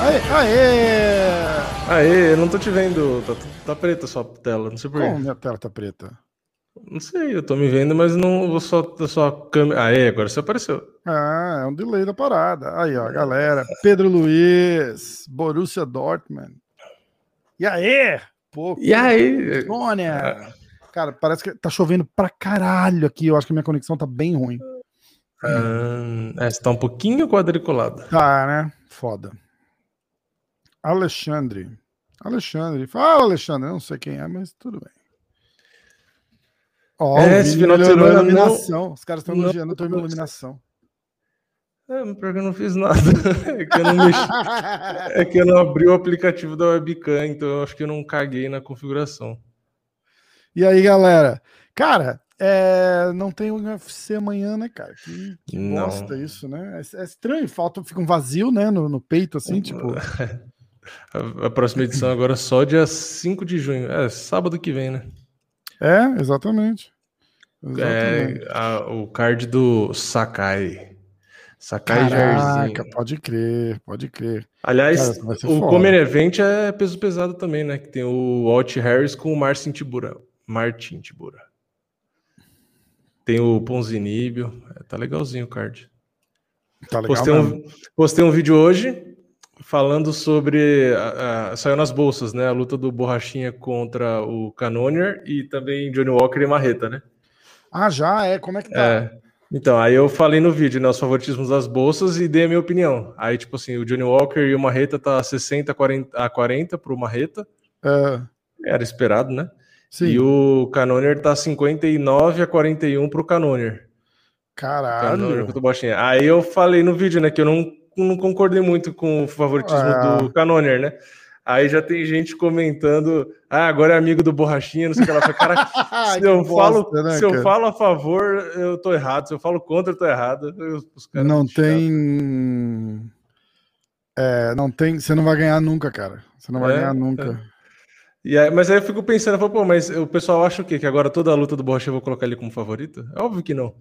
Aê! Aê! Aê, eu não tô te vendo. Tá, tá preta a sua tela, não sei porquê. Como minha tela tá preta? Não sei, eu tô me vendo, mas não só a sua câmera. Aê, agora você apareceu. Ah, é um delay da parada. Aí, ó, galera. Pedro Luiz, Borussia Dortmund. E aí? Pô, E aí? Sônia! Cara, parece que tá chovendo pra caralho aqui. Eu acho que minha conexão tá bem ruim. Ah, é, você tá um pouquinho quadriculado. Tá, né? Foda. Alexandre. Alexandre. Fala, Alexandre. Eu não sei quem é, mas tudo bem. Ó, É, esse final de semana não- iluminação. Os caras estão não- elogiando a tua iluminação. É, pior que eu não fiz nada. É que eu não mexi. É que eu não abri o aplicativo da webcam, então eu acho que eu não caguei na configuração. E aí, galera? Cara, é, não tem UFC amanhã, né, cara? Que, que Não. bosta isso, né? É, é estranho, falta, fica um vazio, né, no, no peito, assim, tipo... A, a próxima edição agora é só dia 5 de junho. É, sábado que vem, né? É, exatamente. Exatamente. É, a- o card do Sakai. Sakai Caraca, Jairzinho. pode crer, pode crer. Aliás, Cara, o. Comer Event é peso pesado também, né? Que tem o Walt Harris com o Marcin Tibura. Martin Tibura. Tem o Ponzinibio. É, tá legalzinho o card. Tá legal Postei um, postei um vídeo hoje falando sobre. a- a- saiu nas bolsas, né? A luta do Borrachinha contra o Canonier e também Johnny Walker e Marreta, né? Ah, já é? Como é que tá? É. Então, aí eu falei no vídeo, né, os favoritismos das bolsas e dei a minha opinião. Aí, tipo assim, o Johnny Walker e o Marreta tá 60 a 40, a 40 pro Marreta. É, Era esperado, né? Sim. E o Canonier tá 59 a 41 pro. Canonier Caralho. contra o. Aí eu falei no vídeo, né, que eu não, não concordei muito com o favoritismo Ah. do Canonier, né? Aí já tem gente comentando, ah, agora é amigo do Borrachinha, não sei o que lá. Eu Cara, se eu, que falo, bosta, né, se eu cara? falo a favor, eu tô errado. Se eu falo contra, eu tô errado. Eu- Não tem. É, não tem. Você não vai ganhar nunca, cara. Você não vai É, ganhar nunca. E aí, mas aí eu fico pensando, eu falo, pô, mas o pessoal acha o quê? Que agora toda a luta do Borrachinha eu vou colocar ele como favorito? É óbvio que não.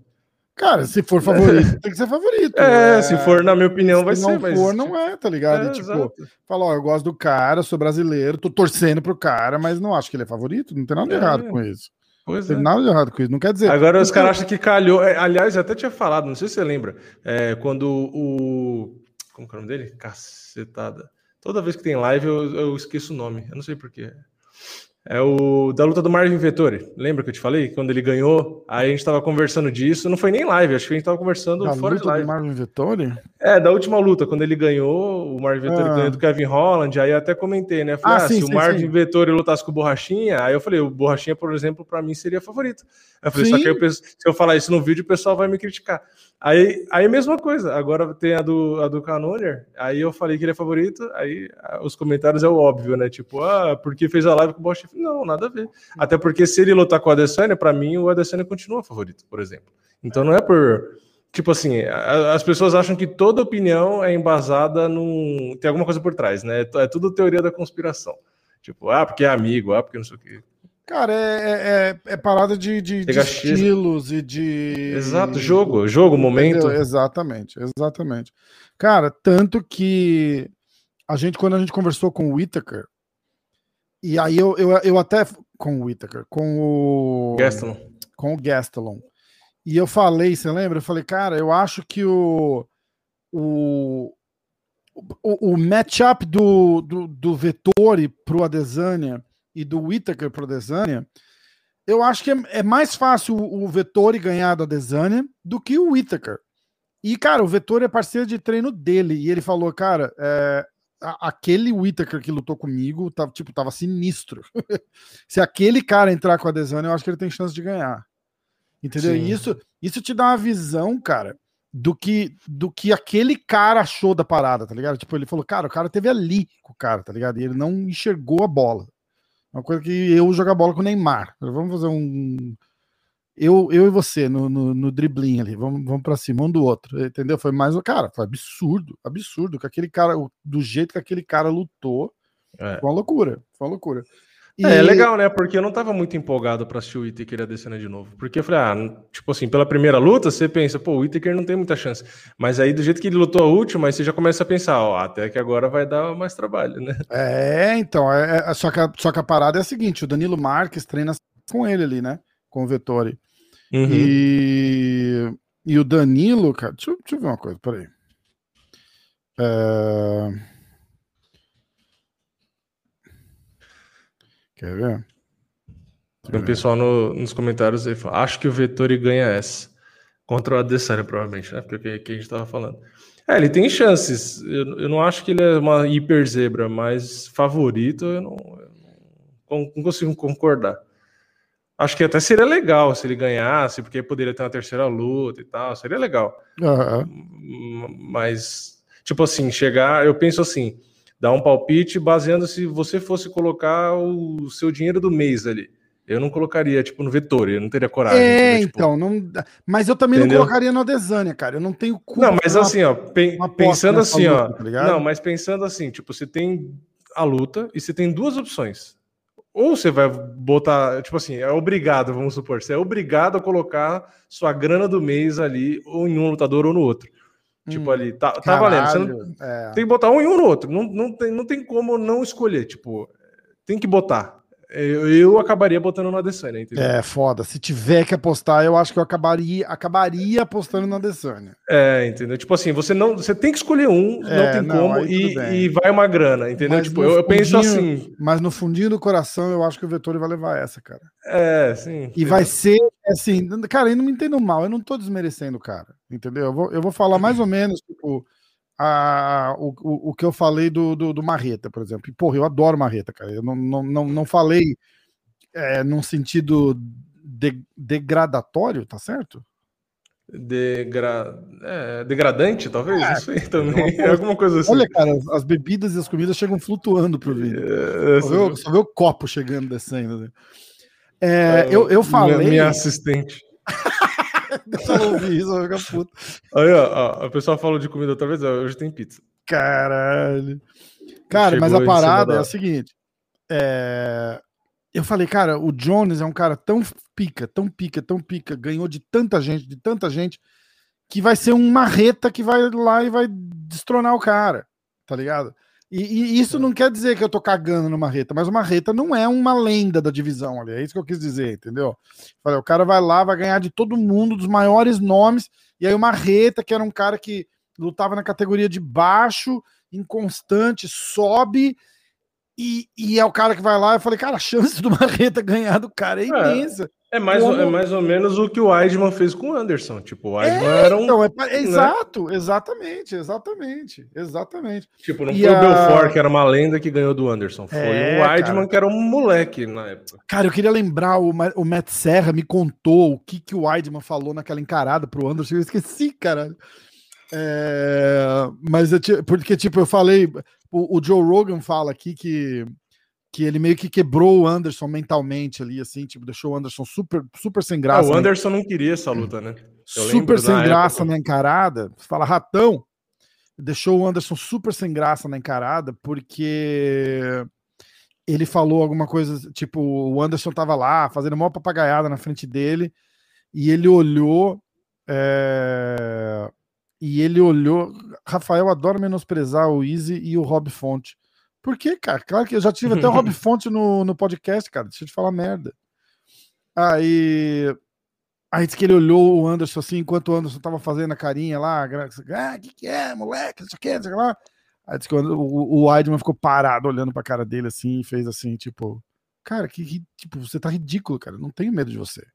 Cara, se for favorito, tem que ser favorito. É, se for, na minha opinião, vai se ser. não mas, for, não é, tá ligado? É, tipo, exato. fala, ó, eu gosto do cara, sou brasileiro, tô torcendo pro cara, mas não acho que ele é favorito. Não tem nada de É. errado com isso. Pois Não é. tem nada de errado com isso. Não quer dizer. Agora os caras acham que calhou. é, aliás, eu até tinha falado, não sei se você lembra, é, quando o. Como que é o nome dele? Cacetada. Toda vez que tem live eu, eu esqueço o nome, eu não sei porquê. É o da luta do Marvin Vettori. Lembra que eu te falei? Quando ele ganhou, aí a gente tava conversando disso. Não foi nem live, acho que a gente tava conversando Da fora de luta do live. Marvin Vettori? É, da última luta, quando ele ganhou, o Marvin Vettori Ah. ganhou do Kevin Holland, aí eu até comentei, né? Falei, Ah, ah, sim, se sim, o Marvin sim. Vettori lutasse com o Borrachinha, aí eu falei, o Borrachinha, por exemplo, pra mim seria favorito. Aí eu falei, só Sim. que aí eu penso, se eu falar isso no vídeo, o pessoal vai me criticar. Aí, aí mesma coisa, agora tem a do, a do Canonier, aí eu falei que ele é favorito, aí os comentários é o óbvio, né? Tipo, ah, porque fez a live com o Borrachinha. Não, nada a ver. Até porque se ele lutar com o Adesanya, pra mim, o Adesanya continua favorito, por exemplo. Então não é por... Tipo assim, a- as pessoas acham que toda opinião é embasada num. Tem alguma coisa por trás, né? É tudo teoria da conspiração. Tipo, ah, porque é amigo, ah, porque não sei o quê. Cara, é, é, é- é parada de, de, de estilos e de. Exato, jogo, jogo, momento. Entendeu? Exatamente, exatamente. Cara, tanto que a gente, quando a gente conversou com o Whittaker, e aí eu, eu, eu até. Com o Whittaker, com o. Gaston. Com o Gastelum. E eu falei, você lembra? Eu falei, cara, eu acho que o. O, o, o matchup do, do, do Vettori pro Adesanya e do Whittaker pro Adesanya, eu acho que é, é mais fácil o, o Vettori ganhar do Adesanya do que o Whittaker. E, cara, o Vettori é parceiro de treino dele. E ele falou, cara, é, aquele Whittaker que lutou comigo, tava, tipo, tava sinistro. Se aquele cara entrar com a Adesanya, eu acho que ele tem chance de ganhar. Entendeu? Sim. E isso, isso te dá uma visão, cara, do que, do que aquele cara achou da parada, tá ligado? Tipo, ele falou, cara, o cara teve ali com o cara, tá ligado? E ele não enxergou a bola. Uma coisa que eu jogar bola com o Neymar. Vamos fazer um. Eu, eu e você no, no, no driblinho ali, vamos, vamos pra cima um do outro, entendeu? Foi mais. Cara, foi absurdo, absurdo. Que aquele cara, do jeito que aquele cara lutou, É. foi uma loucura, foi uma loucura. E... É, é, legal, né? Porque eu não tava muito empolgado para assistir o Whittaker Adesanya de novo. Porque eu falei, ah, tipo assim, pela primeira luta, você pensa, pô, o Whittaker não tem muita chance. Mas aí, do jeito que ele lutou a última, aí você já começa a pensar, ó, até que agora vai dar mais trabalho, né? É, então, é, é, só, que a, só que a parada é a seguinte, o Danilo Marques treina com ele ali, né? Com o Vettori. Uhum. E, e o Danilo, cara, deixa, deixa eu ver uma coisa, peraí. É... Quer ver? Tem um pessoal no, nos comentários aí fala, acho que o Vettori ganha essa. Contra o Adesanya, provavelmente, né? Porque é que a gente tava falando. É, ele tem chances. Eu, eu não acho que ele é uma hiper zebra, mas favorito eu não, eu não, não consigo concordar. Acho que até seria legal se ele ganhasse, porque poderia ter uma terceira luta e tal, seria legal. Uhum. Mas, tipo assim, chegar, eu penso assim, dar um palpite baseando se você fosse colocar o seu dinheiro do mês ali. Eu não colocaria, tipo, no Vettori, eu não teria coragem. É, tipo... então, não... mas eu também Entendeu? não colocaria no Adesanya, cara. Eu não tenho culpa. Não, mas uma, assim, ó, pen... pensando assim, luta, ó. Tá não, mas pensando assim, tipo, você tem a luta e você tem duas opções. Ou você vai botar, tipo assim, é obrigado, vamos supor, você é obrigado a colocar sua grana do mês ali, ou em um lutador ou no outro. Tipo, hum, ali, tá, tá valendo. Não, é. Tem que botar um em um no outro. Não, não, tem, não tem como não escolher. Tipo, tem que botar. Eu, eu acabaria botando no Adesanya, entendeu? É, foda. Se tiver que apostar, eu acho que eu acabaria, acabaria apostando no Adesanya. É, entendeu? Tipo assim, você não, você tem que escolher um, é, não tem não, como, e, e, vai uma grana, entendeu? Mas tipo, eu, eu penso assim. Mas no fundinho do coração, eu acho que o Vettori vai levar essa, cara. É, sim. E vai ser assim, cara, eu não me entendo mal, eu não tô desmerecendo o cara, entendeu? Eu vou, eu vou falar mais ou menos, tipo a, o, o, que eu falei do, do, do, Marreta, por exemplo. E, porra, eu adoro Marreta, cara. Eu não, não, não, não falei é, num sentido de, degradatório, tá certo? Degra... É, degradante, talvez? É, Isso aí também. É alguma coisa assim. Olha, cara, as bebidas e as comidas chegam flutuando pro vídeo. É, só, vê, só vê o copo chegando, descendo. Né? É, é, eu, eu falei. Minha, minha assistente. Deixa eu ouvir isso, vai ficar puto. Aí, ó, o pessoal falou de comida outra vez, hoje tem pizza. Caralho. Cara, Chegou mas a parada é a seguinte. É... Eu falei, cara, o Jones é um cara tão pica, tão pica, tão pica, ganhou de tanta gente, de tanta gente, que vai ser um marreta que vai lá e vai destronar o cara, tá ligado? E, e, isso não quer dizer que eu tô cagando no Marreta, mas o Marreta não é uma lenda da divisão ali. É isso que eu quis dizer, entendeu? Falei, o cara vai lá, vai ganhar de todo mundo, dos maiores nomes. E aí o Marreta, que era um cara que lutava na categoria de baixo, inconstante, sobe. E, e é o cara que vai lá. Eu falei, cara, a chance do Marreta ganhar do cara é, é. imensa. É. É mais, Como... é mais ou menos o que o Weidman fez com o Anderson. Tipo, o Weidman é, era um. Então, é, né? Exato, exatamente, exatamente, exatamente. Tipo, não e foi a... o Belfort que era uma lenda que ganhou do Anderson. Foi é, o Weidman cara. que era um moleque na época. Cara, eu queria lembrar, o, o Matt Serra me contou o que, que o Weidman falou naquela encarada pro Anderson. Eu esqueci, cara. É... Mas eu, porque, tipo, eu falei. O, o Joe Rogan fala aqui que que ele meio que quebrou o Anderson mentalmente ali, assim, tipo, deixou o Anderson super, super sem graça. Ah, o Anderson né? não queria essa luta, né? Eu super sem graça época. na encarada. Fala ratão. Deixou o Anderson super sem graça na encarada, porque ele falou alguma coisa, tipo, o Anderson tava lá fazendo uma papagaiada na frente dele, e ele olhou. É... E ele olhou. Rafael adora menosprezar o Easy e o Rob Fonte. Por quê, cara? Claro que eu já tive até o Rob Fonte no, no podcast, cara. Deixa eu te falar merda. Aí. Aí disse que ele olhou o Anderson assim, enquanto o Anderson tava fazendo a carinha lá. Ah, o que, que é, moleque? Não sei o que, não sei o que lá. Aí disse que o, o, o Weidman ficou parado olhando pra cara dele assim e fez assim, tipo, cara, que, que tipo, você tá ridículo, cara. Não tenho medo de você.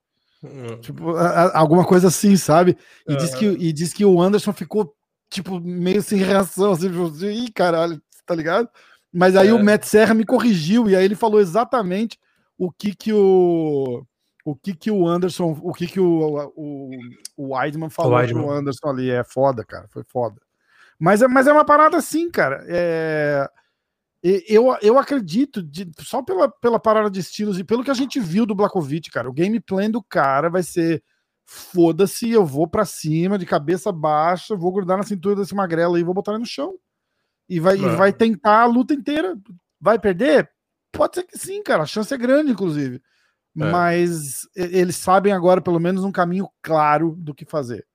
Uhum. Tipo, a, a, alguma coisa assim, sabe? E, uhum. diz que, e diz que o Anderson ficou, tipo, meio sem reação, assim, tipo, ih, caralho, tá ligado? Mas aí é. o Matt Serra me corrigiu e aí ele falou exatamente o que que o o que que o Anderson, o que que o, o, o Weidman falou o pro Anderson ali. É foda, cara, foi foda. Mas é, mas é uma parada assim, cara. É, eu, eu acredito, de, só pela, pela parada de estilos e pelo que a gente viu do Blakovic, cara, o gameplay do cara vai ser foda-se, eu vou para cima, de cabeça baixa, vou grudar na cintura desse magrelo e vou botar ele no chão e vai, e vai tentar a luta inteira. Vai perder? pode ser que sim, cara. A chance é grande, inclusive. É. Mas eles sabem agora, pelo menos, um caminho claro do que fazer.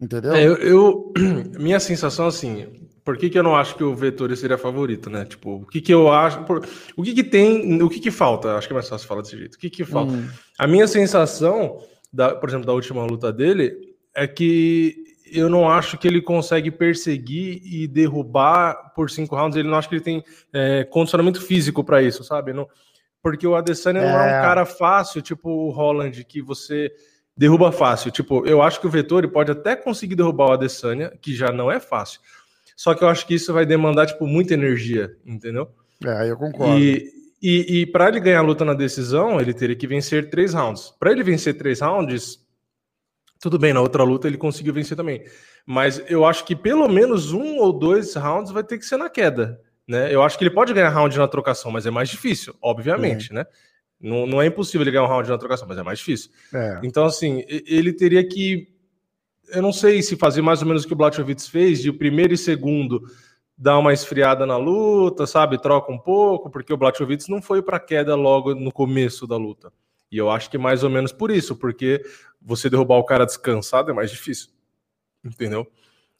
Entendeu? É, eu, eu, minha sensação, assim, por que, que eu não acho que o Vettori seria favorito, né? Tipo, o que, que eu acho. Por, o que, que tem. O que, que falta? Acho que é mais fácil falar desse jeito. O que, que falta? Hum. A minha sensação, da, por exemplo, da última luta dele, é que eu não acho que ele consegue perseguir e derrubar por cinco rounds. Ele não acho que ele tem é, condicionamento físico para isso, sabe? Não, porque o Adesanya é. não é um cara fácil, tipo o Holland, que você derruba fácil. Tipo, eu acho que o Vettori pode até conseguir derrubar o Adesanya, que já não é fácil. Só que eu acho que isso vai demandar, tipo, muita energia, entendeu? É, eu concordo. E, e, e para ele ganhar a luta na decisão, ele teria que vencer três rounds. Para ele vencer três rounds, tudo bem, na outra luta ele conseguiu vencer também. Mas eu acho que pelo menos um ou dois rounds vai ter que ser na queda. Né? Eu acho que ele pode ganhar round na trocação, mas é mais difícil, obviamente, né? Não, não é impossível ele ganhar um round na trocação, mas é mais difícil. É. Então, assim, ele teria que. Eu não sei se fazer mais ou menos o que o Blachowicz fez, de o primeiro e segundo dar uma esfriada na luta, sabe? Troca um pouco, porque o Blachowicz não foi para queda logo no começo da luta. E eu acho que mais ou menos por isso, porque você derrubar o cara descansado é mais difícil. Entendeu?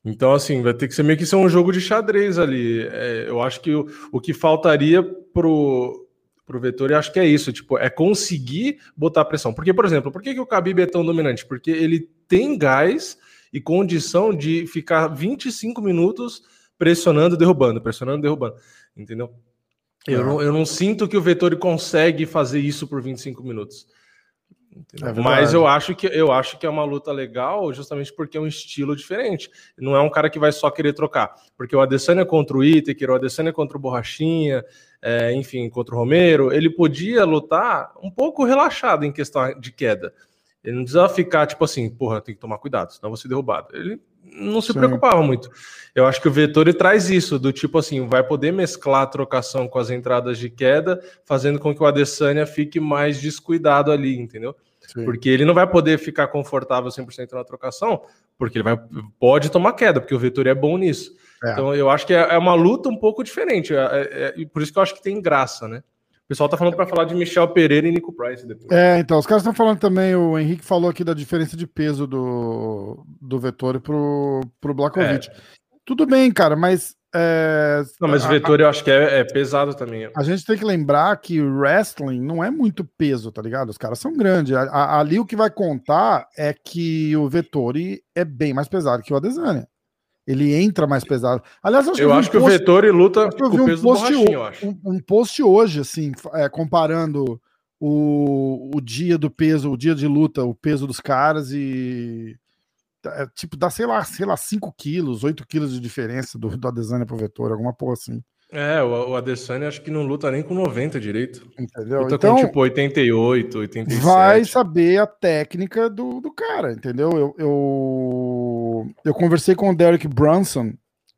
Então, assim, vai ter que ser meio que ser um jogo de xadrez ali. É, eu acho que o, o que faltaria pro, pro Vettori, acho que é isso, tipo, é conseguir botar pressão. Porque, por exemplo, por que, que o Khabib é tão dominante? Porque ele tem gás e condição de ficar 25 minutos pressionando, derrubando, pressionando, derrubando, entendeu? Eu, não, eu não sinto que o Vettori consegue fazer isso por 25 minutos. É Mas eu acho que eu acho que é uma luta legal, justamente porque é um estilo diferente. Não é um cara que vai só querer trocar, porque o Adesanya contra o Itaker, o Adesanya contra o Borrachinha, é, enfim, contra o Romero, ele podia lutar um pouco relaxado em questão de queda. Ele não precisava ficar tipo assim, porra, tem que tomar cuidado, senão vou ser derrubado. Ele não se Sim. preocupava muito. Eu acho que o Vettori traz isso, do tipo assim, vai poder mesclar a trocação com as entradas de queda, fazendo com que o Adesanya fique mais descuidado ali, entendeu? Sim. Porque ele não vai poder ficar confortável 100% na trocação, porque ele vai, pode tomar queda, porque o Vettori é bom nisso. É. Então eu acho que é, é uma luta um pouco diferente, é, é, é por isso que eu acho que tem graça, né? Pessoal tá falando para falar de Michel Pereira e Nico Price depois. É, então, os caras estão falando também, o Henrique falou aqui da diferença de peso do, do Vettori pro, pro Blakovic. É. Tudo bem, cara, mas. É, não, mas o Vettori eu acho que é, é, pesado também. A gente tem que lembrar que wrestling não é muito peso, tá ligado? Os caras são grandes. A, a, ali o que vai contar é que o Vettori é bem mais pesado que o Adesanya. Ele entra mais pesado. Aliás, eu acho, eu que, acho que, o Vettori luta com o peso um post, eu. Um, um, post hoje, assim, é, comparando o, o dia do peso, o dia de luta, o peso dos caras e é, tipo, dá, sei lá, sei lá, 5 quilos, 8 quilos de diferença do, do Adesanya pro Vettori, alguma porra assim. É, o, Adesanya acho que não luta nem com 90 direito. Entendeu? Luta então, com tipo 88, 87. Vai saber a técnica do, do cara, entendeu? Eu, eu, eu conversei com o Derek Brunson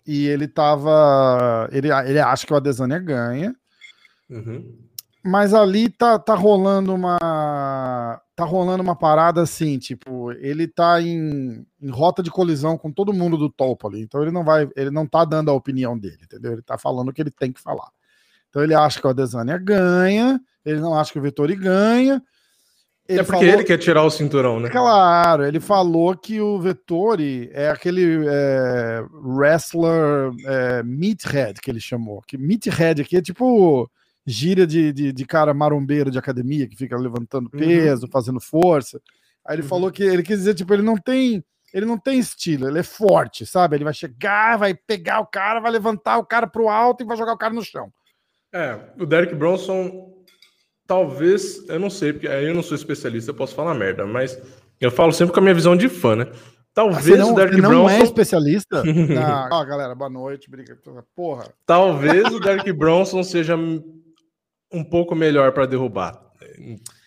e ele tava. Ele, ele acha que o Adesanya ganha. Uhum. Mas ali tá, tá rolando uma tá rolando uma parada assim, tipo, ele tá em, em, rota de colisão com todo mundo do topo ali. Então ele não vai, ele não tá dando a opinião dele, entendeu? Ele tá falando o que ele tem que falar. Então ele acha que o Adesanya ganha, ele não acha que o Vettori ganha. Ele é porque falou... ele quer tirar o cinturão, né? Claro, ele falou que o Vettori é aquele é, wrestler é, meathead que ele chamou. Que meathead aqui é tipo gíria de, de, de, cara marombeiro de academia que fica levantando uhum. peso, uhum. fazendo força. Aí ele uhum. falou que ele quis dizer, tipo, ele não tem. Ele não tem estilo, ele é forte, sabe? Ele vai chegar, vai pegar o cara, vai levantar o cara pro alto e vai jogar o cara no chão. É, o Derek Bronson, talvez, eu não sei, porque aí eu não sou especialista, eu posso falar merda, mas eu falo sempre com a minha visão de fã, né? Talvez não, o Derek não Bronson. não é especialista? ah, ó, galera, boa noite, briga. Porra. Talvez o Derek Bronson seja um pouco melhor para derrubar.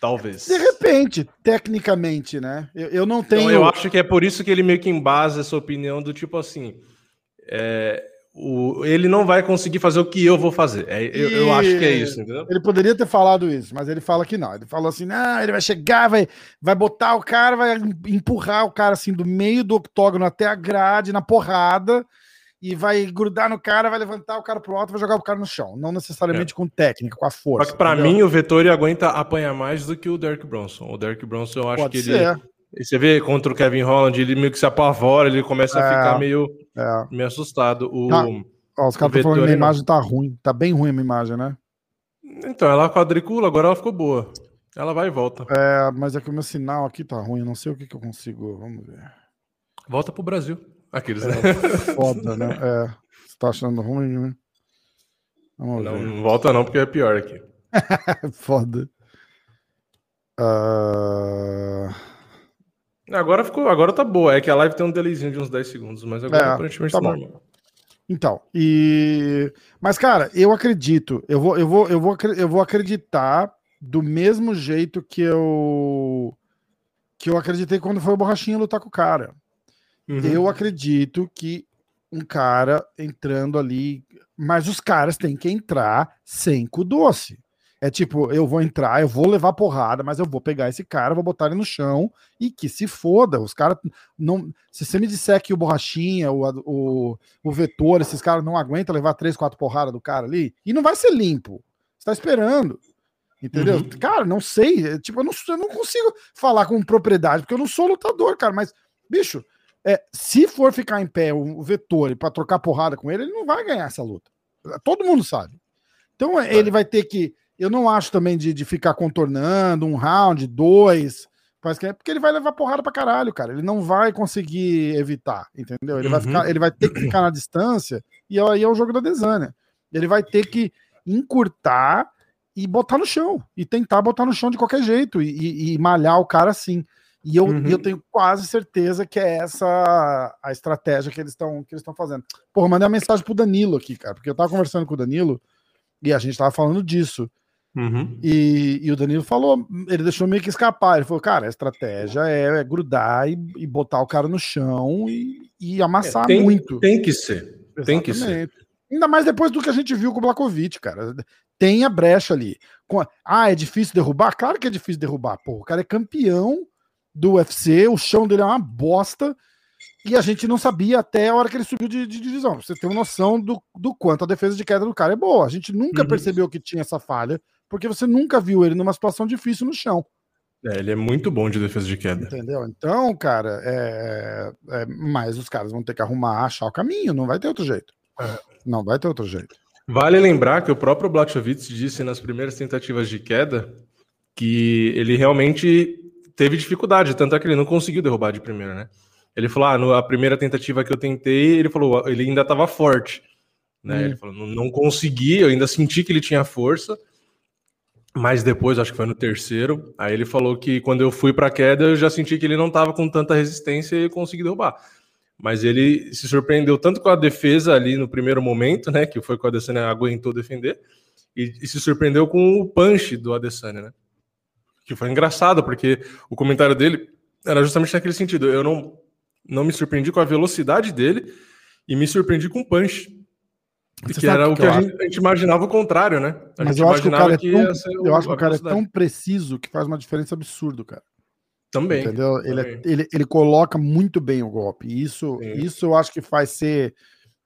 Talvez. De repente, tecnicamente, né? Eu, eu não tenho. Então, eu acho que é por isso que ele meio que embasa essa opinião do tipo assim. É, o, ele não vai conseguir fazer o que eu vou fazer. É, eu, eu, acho que é isso, entendeu? Ele poderia ter falado isso, mas ele fala que não. Ele falou assim: não, ele vai chegar, vai, vai botar o cara, vai empurrar o cara assim do meio do octógono até a grade, na porrada e vai grudar no cara, vai levantar o cara pro alto, vai jogar o cara no chão. Não necessariamente é. com técnica, com a força. Só que pra mim o Vettori aguenta apanhar mais do que o Derek Bronson. O Derek Bronson eu acho Pode que ser. ele. Você vê contra o Kevin Holland, ele meio que se apavora, ele começa é, a ficar meio, é. meio assustado. O, tá. Ó, os caras estão falando que a imagem tá ruim. Tá bem ruim a minha imagem, né? Então, ela quadricula, agora ela ficou boa. Ela vai e volta. É, mas é que o meu sinal aqui tá ruim, não sei o que, que eu consigo. Vamos ver. Volta pro Brasil. Aqueles, é, né? Foda, né? É. Você tá achando ruim, né? Vamos não, ver. não volta não, porque é pior aqui. foda. Uh... Agora ficou, agora tá boa. É que a live tem um delayzinho de uns 10 segundos, mas agora é, aparentemente tá, tá normal. Então, e mas cara, eu acredito, eu vou eu vou eu vou eu vou acreditar do mesmo jeito que eu que eu acreditei quando foi o Borrachinha lutar com o cara. Uhum. Eu acredito que um cara entrando ali, mas os caras têm que entrar sem cu doce. É tipo, eu vou entrar, eu vou levar porrada, mas eu vou pegar esse cara, vou botar ele no chão e que se foda. Os caras não. Se você me disser que o Borrachinha, o, o, o Vetor, esses caras não aguentam levar três, quatro porradas do cara ali, e não vai ser limpo. Você tá esperando. Entendeu? Uhum. Cara, não sei. É, tipo, eu não, eu não consigo falar com propriedade, porque eu não sou lutador, cara. Mas, bicho, é, se for ficar em pé o Vettori para trocar porrada com ele, ele não vai ganhar essa luta. Todo mundo sabe. Então, é. ele vai ter que eu não acho também de, de ficar contornando um round, dois, é, porque ele vai levar porrada pra caralho, cara. Ele não vai conseguir evitar, entendeu? Ele, uhum. vai, ficar, ele vai ter que ficar na distância, e aí é o jogo da Desânia. Ele vai ter que encurtar e botar no chão, e tentar botar no chão de qualquer jeito, e, e, e malhar o cara assim. E eu, uhum. eu tenho quase certeza que é essa a estratégia que eles estão que eles estão fazendo. Porra, mandei uma mensagem pro Danilo aqui, cara, porque eu tava conversando com o Danilo e a gente tava falando disso. Uhum. E, e, o Danilo falou, ele deixou meio que escapar. Ele falou, cara, a estratégia é, é grudar e, e, botar o cara no chão e, e amassar é, tem, muito. Tem que ser. Exatamente. Tem que ser. Ainda mais depois do que a gente viu com o Blakovic, cara. Tem a brecha ali. Ah, é difícil derrubar? Claro que é difícil derrubar. Pô, o cara é campeão do UFC, o chão dele é uma bosta. E a gente não sabia até a hora que ele subiu de, de divisão. Você tem uma noção do, do quanto a defesa de queda do cara é boa. A gente nunca uhum. percebeu que tinha essa falha porque você nunca viu ele numa situação difícil no chão. É, ele é muito bom de defesa de queda. Entendeu? Então, cara, é, é, mas os caras vão ter que arrumar, achar o caminho, não vai ter outro jeito. É. Não vai ter outro jeito. Vale lembrar que o próprio Blachowicz disse nas primeiras tentativas de queda que ele realmente teve dificuldade, tanto é que ele não conseguiu derrubar de primeira, né? Ele falou: ah, no, a primeira tentativa que eu tentei, ele falou, ele ainda estava forte. Né? Hum. Ele falou, não, não consegui, eu ainda senti que ele tinha força, mas depois, acho que foi no terceiro, aí ele falou que quando eu fui para queda, eu já senti que ele não estava com tanta resistência e consegui derrubar. Mas ele se surpreendeu tanto com a defesa ali no primeiro momento, né? Que foi com a Adesanya aguentou defender, e, e, se surpreendeu com o punch do Adesanya, né? Que foi engraçado, porque o comentário dele era justamente naquele sentido. Eu não, não me surpreendi com a velocidade dele e me surpreendi com o punch. Que era o que, que a, gente, a, gente, imaginava o contrário, né? A Mas eu acho que o cara, é tão, eu acho que o cara é tão preciso que faz uma diferença absurda, cara. Também. Entendeu? Ele, é, ele, ele coloca muito bem o golpe. Isso, isso eu acho que faz ser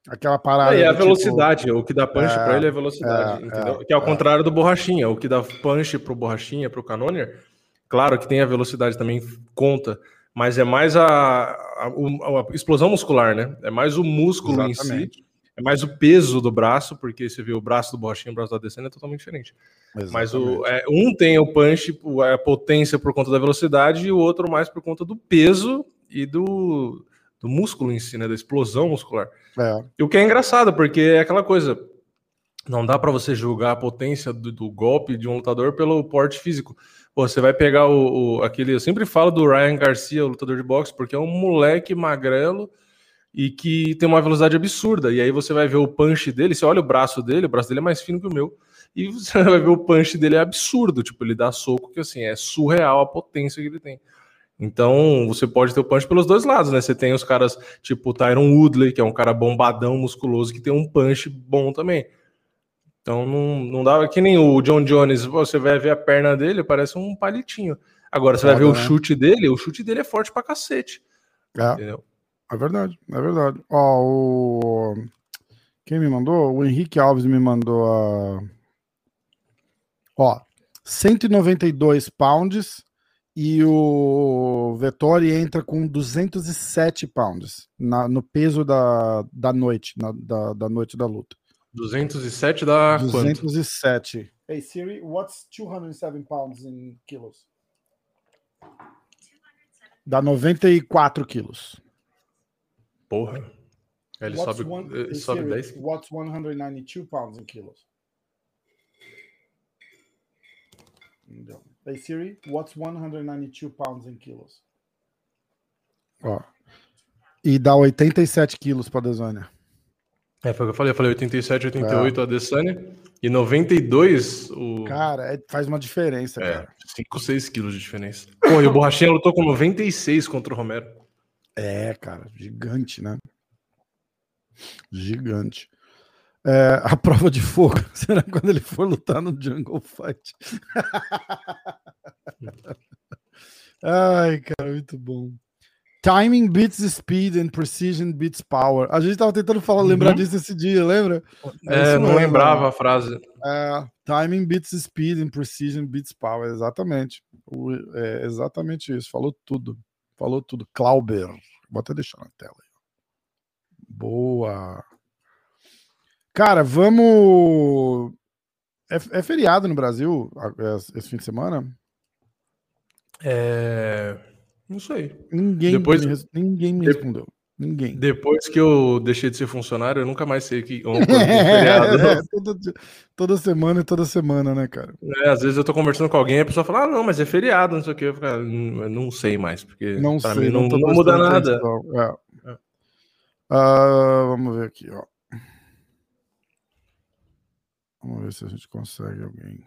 aquela parada. É, e a tipo, velocidade, o que dá punch é, para ele é velocidade, é, entendeu? É, que é ao contrário do borrachinha, o que dá punch pro borrachinha, pro Canonier, claro que tem a velocidade também conta, mas é mais a, a, a, explosão muscular, né? É mais o músculo Exatamente. em si é mais o peso do braço, porque você vê o braço do Borrachinha e o braço da Adesanya é totalmente diferente. Exatamente. Mas o, é, um tem o punch, a potência por conta da velocidade, e o outro mais por conta do peso e do, do músculo em si, né? Da explosão muscular. É. E o que é engraçado, porque é aquela coisa. Não dá para você julgar a potência do, do, golpe de um lutador pelo porte físico. Pô, você vai pegar o, o, aquele. Eu sempre falo do Ryan Garcia, o lutador de boxe, porque é um moleque magrelo e que tem uma velocidade absurda. E aí você vai ver o punch dele, você olha o braço dele, o braço dele é mais fino que o meu, e você vai ver o punch dele é absurdo, tipo, ele dá soco que assim, é surreal a potência que ele tem. Então, você pode ter o punch pelos dois lados, né? Você tem os caras tipo o Tyron Woodley, que é um cara bombadão, musculoso, que tem um punch bom também. Então, não, não dá que nem o John Jones, você vai ver a perna dele, parece um palitinho. Agora, você vai ver né? o chute dele, o chute dele é forte pra cacete. É. Entendeu? É verdade, é verdade. Ó, o... Quem me mandou? O Henrique Alves me mandou a. Ó, 192 pounds e o Vettori entra com 207 pounds na, no peso da, da noite, na, da, da noite da luta. 207 dá 207. Quanto? Hey Siri, what's 207 pounds in kilos? Dá 94 quilos. Porra. Ele what's sobe, one, ele sobe Siri, 10. What's 192 pounds in kilos? Hey Siri, what's 192 pounds in kilos? Ó. E dá 87 quilos para Desânia. É, foi o que eu falei. Eu falei 87, 88 é. a Desânia. E 92 o. Cara, é, faz uma diferença, é, cara. 5, 6 quilos de diferença. Pô, e o Borrachinha lutou com 96 contra o Romero. É, cara, gigante, né? Gigante. É, a prova de fogo será quando ele for lutar no Jungle Fight. Ai, cara, muito bom. Timing beats speed and precision beats power. A gente tava tentando falar, uhum. lembrar disso esse dia, lembra? É, é não lembrava a frase. É, timing beats speed and precision beats power. Exatamente. O, é exatamente isso. Falou tudo. Falou tudo. Clauber. Vou até deixar na tela. Boa. Cara, vamos. É, é feriado no Brasil esse fim de semana? É. Não sei. Ninguém, Depois... me, ninguém me respondeu. Ninguém. Depois que eu deixei de ser funcionário, eu nunca mais sei que feriado. é, toda, toda, semana e toda semana, né, cara? É, às vezes eu tô conversando com alguém e a pessoa fala, ah, não, mas é feriado, não sei o que. Eu, falo, ah, não, sei mais, porque não pra sei, mim não, não, não muda nada. É. Uh, vamos ver aqui, ó. Vamos ver se a gente consegue alguém.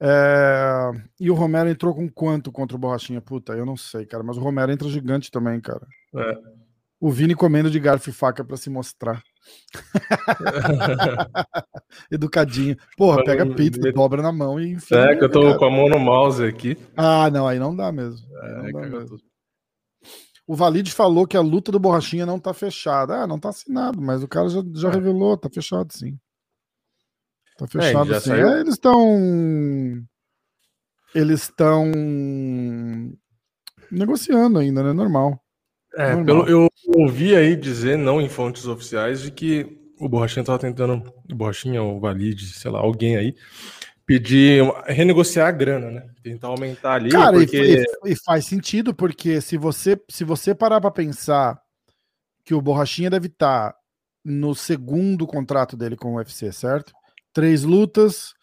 É... E o Romero entrou com quanto contra o Borrachinha? Puta, eu não sei, cara. Mas o Romero entra gigante também, cara. É. O Vini comendo de garfo e faca para se mostrar. Educadinho. Porra, pega pizza, dobra na mão e enfim. É, que eu tô cara. com a mão no mouse aqui. Ah, não, aí não dá mesmo. É, não dá mesmo. O Valide falou que a luta do Borrachinha não tá fechada. Ah, não tá assinado, mas o cara já, já é. revelou, tá fechado sim. Tá é, fechado é, assim. É, eles estão. Eles estão negociando ainda, né? Normal. É, Normal. pelo, eu ouvi aí dizer, não em fontes oficiais, de que o Borrachinha tava tentando, o Borrachinha, o Valide, sei lá, alguém aí, pedir, renegociar a grana, né? Tentar aumentar ali. Cara, porque... e, e, faz sentido, porque se você, se você parar para pensar que o Borrachinha deve estar tá no segundo contrato dele com o UFC, certo? Três lutas.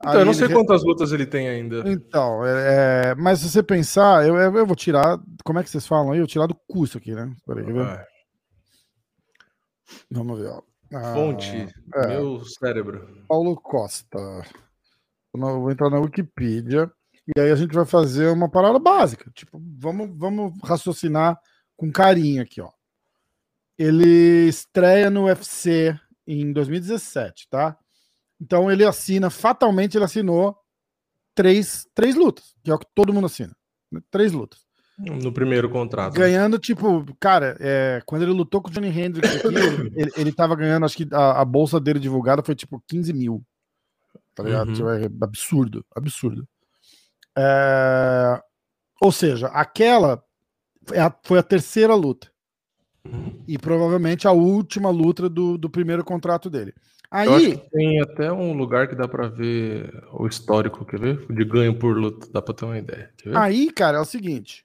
Então, eu não sei quantas lutas ele tem ainda. Então, é, é... mas se você pensar, eu, eu vou tirar. Como é que vocês falam aí? Eu vou tirar do custo aqui, né? Peraí, quer ver? Vamos ver, ó. Ah, Fonte, é. meu cérebro. Paulo Costa. Eu vou entrar na Wikipedia e aí a gente vai fazer uma parada básica. Tipo, vamos, vamos raciocinar com carinho aqui, ó. Ele estreia no UFC em 2017, tá? Então ele assina, fatalmente ele assinou três, três lutas, que é o que todo mundo assina. Né? Três lutas. No primeiro contrato. Ganhando, tipo, cara, é, quando ele lutou com o Johnny Hendricks aqui, ele, ele tava ganhando, acho que a, a, bolsa dele divulgada foi tipo 15 mil. Tá ligado? Uhum. Tipo, é absurdo, absurdo. É, ou seja, aquela foi a, foi a terceira luta. Uhum. E provavelmente a última luta do, do primeiro contrato dele. Aí tem até um lugar que dá para ver o histórico, quer ver? De ganho por luta, dá para ter uma ideia. Aí, cara, é o seguinte.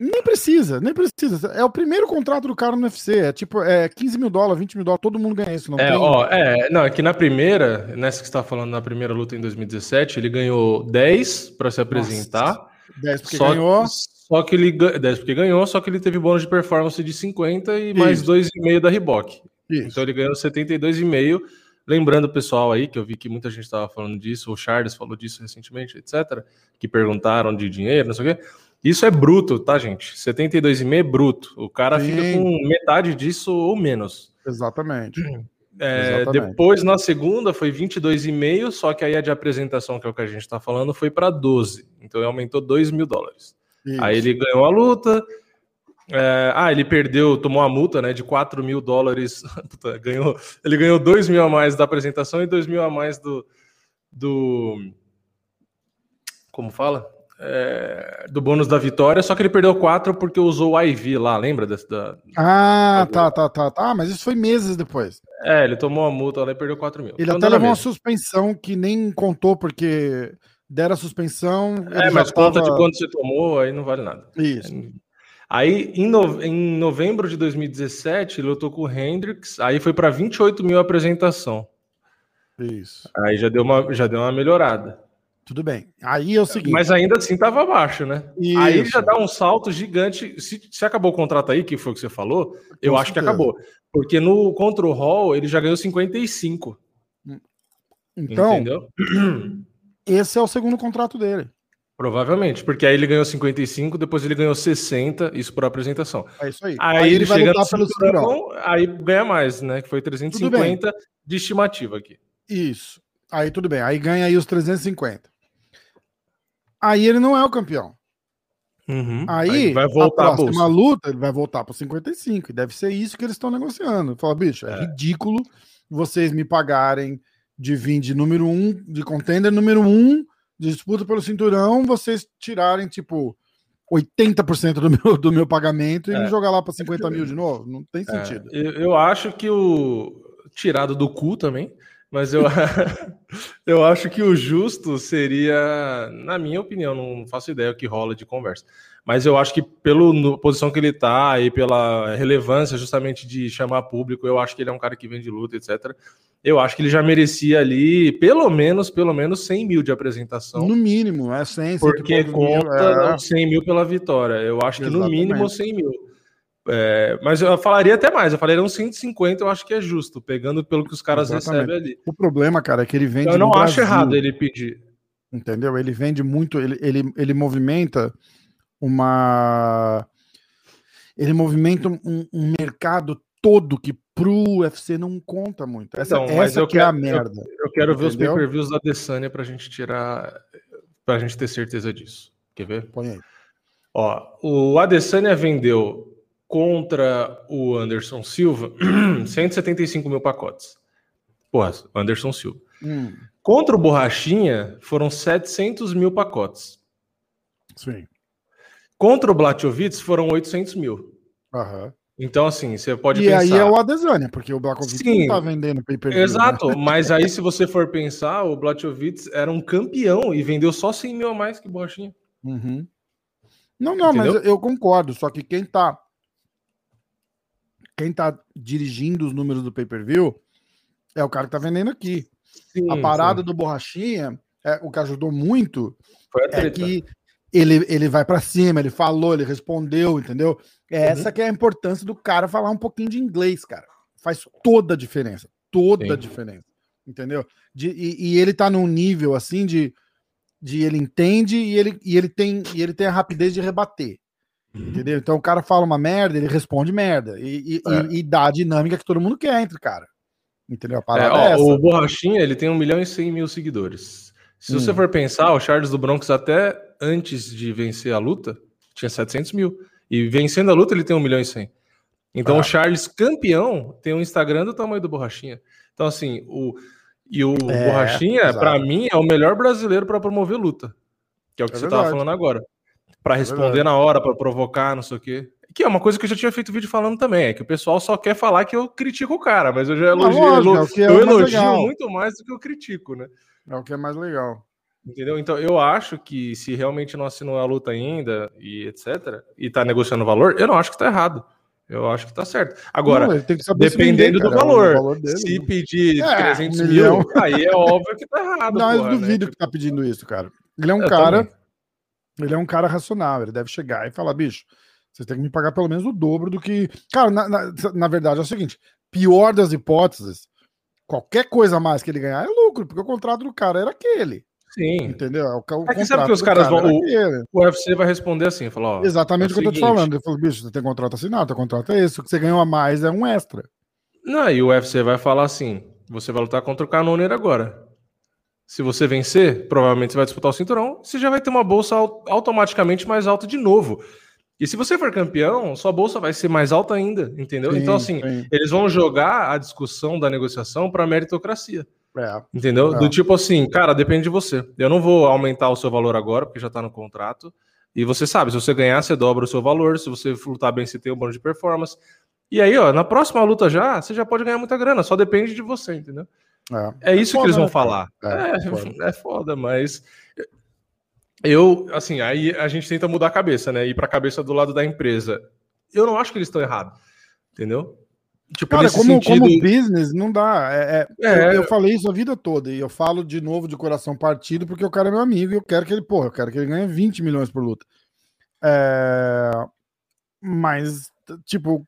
Nem precisa, nem precisa. É o primeiro contrato do cara no UFC. É tipo, é 15 mil dólares, 20 mil dólares, todo mundo ganha isso. Não é, tem... ó, é, não, é que na primeira, nessa que você tá falando, na primeira luta em 2017, ele ganhou 10 para se apresentar. Nossa, 10 porque só ganhou. só que ele 10 porque ganhou, só que ele teve bônus de performance de 50 e mais 2,5 da Reebok. Isso. Então ele ganhou 72,5. Lembrando, pessoal, aí, que eu vi que muita gente estava falando disso, o Charles falou disso recentemente, etc., que perguntaram de dinheiro, não sei o quê. Isso é bruto, tá, gente? 72,5 é bruto. O cara Sim. fica com metade disso ou menos. Exatamente. É, Exatamente. Depois, na segunda, foi 22,5, só que aí a de apresentação, que é o que a gente está falando, foi para 12. Então ele aumentou 2 mil dólares. Isso. Aí ele ganhou a luta, É, ah, ele perdeu, tomou a multa né, de 4 mil dólares. Puta, ganhou, ele ganhou 2 mil a mais da apresentação e 2 mil a mais do. do como fala? É, do bônus da vitória, só que ele perdeu 4 porque usou o IV lá, lembra? Desse, da, ah, tá, tá, tá, tá. Mas isso foi meses depois. É, ele tomou a multa lá e perdeu 4 mil. Ele então, até levou uma suspensão que nem contou porque deram a suspensão. É, mas conta tava... de quanto você tomou, aí não vale nada. Isso. Aí, em, no... em novembro de 2017, ele lutou com o Hendrix, aí foi para 28 mil apresentação. Isso. Aí já deu uma, já deu uma melhorada. Tudo bem. Aí é o seguinte. Mas ainda assim estava abaixo, né? Isso. Aí já dá um salto gigante. Se, se, acabou o contrato aí, que foi o que você falou, com eu certeza. acho que acabou. Porque no contra o Hall ele já ganhou 55. Então, Entendeu? esse é o segundo contrato dele. Provavelmente, porque aí ele ganhou 55, depois ele ganhou 60, isso por apresentação. É isso aí. Aí, aí ele vai lutar pelo cinturão, aí ganha mais, né? Que foi 350 de estimativa aqui. Isso. Aí tudo bem. Aí ganha aí os 350. Aí ele não é o campeão. Uhum. Aí, aí, vai voltar a próxima a luta, ele vai voltar para 55. E deve ser isso que eles estão negociando. Fala, bicho, é, é, ridículo vocês me pagarem de vir de número um, de contender número um, disputa pelo cinturão, vocês tirarem, tipo, 80% do meu, do meu pagamento e é. me jogar lá para 50 mil de novo. Não tem é. sentido. É. Eu, eu acho que o. Tirado do cu também. Mas eu, eu acho que o justo seria, na minha opinião, não faço ideia o que rola de conversa. Mas eu acho que pela posição que ele está e pela relevância justamente de chamar público, eu acho que ele é um cara que vem de luta, etc. Eu acho que ele já merecia ali pelo menos, pelo menos 100 mil de apresentação. No mínimo, é 100, Porque conta mil, é... 100 mil pela vitória. Eu acho Exatamente. que no mínimo 100 mil. É, mas eu falaria até mais, eu falaria uns 150, eu acho que é justo, pegando pelo que os caras Exatamente. recebem ali. O problema, cara, é que ele vende. Eu não acho Brasil, errado ele pedir. Entendeu? Ele vende muito, ele, ele, ele movimenta uma. Ele movimenta um, um mercado todo que pro UFC não conta muito. Essa, então, essa que quero, é a merda. Eu, eu quero entendeu? ver os pay-per-views da Desânia pra gente tirar. pra gente ter certeza disso. Quer ver? Põe aí. Ó, o Adesanya vendeu contra o Anderson Silva, 175 mil pacotes. Porra, Anderson Silva. Hum. Contra o Borrachinha, foram 700 mil pacotes. Sim. Contra o Blachowicz, foram 800 mil. Aham. Então, assim, você pode e pensar... aí é o Adesanya, porque o Blachowicz Sim, não tá vendendo pay-per-view. Né? Exato, né? mas aí se você for pensar, o Blachowicz era um campeão e vendeu só 100 mil a mais que o Borrachinha. Uhum. Não, não, Entendeu? mas eu concordo, só que quem tá quem tá dirigindo os números do pay-per-view é o cara que tá vendendo aqui. Sim, a parada sim. do Borrachinha, é, o que ajudou muito é que ele, ele vai para cima, ele falou, ele respondeu, entendeu? É uhum. essa que é a importância do cara falar um pouquinho de inglês, cara. Faz toda a diferença. Toda sim. a diferença. Entendeu? De, e, e, ele tá num nível assim de, de ele entende e ele, e ele tem e ele tem a rapidez de rebater. Uhum. Entendeu? Então o cara fala uma merda, ele responde merda. E, e, é. e, dá a dinâmica que todo mundo quer entre cara. Entendeu? A parada é, ó, é O Borrachinha, ele tem 1 milhão e 100 mil seguidores. Se hum. você for pensar, o Charles do Bronx, até antes de vencer a luta, tinha 700 mil. E vencendo a luta, ele tem 1 milhão e 100. Então ah. o Charles campeão tem um Instagram do tamanho do Borrachinha. Então, assim, o. E o é, Borrachinha, para mim, é o melhor brasileiro para promover luta. Que é o que é você estava falando agora para é responder é na hora, para provocar, não sei o quê. Que é uma coisa que eu já tinha feito vídeo falando também, é que o pessoal só quer falar que eu critico o cara, mas eu já elogio, lógico, é eu elogio muito mais do que eu critico, né? É o que é mais legal. Entendeu? Então eu acho que se realmente não assinou a luta ainda e etc, e tá negociando valor, eu não acho que tá errado. Eu acho que tá certo. Agora, não, dependendo vender, do valor, valor dele, se né? pedir é, 300 um mil, aí é óbvio que tá errado. Não, porra, eu duvido né? que tá pedindo isso, cara. Ele é um eu cara. Também ele é um cara racional, ele deve chegar e falar, bicho, vocês têm que me pagar pelo menos o dobro do que. Cara, na, na, na verdade é o seguinte: pior das hipóteses, qualquer coisa a mais que ele ganhar é lucro, porque o contrato do cara era aquele. Sim. Entendeu? O, o é que sabe que os caras cara vão. O, o, UFC vai responder assim: falar, ó, Exatamente é o que eu tô te falando. Ele falou, bicho, você tem contrato assinado, teu contrato é esse, o que você ganhou a mais é um extra. Não, e o UFC vai falar assim: você vai lutar contra o Canoner agora. Se você vencer, provavelmente você vai disputar o cinturão, você já vai ter uma bolsa automaticamente mais alta de novo. E se você for campeão, sua bolsa vai ser mais alta ainda, entendeu? Sim, então, assim, sim. eles vão jogar a discussão da negociação para meritocracia. É, entendeu? É. Do tipo assim, cara, depende de você. Eu não vou aumentar o seu valor agora, porque já está no contrato. E você sabe, se você ganhar, você dobra o seu valor. Se você lutar bem, você tem um bônus de performance. E aí, ó, na próxima luta já, você já pode ganhar muita grana, só depende de você, entendeu? É, é isso é foda, que eles vão né? falar. É, é, foda. é foda, mas eu, assim, aí a gente tenta mudar a cabeça, né? Ir para a cabeça do lado da empresa. Eu não acho que eles estão errados, entendeu? Tipo, Cara, como, sentido... como business, não dá. É, é, é, eu, eu, falei isso a vida toda e eu falo de novo de coração partido porque o cara é meu amigo e eu quero que ele, porra, eu quero que ele ganhe 20 milhões por luta. É, mas, tipo,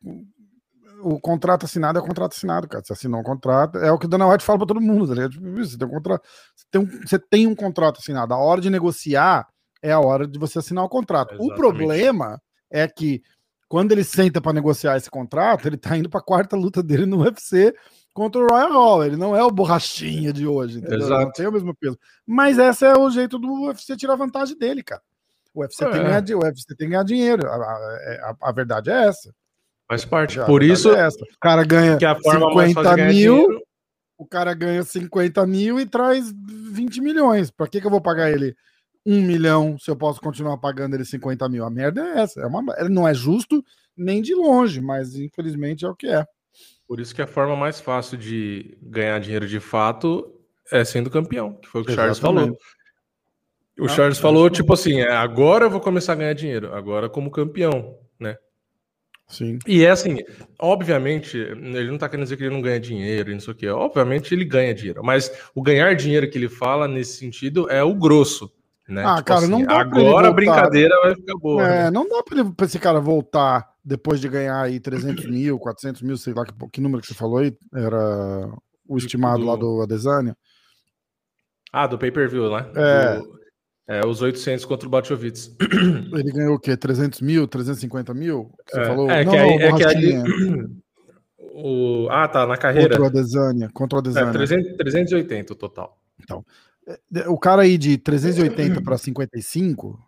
o contrato assinado é o contrato assinado, cara. Você assinou um contrato, é o que o Dana White fala para todo mundo, tá ligado? Tipo, você tem um contrato, você tem um, você tem um contrato assinado. A hora de negociar é a hora de você assinar o contrato. Exatamente. O problema é que quando ele senta para negociar esse contrato, ele tá indo para a quarta luta dele no UFC contra o Royal Hall. Ele não é o borrachinha de hoje, entendeu? Não tem o mesmo peso. Mas esse é o jeito do UFC tirar vantagem dele, cara. O UFC, é. tem, que ganhar, o UFC tem que ganhar dinheiro. A, a, a verdade é essa. Faz parte. Por isso. É o cara ganha que a forma 50 mil. Dinheiro... O cara ganha 50 mil e traz 20 milhões. Para que, que eu vou pagar ele um milhão se eu posso continuar pagando ele 50 mil? A merda é essa. É uma, não é justo nem de longe, mas infelizmente é o que é. Por isso que a forma mais fácil de ganhar dinheiro de fato é sendo campeão, que foi o que o Charles falou. O ah, Charles falou, tipo assim, é, agora eu vou começar a ganhar dinheiro, agora como campeão, né? Sim. E é assim, obviamente, ele não tá querendo dizer que ele não ganha dinheiro e não sei o que. Obviamente ele ganha dinheiro, mas o ganhar dinheiro que ele fala nesse sentido é o grosso. Né? Ah, tipo cara, assim, não dá agora a brincadeira vai ficar boa. É, né? não dá pra, ele, pra, esse cara voltar depois de ganhar aí 300 mil, 400 mil, sei lá que, que número que você falou aí, era o estimado do... lá do Adesanya. Ah, do pay-per-view, né? É. Do... É, os 800 contra o Batchovitz. Ele ganhou o quê? 300 mil, 350 mil? Você é, falou? É, não, que, não, é que ali... o... Ah, tá, na carreira. Contra o Adesanya. Contra o Adesanya. É, 300, 380 o total. Então, o cara aí de 380 para 55,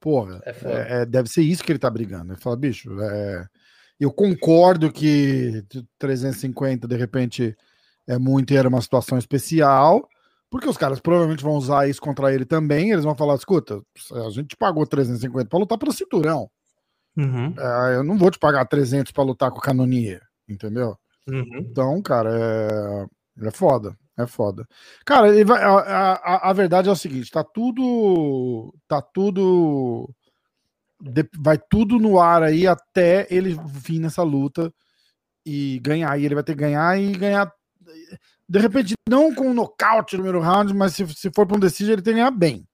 porra, é, é, deve ser isso que ele tá brigando. Ele fala, bicho, é, eu concordo que 350 de repente é muito e era uma situação especial, porque os caras provavelmente vão usar isso contra ele também. Eles vão falar: escuta, a gente pagou 350 para lutar pelo cinturão. Uhum. É, eu não vou te pagar 300 para lutar com o Canonier, entendeu? Uhum. Então, cara, é, é foda. É foda. Cara, vai, a, a, a, verdade é o seguinte: tá tudo. Tá tudo. Vai tudo no ar aí até ele vir nessa luta e ganhar. E ele vai ter que ganhar e ganhar de repente, não com um nocaute no primeiro round, mas se, se for para um decision, ele tem que ganhar bem.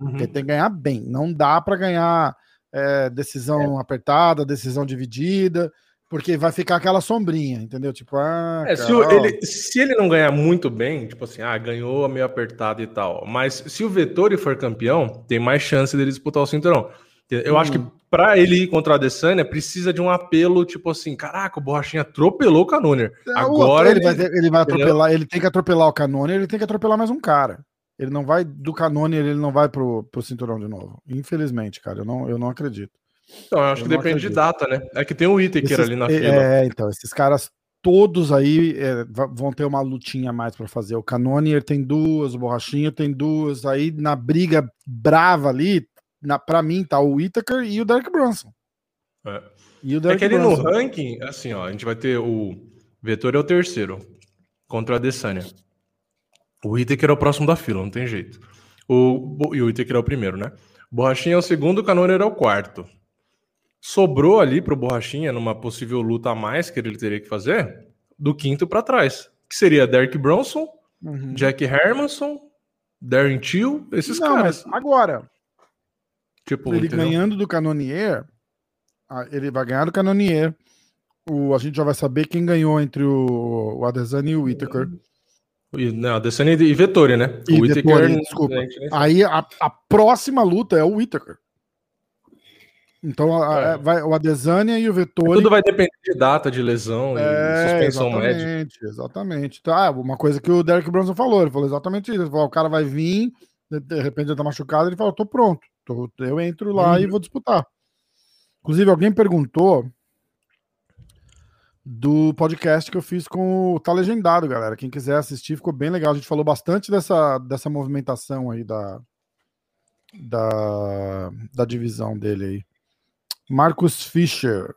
Uhum. Ele tem que ganhar bem. Não dá para ganhar é, decisão é. apertada, decisão dividida, porque vai ficar aquela sombrinha, entendeu? Tipo, ah, é, se, ele, se, ele, não ganhar muito bem, tipo assim, ah, ganhou meio apertado e tal, mas se o Vettori for campeão, tem mais chance dele disputar o cinturão. Eu acho que uhum. para ele ir contra a Adesanya precisa de um apelo tipo assim, caraca, o Borrachinha atropelou o Canoner. É, Agora ele, ele, vai, ele vai atropelar, ele tem que atropelar o Canoner, ele tem que atropelar mais um cara. Ele não vai do Canoner, ele não vai pro, pro cinturão de novo. Infelizmente, cara, eu não, eu não acredito. Então, eu acho eu que depende acredito. de data, né? É que tem o Whittaker esses, ali na é, fila. É, então, esses caras todos aí é, vão ter uma lutinha mais para fazer. O Canonier tem duas, o Borrachinha tem duas. Aí na briga brava ali, na, pra mim, tá o Whittaker e o Derek Brunson. É. E o Derek é que ele no ranking, assim, ó, a gente vai ter o Vetor é o terceiro contra a Adesanya. O Whittaker é o próximo da fila, não tem jeito. O, e o Whittaker é o primeiro, né? Borrachinha é o segundo, o Canoner é o quarto. Sobrou ali pro Borrachinha, numa possível luta a mais que ele teria que fazer, do quinto para trás. Que seria Derek Bronson, uhum. Jack Hermanson, Darren Till, esses não, caras. agora, Tipo, ele entendeu? ganhando do Canonier, ele vai ganhar do Canonier. O, a gente já vai saber quem ganhou entre o, o Adesanya e o Whittaker. Não, Adesanya e Vettori, né? E o Whittaker, desculpa. Aí a, a, próxima luta é o Whittaker. Então a, é. vai, o Adesanya e o Vettori. Tudo vai depender de data de lesão é, e suspensão exatamente, médica. Exatamente. Tá, uma coisa que o Derek Bronson falou, ele falou exatamente isso. Ele falou, o cara vai vir, de repente ele tá machucado, ele falou, tô pronto. Eu entro lá uhum. e vou disputar. Inclusive, alguém perguntou do podcast que eu fiz com o Tá Legendado, galera. Quem quiser assistir, ficou bem legal. A gente falou bastante dessa, dessa movimentação aí da, da, da divisão dele aí. Marcos Fischer.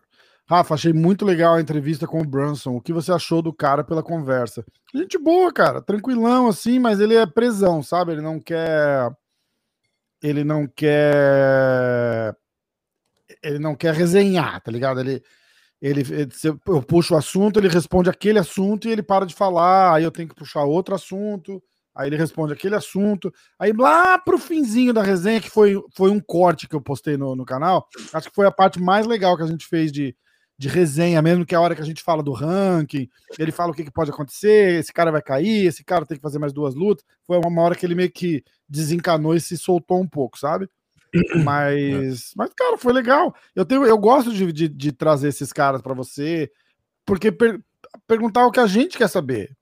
Rafa, achei muito legal a entrevista com o Brunson. O que você achou do cara pela conversa? Gente boa, cara. Tranquilão, assim, mas ele é presão, sabe? Ele não quer. Ele não quer. Ele não quer resenhar, tá ligado? Ele. Ele, ele, eu puxo o assunto, ele responde aquele assunto e ele para de falar, aí eu tenho que puxar outro assunto, aí ele responde aquele assunto, aí lá pro finzinho da resenha, que foi, foi um corte que eu postei no, no canal, acho que foi a parte mais legal que a gente fez de, de resenha mesmo, que é a hora que a gente fala do ranking, ele fala o que, que, pode acontecer, esse cara vai cair, esse cara tem que fazer mais duas lutas. Foi uma hora que ele meio que desencanou e se soltou um pouco, sabe? Mas, mas cara, foi legal. Eu, tenho, eu gosto de, de, de trazer esses caras para você, porque per, perguntar o que a gente quer saber.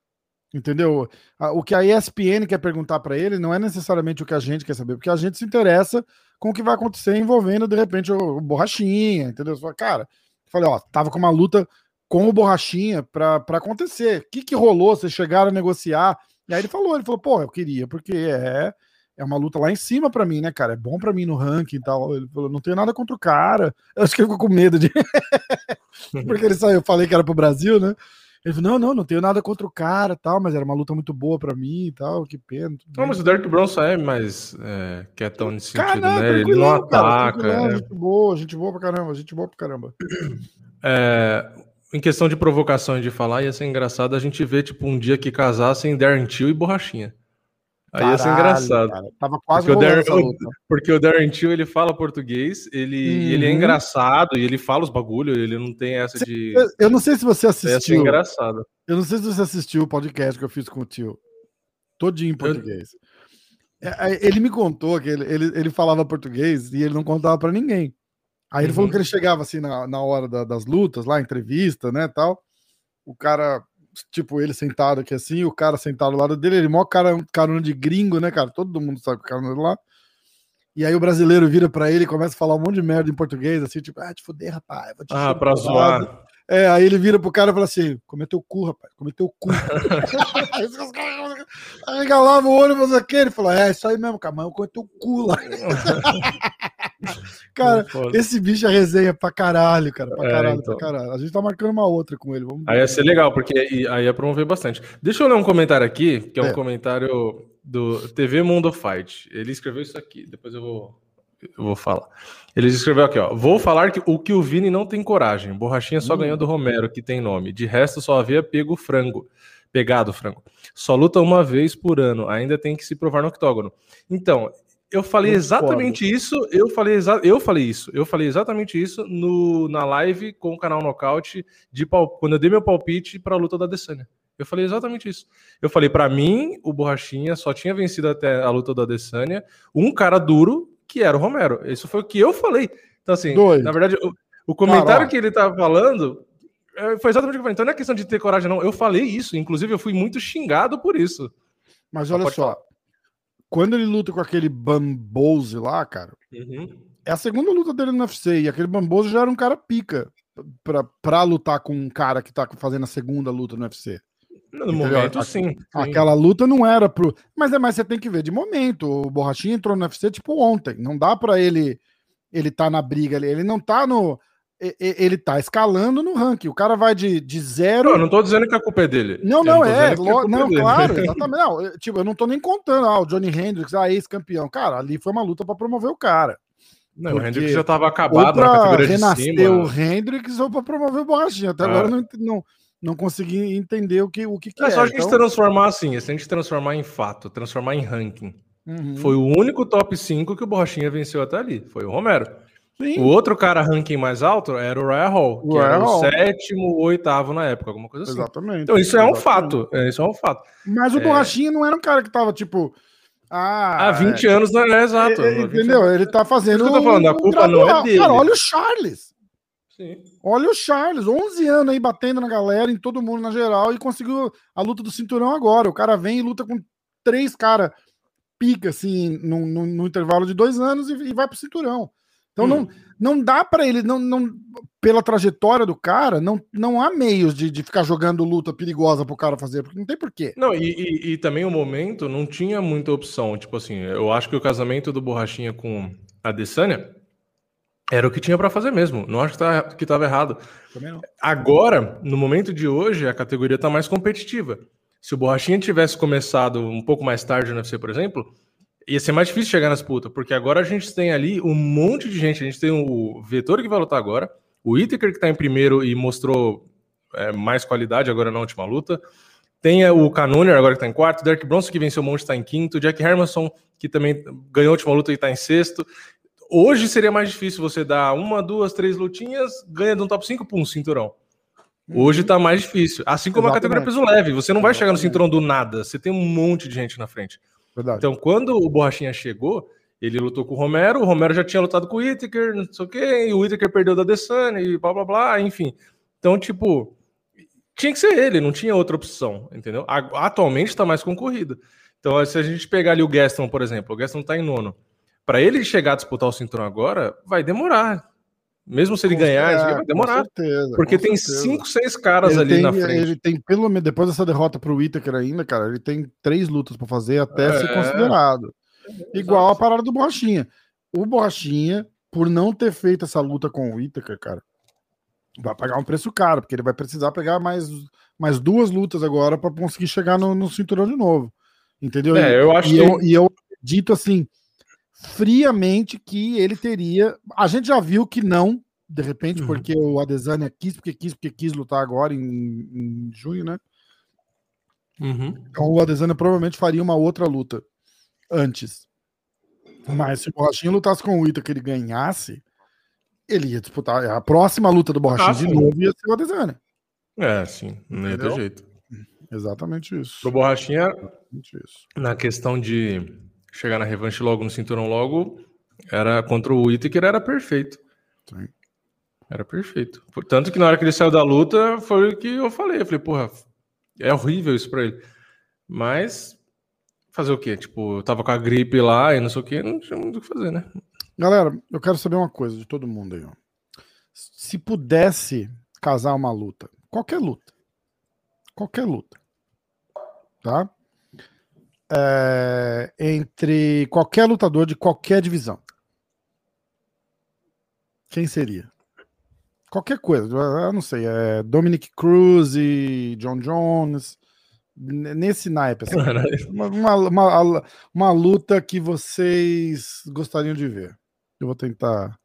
Entendeu? O que a ESPN quer perguntar para ele não é necessariamente o que a gente quer saber, porque a gente se interessa com o que vai acontecer envolvendo, de repente, o, Borrachinha, entendeu? Fala, cara, Falei, ó, tava com uma luta com o Borrachinha para acontecer. O que, que rolou? Vocês chegaram a negociar? E aí ele falou, ele falou, pô, eu queria, porque é, é uma luta lá em cima para mim, né, cara? É bom para mim no ranking e tal. Ele falou, não tenho nada contra o cara. Eu acho que ele ficou com medo de. porque ele saiu, eu falei que era pro Brasil, né? Ele falou, não, não, não tenho nada contra o cara tal, mas era uma luta muito boa para mim e tal, que pena. Não, mas o Derek Bronson é mais é, quietão nesse sentido, cara, né? Ele não ataca. Cara, é. Gente boa, gente boa pra caramba, gente boa pra caramba. É, em questão de provocação e de falar, ia ser engraçado a gente ver, tipo, um dia que casassem Darren Till e Borrachinha. Aí Caralho, ia ser engraçado. Cara, tava quase porque o, Darren, porque o Darren Till, ele fala português, ele, uhum. ele é engraçado e ele fala os bagulho, ele não tem essa de... Eu não sei se você assistiu. Essa é engraçado. Eu não sei se você assistiu o podcast que eu fiz com o Tio. Todinho em português. Eu... É, ele me contou que ele, ele, ele falava português e ele não contava para ninguém. Aí ele uhum. falou que ele chegava assim na, na hora da, das lutas, lá, entrevista, né, tal. O cara tipo, ele sentado aqui assim, o cara sentado ao lado dele, ele mó cara, carona de gringo, né, cara? Todo mundo sabe o cara é lá. E aí o brasileiro vira para ele e começa a falar um monte de merda em português, assim, tipo, ah, te fuder, rapaz. ah, pra zoar. É, aí ele vira pro cara e fala assim: cometeu o cu, rapaz, cometeu o cu. aí regalava o olho, mas aquele, ele falou: é, isso aí mesmo, cara, mas eu cometeu o cu lá. cara, esse bicho é resenha pra caralho, cara, pra é, caralho, então. pra caralho. A gente tá marcando uma outra com ele. Vamos aí ia ser legal, porque aí ia promover bastante. Deixa eu ler um comentário aqui, que é um é. comentário do TV Mundo Fight. Ele escreveu isso aqui, depois eu vou eu vou falar. Ele escreveu aqui, ó. Vou falar que o que o Vini não tem coragem. Borrachinha só hum. ganhou do Romero, que tem nome. De resto, só havia pego frango. Pegado frango. Só luta uma vez por ano. Ainda tem que se provar no octógono. Então, eu falei exatamente isso. Eu falei, exa eu falei isso. Eu falei exatamente isso no, na live com o canal Nocaute de quando eu dei meu palpite para a luta da Adesanya. Eu falei exatamente isso. Eu falei, para mim, o Borrachinha só tinha vencido até a luta da Adesanya um cara duro que era o Romero. Isso foi o que eu falei. Então, assim, Dois. na verdade, o, o comentário que ele estava falando é, foi exatamente o que eu falei. Então não é questão de ter coragem, não. Eu falei isso. Inclusive, eu fui muito xingado por isso. Mas olha só. Quando ele luta com aquele Bambose lá, cara, uhum. é a segunda luta dele no UFC. E aquele Bambose já era um cara pica pra, pra lutar com um cara que tá fazendo a segunda luta no UFC. No Entendeu? momento, sim, sim, Aquela luta não era pro. Mas é mais você tem que ver de momento. O Borrachinha entrou no UFC tipo ontem. Não dá para ele ele tá na briga ali. Ele não tá no. Ele tá escalando no ranking. O cara vai de, de zero. Não, eu não tô dizendo que a culpa é dele. Não, não, não é. Lo... É não, dele. claro, exatamente. Não, tipo, eu não tô nem contando. Ah, o Johnny Hendricks, ah, ex-campeão. Cara, ali foi uma luta para promover o cara. Não, o Hendricks já tava acabado na categoria de cima. o Hendricks ou para promover o Borrachinha. Até ah. agora não, não, não consegui entender o que, o que, que é. É só a gente então... transformar assim, se a gente transformar em fato, transformar em ranking. Uhum. Foi o único top 5 que o Borrachinha venceu até ali. Foi o Romero. Sim. O outro cara ranking mais alto era o Ryan Hall, que Ryan era Hall. o sétimo ou oitavo na época, alguma coisa assim. Exatamente. Então isso exatamente. é um fato. É, isso é um fato. Mas o é... Borrachinha não era um cara que tava tipo. Ah, Há 20 é... anos não é exato. É, entendeu? Ele tá fazendo. eu tô falando, a culpa não é dele. Cara, olha o Charles. Sim. Olha o Charles, 11 anos aí batendo na galera, em todo mundo na geral, e conseguiu a luta do cinturão agora. O cara vem e luta com três caras pica, assim, no, no, no, intervalo de dois anos e, e vai pro cinturão. Então hum. não, não dá para ele, não, não, pela trajetória do cara, não, não há meios de, de ficar jogando luta perigosa pro cara fazer, porque não tem porquê. Não, e, e, e, também o momento não tinha muita opção. Tipo assim, eu acho que o casamento do Borrachinha com a Desânia era o que tinha para fazer mesmo. Não acho que, tá, que tava errado. Agora, no momento de hoje, a categoria tá mais competitiva. Se o Borrachinha tivesse começado um pouco mais tarde no UFC, por exemplo, ia ser mais difícil chegar nas putas, porque agora a gente tem ali um monte de gente. A gente tem o Vettori que vai lutar agora, o Whittaker que tá em primeiro e mostrou é, mais qualidade agora na última luta. Tem o Cannonier agora que tá em quarto, Derek Bronson que venceu o monte está em quinto, Jack Hermanson que também ganhou a última luta e tá em sexto. Hoje seria mais difícil você dar uma, duas, três lutinhas, ganha de um top 5 para um cinturão. Hoje tá mais difícil. Assim como Exatamente. a categoria peso leve. Você não vai chegar no cinturão do nada. Você tem um monte de gente na frente. Verdade. Então, quando o Borrachinha chegou, ele lutou com o Romero, o Romero já tinha lutado com o Whittaker, não sei o quê, e o Whittaker perdeu da Desane, e blá blá blá, enfim. Então, tipo, tinha que ser ele, não tinha outra opção, entendeu? Atualmente está mais concorrido. Então, se a gente pegar ali o Gaston, por exemplo, o Gaston está em nono. Para ele chegar a disputar o cinturão agora, vai demorar. Mesmo se ele com ganhar, vai demorar. Certeza, porque tem certeza. cinco, seis caras ele ali tem, na frente. Ele tem, pelo menos, depois dessa derrota pro Whittaker ainda, cara, ele tem três lutas para fazer até é, ser considerado. É, Igual a parada do Borrachinha. O Borrachinha, por não ter feito essa luta com o Whittaker, cara, vai pagar um preço caro, porque ele vai precisar pegar mais, mais duas lutas agora para conseguir chegar no, no, cinturão de novo. Entendeu? É, eu acho e, que... eu, e eu acredito assim friamente que ele teria. A gente já viu que não, de repente, uhum. porque o Adesanya quis, porque quis, porque quis lutar agora em, em junho, né? Uhum. Então o Adesanya provavelmente faria uma outra luta antes. Mas se o Borrachinha lutasse com o Ita que ele ganhasse, ele ia disputar. A próxima luta do Borrachinha ah, de novo ia ser o Adesanya. É, sim, não ia ter jeito. Exatamente isso. Pro Borrachinha, isso. na questão de chegar na revanche logo no cinturão logo, era contra o Whittaker era perfeito. Sim. Era perfeito. Tanto que na hora que ele saiu da luta, foi o que eu falei. Eu falei, porra, é horrível isso pra ele. Mas fazer o quê? Tipo, eu tava com a gripe lá e não sei o quê, não tinha muito o que fazer, né? Galera, eu quero saber uma coisa de todo mundo aí, ó. Se pudesse casar uma luta, qualquer luta, qualquer luta, tá? É, entre qualquer lutador de qualquer divisão. Quem seria? Qualquer coisa, eu não sei, é Dominic Cruz e John Jones, nesse naipe, assim, uma, uma, uma, uma, luta que vocês gostariam de ver. Eu vou tentar,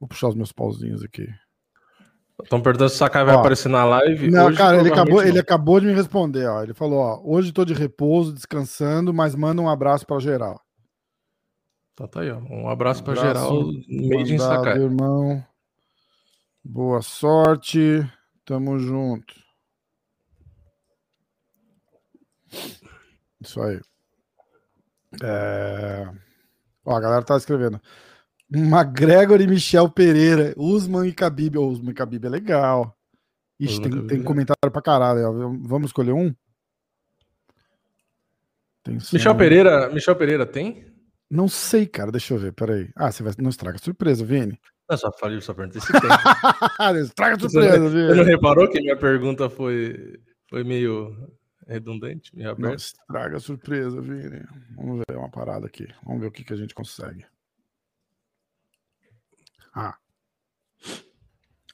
vou puxar os meus pauzinhos aqui. Estão perguntando se o Sakai vai ó, aparecer na live. Não, hoje, cara, ele acabou, ele acabou de me responder. Ó. Ele falou: ó, hoje estou de repouso, descansando, mas manda um abraço para geral. Tá, tá aí, ó. Um abraço, um para geral. Made in Sakai. irmão. Boa sorte. Tamo junto. Isso aí. É... Ó, a galera tá escrevendo. McGregor e Michel Pereira, Usman e Khabib. Oh, Usman e Khabib é legal. Ixi, tem, tem, comentário pra caralho. Vamos escolher um? Tem Michel Pereira, Michel Pereira tem? Não sei, cara. Deixa eu ver. Peraí. Ah, você vai não estraga surpresa, Vini. Eu só falei, só perguntei se tem. estraga surpresa, Vini. Você não reparou que minha pergunta foi, foi meio redundante, meio? Não estraga surpresa, Vini. Vamos ver uma parada aqui. Vamos ver o que, que a gente consegue. Ah.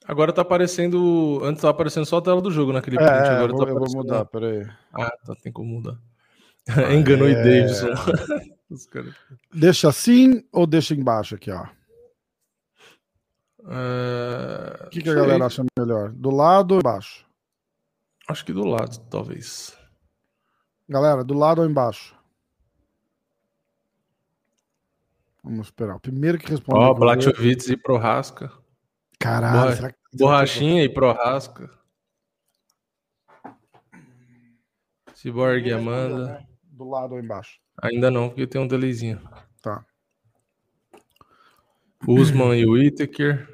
Agora tá aparecendo. Antes tava aparecendo só a tela do jogo naquele é, print. Agora eu vou, tá eu vou mudar, peraí. Ah, tá, tem como mudar. Ah, Enganou é... o Davidson. deixa assim ou deixa embaixo aqui, ó? É... O que, que a galera acha melhor? Do lado ou embaixo? Acho que do lado, talvez. Galera, do lado ou embaixo? Vamos esperar. O primeiro que respondeu. Ó, oh, Blachowicz e Prohaska. Caralho, Borra... será que... Borrachinha e Prohaska. Cyborg e Amanda. Né? Do lado ou embaixo? Ainda não, porque tem um delayzinho. Tá. Usman e Whittaker.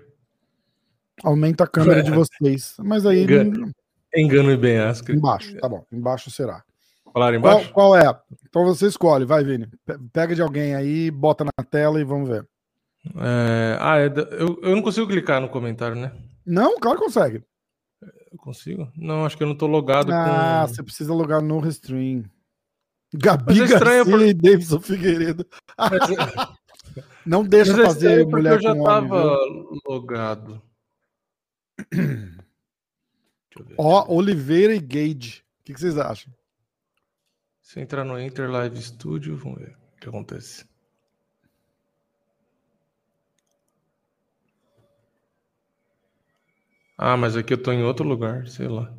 Aumenta a câmera de vocês. Mas aí. Engano, engano e bem asco. Embaixo, tá bom. Embaixo será. Falaram embaixo? Qual, qual, é? Então você escolhe, vai, Vini. Pega de alguém aí, bota na tela e vamos ver. É... Ah, é... eu, eu não consigo clicar no comentário, né? Não, claro que consegue. Eu consigo? Não, acho que eu não tô logado ah, com... você precisa logar no Restream. Gabi Mas é Garcia e Davidson Figueiredo. não deixa Mas é fazer mulher eu já com tava homem, logado. Ó, Oliveira e Gage. O que, que vocês acham? Se entrar no Enter Live Studio, vamos ver o que acontece. Ah, mas aqui eu tô em outro lugar, sei lá.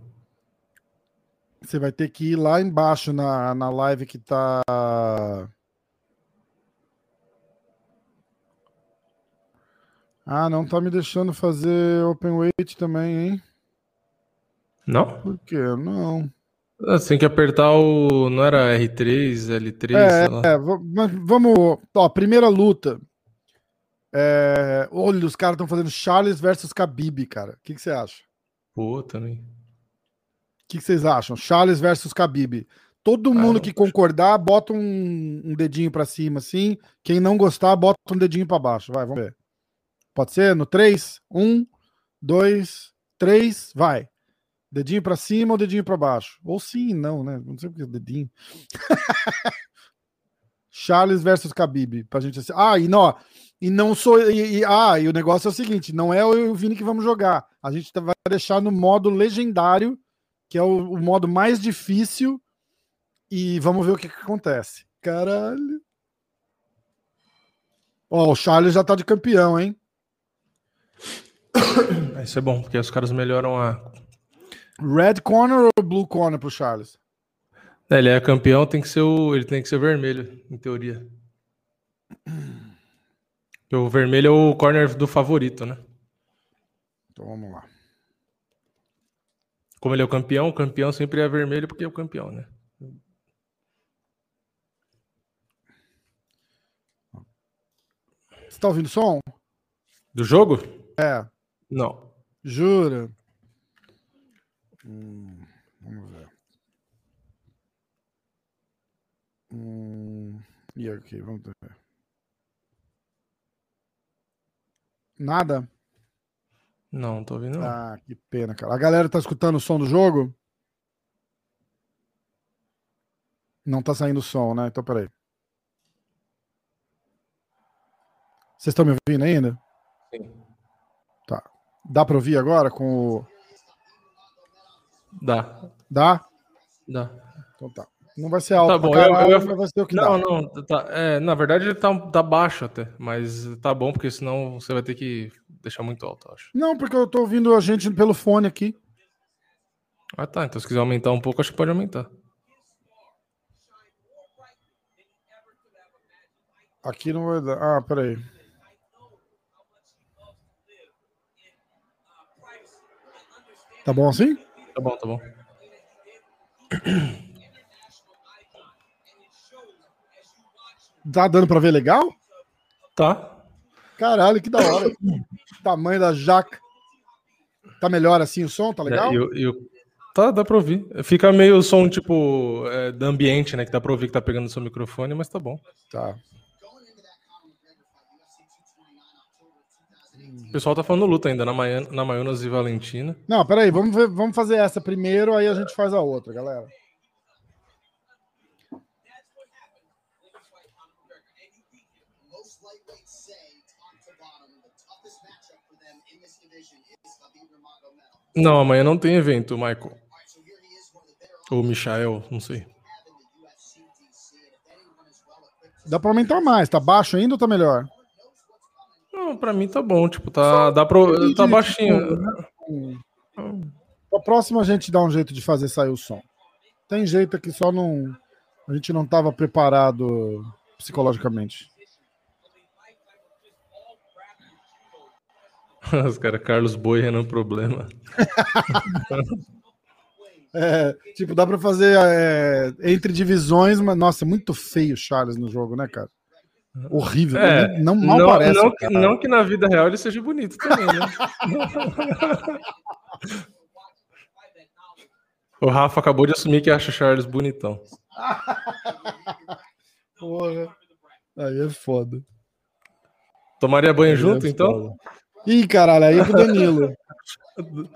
Você vai ter que ir lá embaixo na, na live que tá. Ah, não tá me deixando fazer open weight também, hein? Não? Por quê? Não. Ah, Você tem que apertar o. Não era R3, L3, sei lá. É, mas vamos. Ó, primeira luta. É, olha, os caras estão fazendo Charles versus Khabib, cara. O que, que você acha? Pô, também. O que, que vocês acham? Charles versus Khabib. Todo mundo não que concordar, bota um, um dedinho pra cima, assim. Quem não gostar, bota um dedinho pra baixo. Vai, vamos ver. Pode ser? No 3? 1, 2, 3, vai. Dedinho pra cima ou dedinho pra baixo? Ou sim, não, né? Não sei porque dedinho. Charles versus Khabib, pra gente assim. Ah, e não, e não sou e, e- ah, e o negócio é o seguinte, não é eu e o Vini que vamos jogar. A gente vai deixar no modo legendário, que é o, o modo mais difícil e vamos ver o que, que acontece. Caralho. Ó, o Charles já tá de campeão, hein? Isso é bom, porque os caras melhoram a. Red corner ou blue corner pro Charles? É, ele é campeão, tem que ser o. Ele tem que ser vermelho, em teoria. O vermelho é o corner do favorito, né? Então vamos lá. Como ele é o campeão, o campeão sempre é vermelho porque é o campeão, né? Você tá ouvindo som? Do jogo? É. Não. Jura? Hum, vamos ver. Hum, e aqui, vamos ver. Nada? Não, não tô ouvindo. Não. Ah, que pena, cara. A galera tá escutando o som do jogo? Não tá saindo som, né? Então, peraí. Vocês estão me ouvindo ainda? Sim. Tá. Dá pra ouvir agora com o. Dá. Dá? Dá. Então tá. Não vai ser alto Tá bom, eu- eu caralho, ia- mas vai ser o que Não, dá. não, tá, é, na verdade ele tá, tá baixo até, mas tá bom, porque senão você vai ter que deixar muito alto, eu acho. Não, porque eu tô ouvindo a gente pelo fone aqui. Ah tá, então se quiser aumentar um pouco, acho que pode aumentar. Aqui não vai dar. Ah, peraí. Tá bom assim? Tá bom, tá bom. Tá dando pra ver legal? Tá. Caralho, que da hora. Tamanho da jaca. Tá melhor assim o som? Tá legal? É, e o- e o- Tá, dá pra ouvir. Fica meio som, tipo, é, do ambiente, né? Que dá pra ouvir que tá pegando no seu microfone, mas tá bom. Tá. O pessoal tá falando luta ainda, na, Maia- na Maionas e Valentina. Não, peraí, vamos, ver, vamos fazer essa primeiro, aí a gente faz a outra, galera. Não, amanhã não tem evento, Michael. Ou Michael, não sei. Dá pra aumentar mais. Tá baixo ainda ou tá melhor? Não, pra mim tá bom, tipo, tá, dá pra, tá baixinho. A próxima a gente dá um jeito de fazer sair o som. Tem jeito aqui, só não. A gente não tava preparado psicologicamente. Os caras, Carlos Boi, Renan Problema. É, tipo, dá pra fazer é, entre divisões, mas nossa, é muito feio o Charles no jogo, né, cara? Horrível. É, não mal não, parece. não, que, não que na vida real ele seja bonito também, né? o Rafa acabou de assumir que acha o Charles bonitão. Porra. Aí é foda. Tomaria banho Aí junto, é então? Ih, caralho, aí é pro Danilo.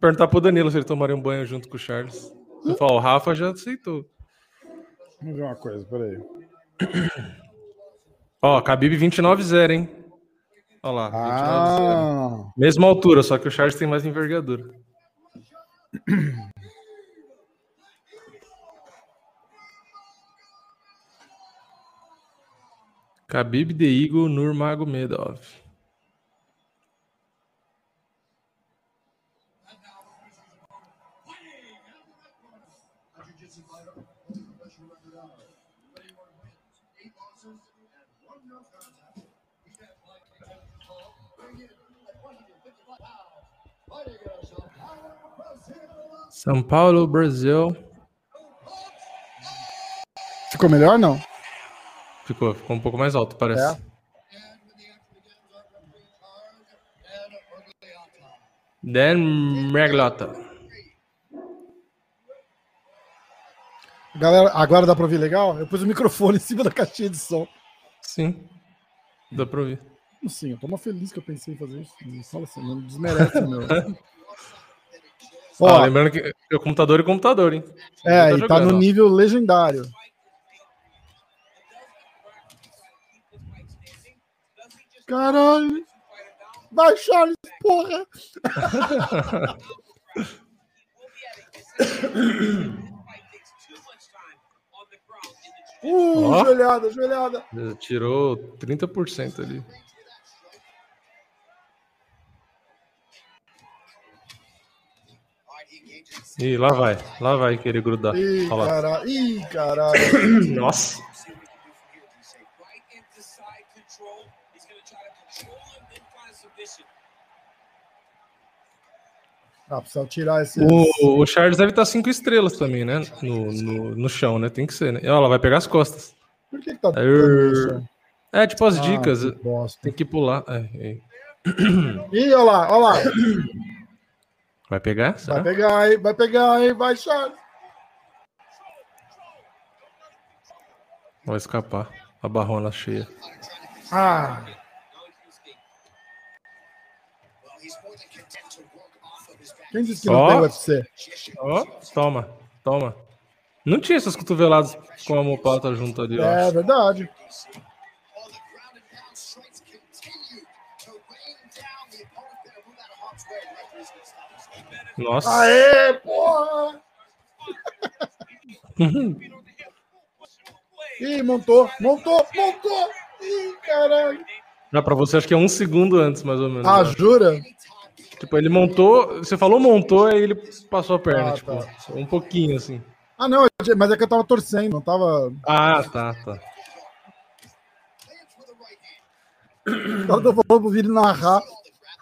Perguntar pro Danilo se ele tomaria um banho junto com o Charles. Fala, o Rafa já aceitou. Vamos ver uma coisa, peraí. Ó, Khabib 29-0, hein? Olha lá, 29-0. Ah, Mesma altura, só que o Charles tem mais envergadura. Khabib The Eagle Nurmagomedov. São Paulo, Brasil. ficou melhor não? Ficou, ficou um pouco mais alto, parece. É. Dan Merglota. Galera, agora dá pra ouvir legal? Eu pus o microfone em cima da caixinha de som. Sim. Dá pra ouvir. Sim, eu tô uma feliz que eu pensei em fazer isso. Não fala assim, não desmerece meu. Ó, Ó, lembrando que é computador e computador, hein? é, Tá e tá jogando, no nível legendário. Caralho. Vai, Charles, porra. Uh, Ó. joelhada, joelhada. Tirou 30% ali. Ih, lá vai. Lá vai querer grudar. Ih, caralho. Ih, caralho. Nossa. Ah, precisa tirar esse. O, o Charles deve estar 5 estrelas também, né? No, no, no chão, né? Tem que ser, né? E, Olha lá, vai pegar as costas. Por que, que tá Aí? É, tipo as Ah, dicas. que. Tem que pular. É, é. Ih, olha lá, olha lá. Vai pegar? Será? Vai pegar, hein? Vai pegar, hein? Vai, Charles. Vai escapar. A barrona cheia. Ah, quem disse que não Ó. tem UFC? Ó, toma, toma. Não tinha essas cotoveladas com a homopata junto ali, É acho. verdade. Nossa. Aê, porra! Ih, montou, montou, montou! Ih, caralho! Já pra você, acho que é um segundo antes, mais ou menos. Ah, né? jura? Tipo, ele montou. Você falou montou, aí ele passou a perna, Ah, tipo, tá. um pouquinho assim. Ah, não, mas é que eu tava torcendo, não tava. Ah, tá, tá. Tava falando pro Vini narrar.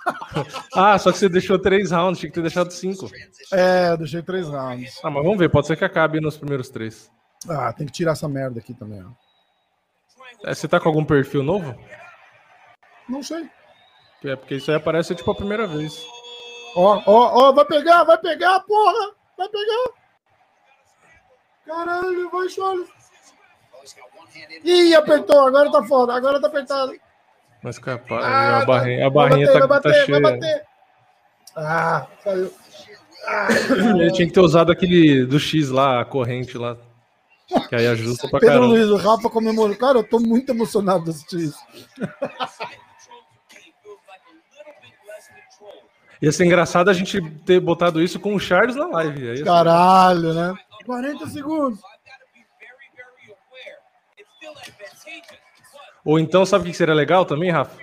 Ah, só que você deixou três rounds, tinha que ter deixado cinco. É, eu deixei três rounds. Ah, mas vamos ver, pode ser que acabe nos primeiros três. Ah, tem que tirar essa merda aqui também, ó. É, você tá com algum perfil novo? Não sei. É porque isso aí aparece tipo a primeira vez. Ó, ó, ó, vai pegar, vai pegar, porra! Vai pegar! Caralho, vai, Charles! Ih, apertou, agora tá foda, agora tá apertado. Vai escapar. Ah, a barrinha, a barrinha bater, tá, tá bater, cheia. vai bater. Ah, saiu. Ele tinha que ter usado aquele do X lá, a corrente lá. Que aí ajusta pra Pedro caramba. Luiz, o Rafa comemorou. Cara, eu tô muito emocionado de assistir isso. Ia ser engraçado a gente ter botado isso com o Charles na live. Aí ser- Caralho, né? 40 segundos. Ou então, sabe o que seria legal também, Rafa?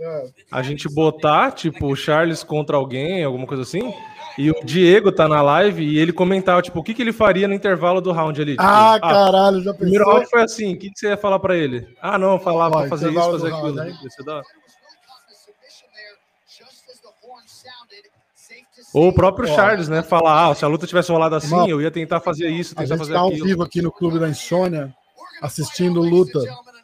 É. A gente botar, tipo, o Charles contra alguém, alguma coisa assim, e o Diego tá na live e ele comentar, tipo, o que, que ele faria no intervalo do round ali. Tipo, Ah, caralho, já O primeiro round foi assim, o que, que você ia falar pra ele? Ah, não, falar pra fazer isso, fazer aquilo. round, da hora. Ou o próprio Ó. Charles, né? Falar, ah, se a luta tivesse rolado assim, eu ia tentar fazer isso, A tentar gente fazer tá ao aquilo. vivo aqui no Clube da Insônia, assistindo luta.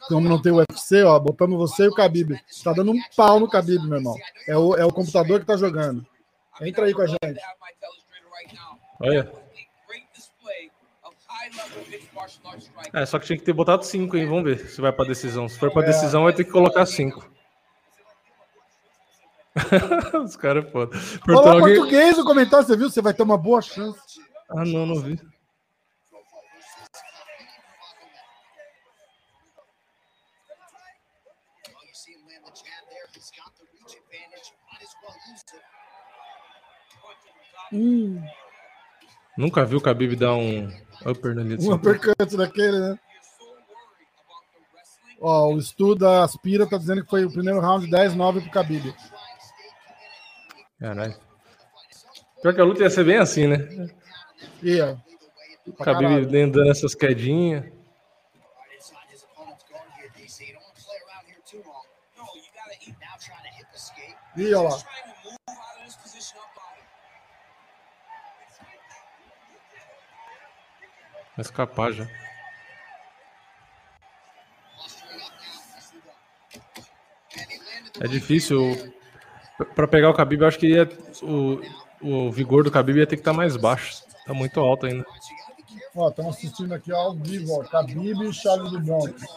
Como não tem UFC, ó, botamos você e o Khabib. Tá dando um pau no Khabib, meu irmão. É o, é o computador que tá jogando. Entra aí com a gente. Olha. É, só que tinha que ter botado 5, hein? Vamos ver se vai pra decisão. Se for pra É. decisão, vai ter que colocar 5. Os caras é foda. Olá, alguém- português no comentário, você viu? Você vai ter uma boa chance. Ah, não, não vi. Nunca vi o Khabib dar um upper na linha Um uppercut daquele, né? Ó, o estudo da Aspira tá dizendo que foi o primeiro round 10-9 pro Khabib. Caralho. Pior que a luta ia ser bem assim, né? Ó, O Khabib dando essas quedinhas. Inside his opponent's Vai escapar já. É difícil. Pra pegar o Khabib, eu acho que ia, o, o vigor do Khabib ia ter que estar mais baixo. Tá muito alto ainda. Ó, estamos assistindo aqui ao vivo, ó. Khabib e Charles do Bronx. Back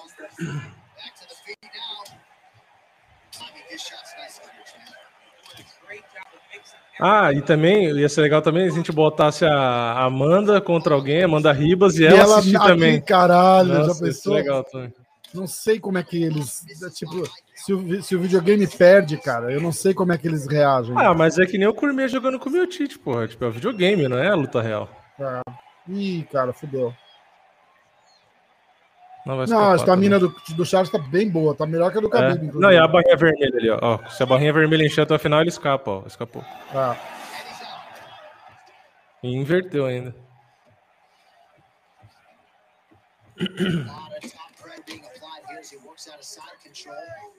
to the feet now. Bobby, this shot's nice on your chin. Ah, e também ia ser legal também se a gente botasse a Amanda contra alguém, Amanda Ribas, e E ela, ela assistir aqui, também. caralho, Nossa, já pensou? legal também. Não sei como é que eles. Tipo, se o, se o videogame perde, cara, eu não sei como é que eles reagem. Ah, mas é que nem o Cormier jogando com o Miotite, porra. Tipo, é o videogame, não é a luta real. Ih, cara, fudeu. Não vai Não, a estamina do, do Charles tá bem boa, tá melhor que a do. Khabib, É. inclusive. Não, e a barrinha vermelha ali, ó. Ó, Se a barrinha vermelha encher até o final, ele escapa, ó. Escapou. Ah, E inverteu ainda.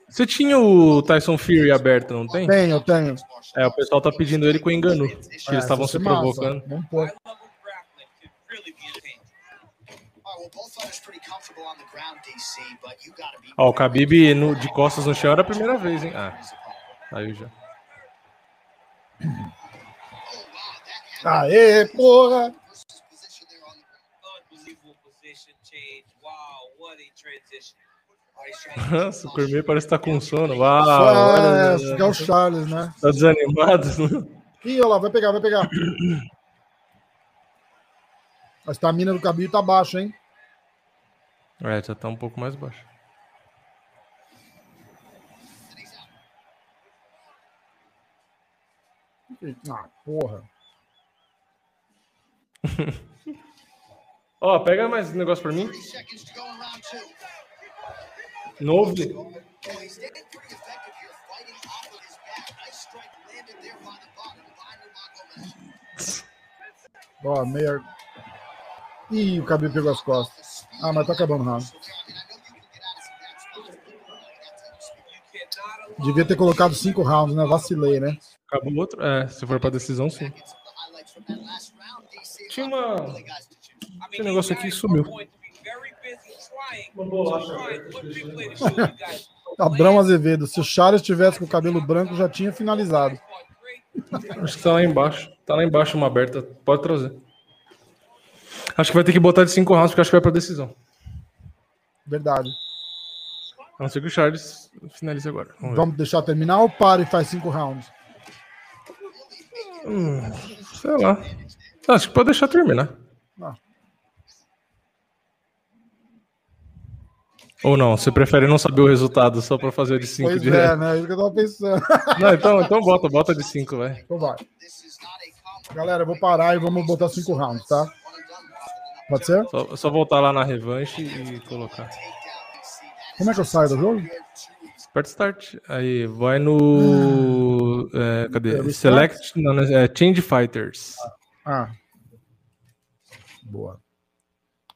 Você tinha o Tyson Fury aberto, não tem? tenho, tenho. É, o pessoal tá pedindo ele com engano. É, eles estavam se é massa. provocando. Vamos pôr. All right, well, both fighters pretty comfortable on the ground, DC, but you gotta Ó, o Khabib no- de costas no chão era a primeira vez, hein? Ah, aí já. Aê, porra! Nossa, o Cormier parece estar com sono. Uau, Ah, é, ficar o Charles, né? tá desanimado. Ih, olha lá, vai pegar, vai pegar. A estamina do Khabib tá baixa, hein? É, já tá um pouco mais baixo. Ah, porra. Ó, pega mais um negócio pra mim. 30 seconds to go in round two. Novo. Oh. Ó, meia. Ih, o Khabib pegou as costas. Ah, mas tá acabando o round. Devia ter colocado cinco rounds, né? Vacilei, né? Acabou o outro? É, se for pra decisão, sim. Tinha uma... Esse negócio these aqui sumiu. Abrão Azevedo. Se o Charles tivesse com o cabelo branco, já tinha finalizado. Acho que tá lá embaixo. Tá lá embaixo uma aberta. Pode trazer. Acho que vai ter que botar de 5 rounds, porque acho que vai pra decisão. Verdade. A não ser que o Charles finalize agora. Vamos. Vamos deixar terminar ou para e faz cinco rounds? Sei lá. Acho que pode deixar terminar. Ah. Ou não, você prefere não saber o resultado só pra fazer de 5 Pois de é, né? Isso que eu tava pensando. Não, então, então bota, bota de 5, vai. Então vai. Galera, eu vou parar e vamos botar cinco rounds, tá? Pode ser? Só, só voltar lá na revanche e colocar. Como é que eu saio do jogo? Aperta start. Aí, vai no. é, cadê? É, Select. Não, não, é Change Fighters. Ah. Boa.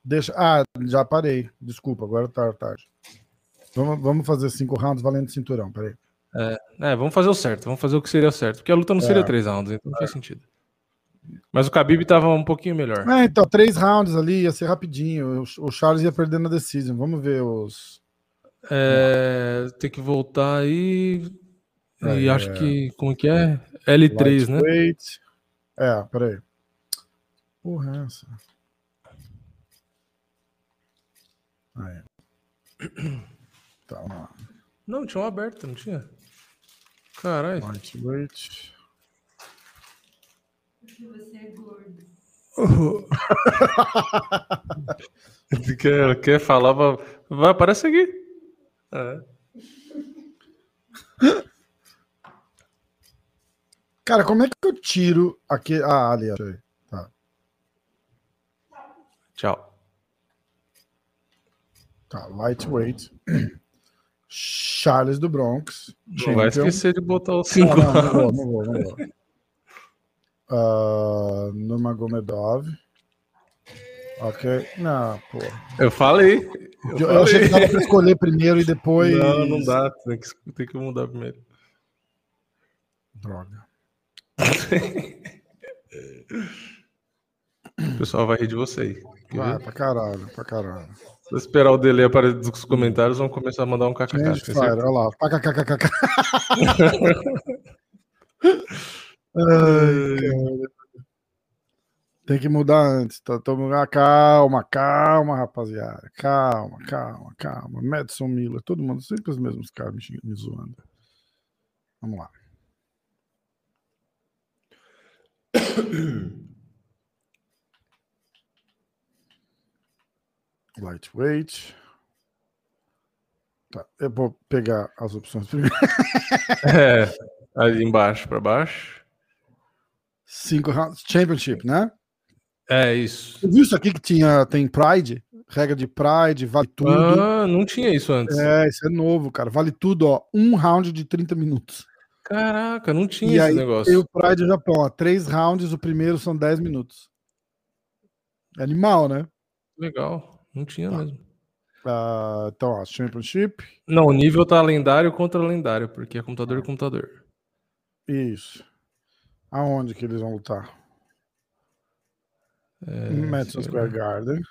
Deixa. Ah, já parei. Desculpa, agora tá tarde. Vamos, vamos fazer cinco rounds valendo cinturão, peraí. É, vamos fazer o certo. Vamos fazer o que seria o certo. Porque a luta não seria É. 3 rounds, então não faz sentido. Mas o Khabib tava um pouquinho melhor. É, então, três rounds ali ia ser rapidinho. O, Charles ia perder na decisão. Vamos ver os. É, tem que voltar aí. E É, acho que. Como que é? L3, né? É, peraí. Porra, é essa. Aí. Tá, vamos lá. Não, tinha um aberto, não tinha? Caralho. Lightweight. Você é gordo. Quer, quer falar, vai, aparece aqui. É. Cara, como é que eu tiro aqui? Ah, ali, achei. Tá. Tchau. Tá, lightweight. Charles do Bronx. Não vai esquecer de botar o Não, 5 não, não vou, não vou, não vou. Ah, Nurmagomedov. Ok. Não, pô. Eu falei. Eu, Eu, eu achei que falei. dava pra escolher primeiro e depois. Não, não dá. Tem que, tem que mudar primeiro. Droga. O pessoal vai rir de você aí. Quer Vai, ver? pra caralho, pra caralho. Se esperar o delay aparecer nos comentários, vão começar a mandar um kkk. Fire, certeza? olha lá. PKKKK. Ai, cara. Tem que mudar antes. Tá, Tamo- ah, calma, calma, rapaziada. Calma, calma, calma. Madison Miller, todo mundo, sempre os mesmos caras me, me zoando. Vamos lá. Lightweight. Tá, eu vou pegar as opções primeiro. É, ali embaixo para baixo. Cinco rounds. Championship, né? É isso. Você viu isso aqui que tinha, tem Pride? Regra de Pride, vale tudo. Ah, não tinha isso antes. É, isso é novo, cara. Vale tudo, ó. Um round de 30 minutos. Caraca, não tinha E esse aí negócio. tem o Pride do Japão, ó. Três rounds, o primeiro são 10 minutos. É Animal, né? Legal, não tinha Tá. mesmo. Ah, então, ó, Championship. Não, o nível tá lendário contra lendário, porque é computador e computador. Isso. Aonde que eles vão lutar? É, Madison Square. Garden,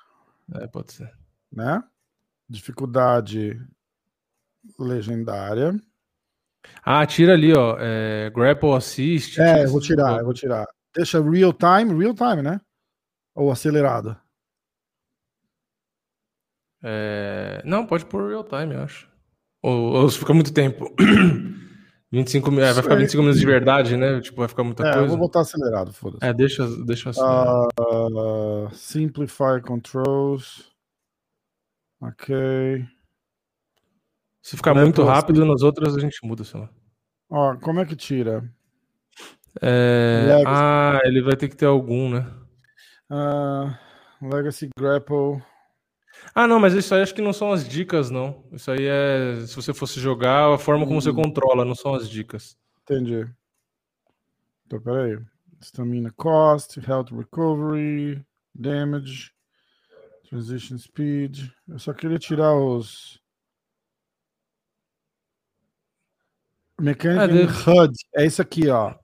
É, pode ser. né? Dificuldade legendária. Ah, tira ali, ó. É, grapple assist. É, eu vou tirar, eu vou tirar. Deixa real time, real time, né? Ou acelerado. É, Não, pode pôr real time, eu acho. Ou, ou se fica muito tempo. 25 mi- é, vai ficar Sei. 25 minutos de verdade, né? Tipo, vai ficar muita É, eu coisa. vou botar acelerado, foda-se. É, deixa, deixa assim. Ah, simplify controls. Ok. Se ficar muito rápido, nas outras a gente muda, sei lá. Ó, como é que tira? É. Ah, ele vai ter que ter algum, né? Ah, Legacy Grapple. Ah, não, mas isso aí acho que não são as dicas, não. Isso aí é, se você fosse jogar, a forma como você Hum. controla, não são as dicas. Entendi. Então, peraí. Stamina cost, health recovery, damage, transition speed. Eu só queria tirar os. Mechanic Ah, HUD. É isso aqui, ó.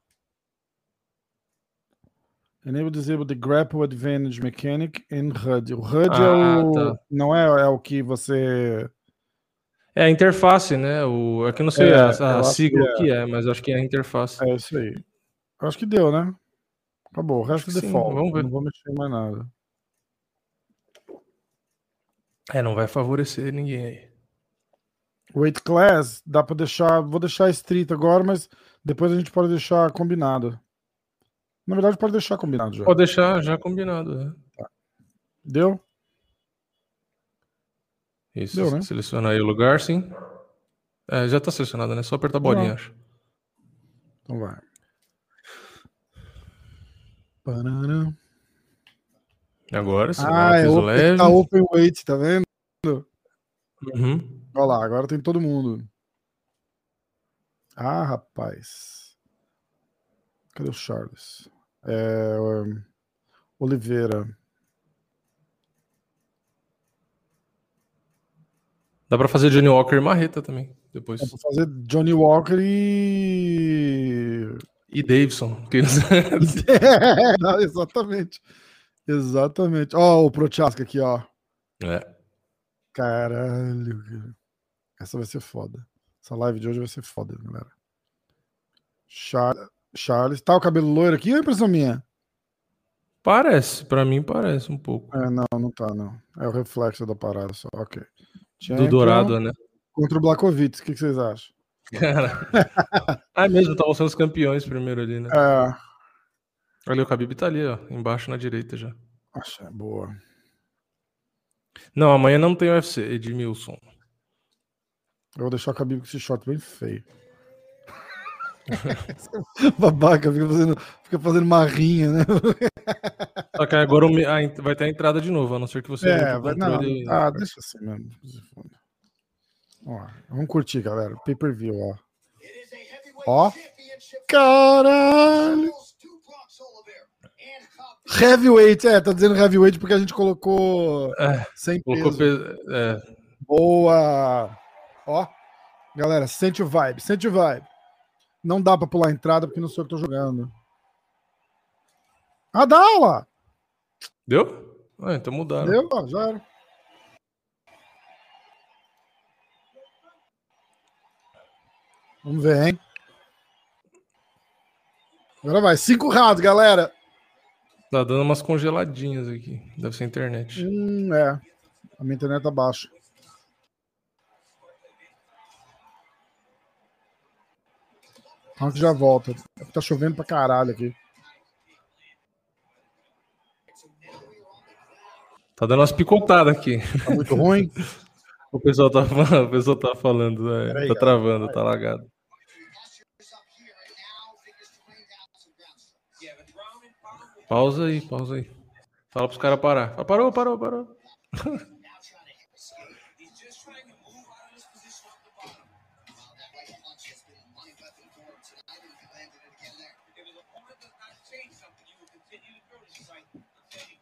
Enable disable the grapple advantage mechanic and HUD. O HUD é Ah, o. tá. Não é, é o que você. É a interface, né? O, é que eu não sei É, a, a sigla que o que é, mas acho que é a interface. É isso aí. Acho que deu, né? Acabou. O resto é que sim, default. vamos ver. Não vou mexer mais nada. É, não vai favorecer ninguém aí. Weight class, dá pra deixar. Vou deixar estrito agora, mas depois a gente pode deixar combinado. Na verdade, pode deixar combinado já. Pode deixar já combinado. né? Deu? Isso, Deu, né? seleciona aí o lugar, sim. É, já tá selecionado, né? Só apertar a bolinha, Não. acho. Então vai. Parará. Agora sim, Ah, é open, leve. tá open weight, tá vendo? Uhum. Olha lá, agora tem todo mundo. Ah, rapaz. Cadê o Charles? É, um, Oliveira. Dá pra fazer Johnny Walker e Marreta também, depois. Dá pra fazer Johnny Walker e. E Davidson. que- É, não, exatamente. Exatamente. Ó, o Prochaska aqui, ó. é. Caralho. cara. Essa vai ser foda. Essa live de hoje vai ser foda, galera. Char- Charles. Tá o cabelo loiro aqui ou é impressão minha? Parece, pra mim parece um pouco. É, não, não tá, não. É o reflexo da parada só. Ok. Do Champion Dourado, né? Contra o Blakovic. O que, que vocês acham? Cara. ah, mesmo, estavam sendo os campeões primeiro ali, né? É, Olha, o Khabib tá ali, ó, embaixo na direita já. é boa. Não, amanhã não tem UFC, Edmilson. Eu vou deixar o Khabib com esse short bem feio. Babaca, fica fazendo, fica fazendo marrinha, né? Só que agora vai ter a entrada de novo, a não ser que você É, vai, não, controle. ah, deixa assim mesmo. Ó, vamos curtir, galera. Pay per view, ó. Ó. Caralho! Heavyweight, é, tá dizendo heavyweight porque a gente colocou É, sem colocou peso. pe- é, Boa! Ó, galera, sente o vibe, sente o vibe. Não dá pra pular a entrada porque não sou eu que tô jogando. Ah, dá lá! Deu? Ah, então mudaram. Deu, ó, já era. Vamos ver, hein? Agora vai. Cinco rounds, galera. Tá dando umas congeladinhas aqui. Deve ser a internet. Hum, é. A minha internet tá baixa. Round já volta. Tá chovendo pra caralho aqui. Tá dando umas picotadas aqui. Tá muito ruim. O pessoal tá, falando- o pessoal tá falando, é, Peraí, tá travando, tá lagado. Pausa aí, pausa aí. Fala pros caras parar. Ah, Parou, parou, parou.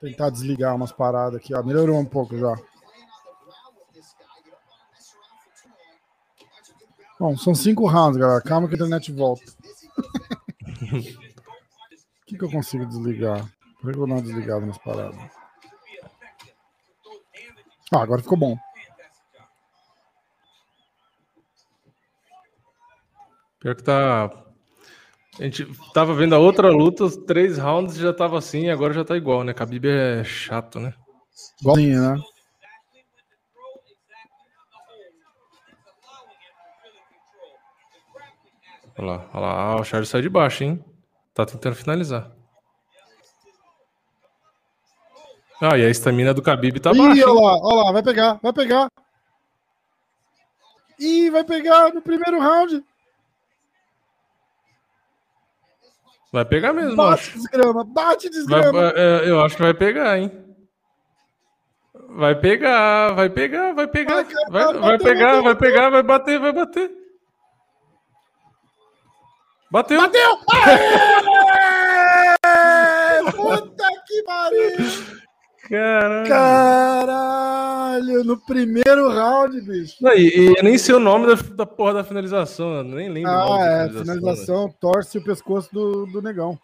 Tentar desligar umas paradas aqui, ó. Melhorou um pouco já. Bom, são cinco rounds, galera. Calma que a internet volta. O que, que eu consigo desligar? Por que eu uma desligada nas paradas? Ah, agora ficou bom. Pior que tá. A gente tava vendo a outra luta, os três rounds já tava assim, agora já tá igual, né? Khabib é chato, né? Igualzinho, né? Olha lá, olha lá. Ah, o Charles sai de baixo, hein? Tá tentando finalizar. Ah, e a estamina do Khabib tá Ih, baixa. olha lá, olha lá, vai pegar, vai pegar. Ih, vai pegar no primeiro round. Vai pegar mesmo, Bate, acho. desgrama, bate, Vai- desgrama. é, eu acho que vai pegar, hein? Vai pegar, vai pegar, vai pegar. Vai, Vai, bateu, vai pegar, bateu, vai pegar, vai bater, vai bater. Bateu. Bateu! Aê! Puta que pariu! Caralho. Caralho, no primeiro round, bicho. Não, e, e nem sei o nome da, da porra da finalização, eu nem lembro. Ah, é, né? finalização, torce o pescoço do, do negão.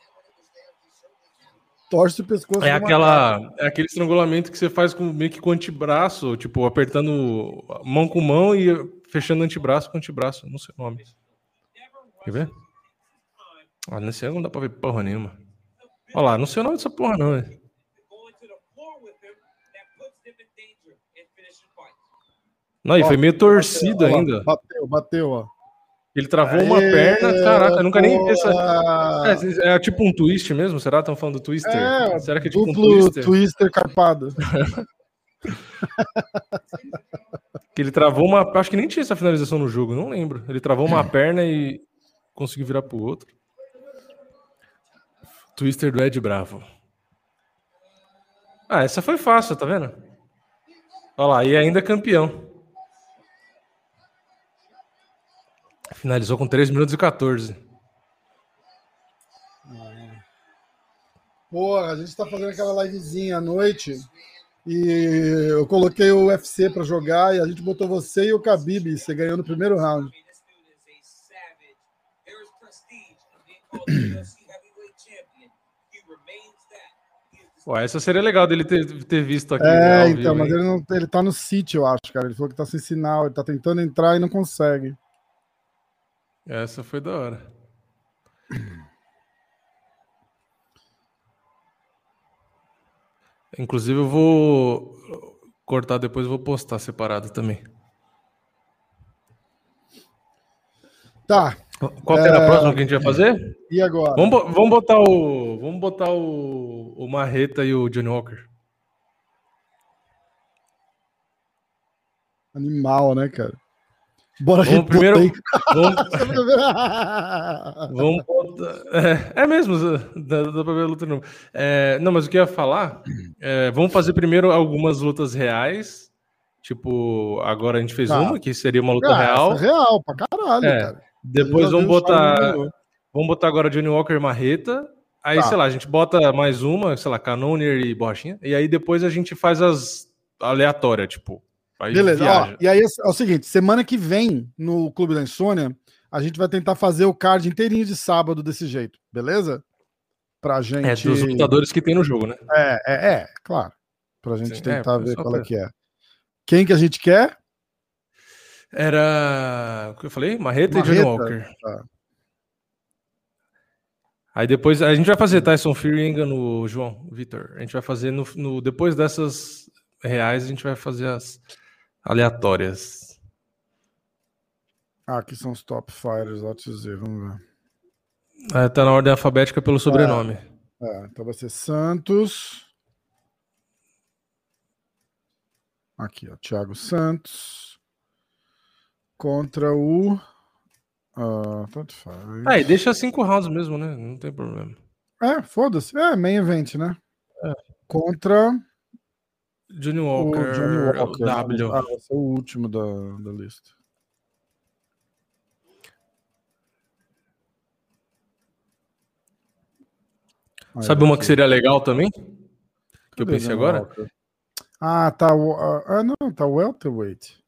Torce o pescoço É do aquela, é aquele estrangulamento que você faz com, meio que com o antebraço, tipo, apertando mão com mão e fechando antebraço com antebraço. Não sei o nome. Quer ver? Ah, nesse ângulo não dá pra ver porra nenhuma. Olha lá, não sei o nome dessa porra, não. né? Não, e foi meio torcido Ó lá, ainda. Bateu, bateu, ó. Ele travou uma Aê, perna. Caraca, eu nunca nem vi essa. boa! É, é tipo um twist mesmo? Será? Estão falando do twister? É, Será que é tipo um Duplo twister? twister carpado. Que ele travou uma. Acho que nem tinha essa finalização no jogo, não lembro. Ele travou uma perna e conseguiu virar pro outro. Twister do Ed Bravo. Ah, essa foi fácil, tá vendo? Olha lá, e ainda é campeão. Finalizou com 3 minutos e 14. Porra, a gente tá fazendo aquela livezinha à noite e eu coloquei o UFC pra jogar e a gente botou você e o Khabib, você ganhou no primeiro round. Pô, essa seria legal dele ter, ter visto aqui. É, então, vivo, mas hein? ele, não, ele tá no sítio, eu acho, cara. Ele falou que tá sem sinal, ele tá tentando entrar e não consegue. Essa foi da hora. Inclusive, eu vou cortar depois, vou postar separado também. Tá, Qual que era É. a próxima que a gente vai fazer? e agora? Vamos, vamos botar o. Vamos botar o, o Marreta e o Johnny Walker. Animal, né, cara? Bora Vamos primeiro. aí. Vamos. É, é mesmo, dá, dá pra ver a luta não. É, não, mas o que eu ia falar. é, vamos fazer primeiro algumas lutas reais. Tipo, agora a gente fez Tá. uma, que seria uma luta Ah, real. é real, pra caralho, É. cara. Depois vamos botar. Vamos botar agora Johnny Walker e Marreta. Aí, Tá. sei lá, a gente bota mais uma, sei lá, Canonier e Borrachinha. E aí depois a gente faz as aleatórias, tipo. Aí Beleza, ó, e aí é o seguinte, semana que vem, no Clube da Insônia, a gente vai tentar fazer o card inteirinho de sábado desse jeito, beleza? Pra gente... É, dos lutadores que tem no jogo, né? É, é, é, claro. Pra gente Sim, tentar é, ver qual é que é. Quem que a gente quer? Era. O que eu falei? Marreta, e Johnny Marreta, Walker. tá. Aí depois a gente vai fazer Tyson Fury e engano, João, Vitor. A gente vai fazer no, no- depois dessas reais, a gente vai fazer as aleatórias. Ah, aqui são os top fighters, lá dizer, vamos ver. É, tá na ordem alfabética pelo sobrenome. É, então vai ser Santos. Aqui, ó, Thiago Santos. Contra o. ah, tanto faz. Ah, e deixa cinco rounds mesmo, né? Não tem problema. É, foda-se. É, main event, né? Contra Johnny o Walker, Johnny Walker. W. Ah, vai ser o último da, da lista. Aí, Sabe uma que seria legal também? Que eu Cadê pensei agora? Walker? Ah, tá. o- ah, Ah, não, tá welterweight.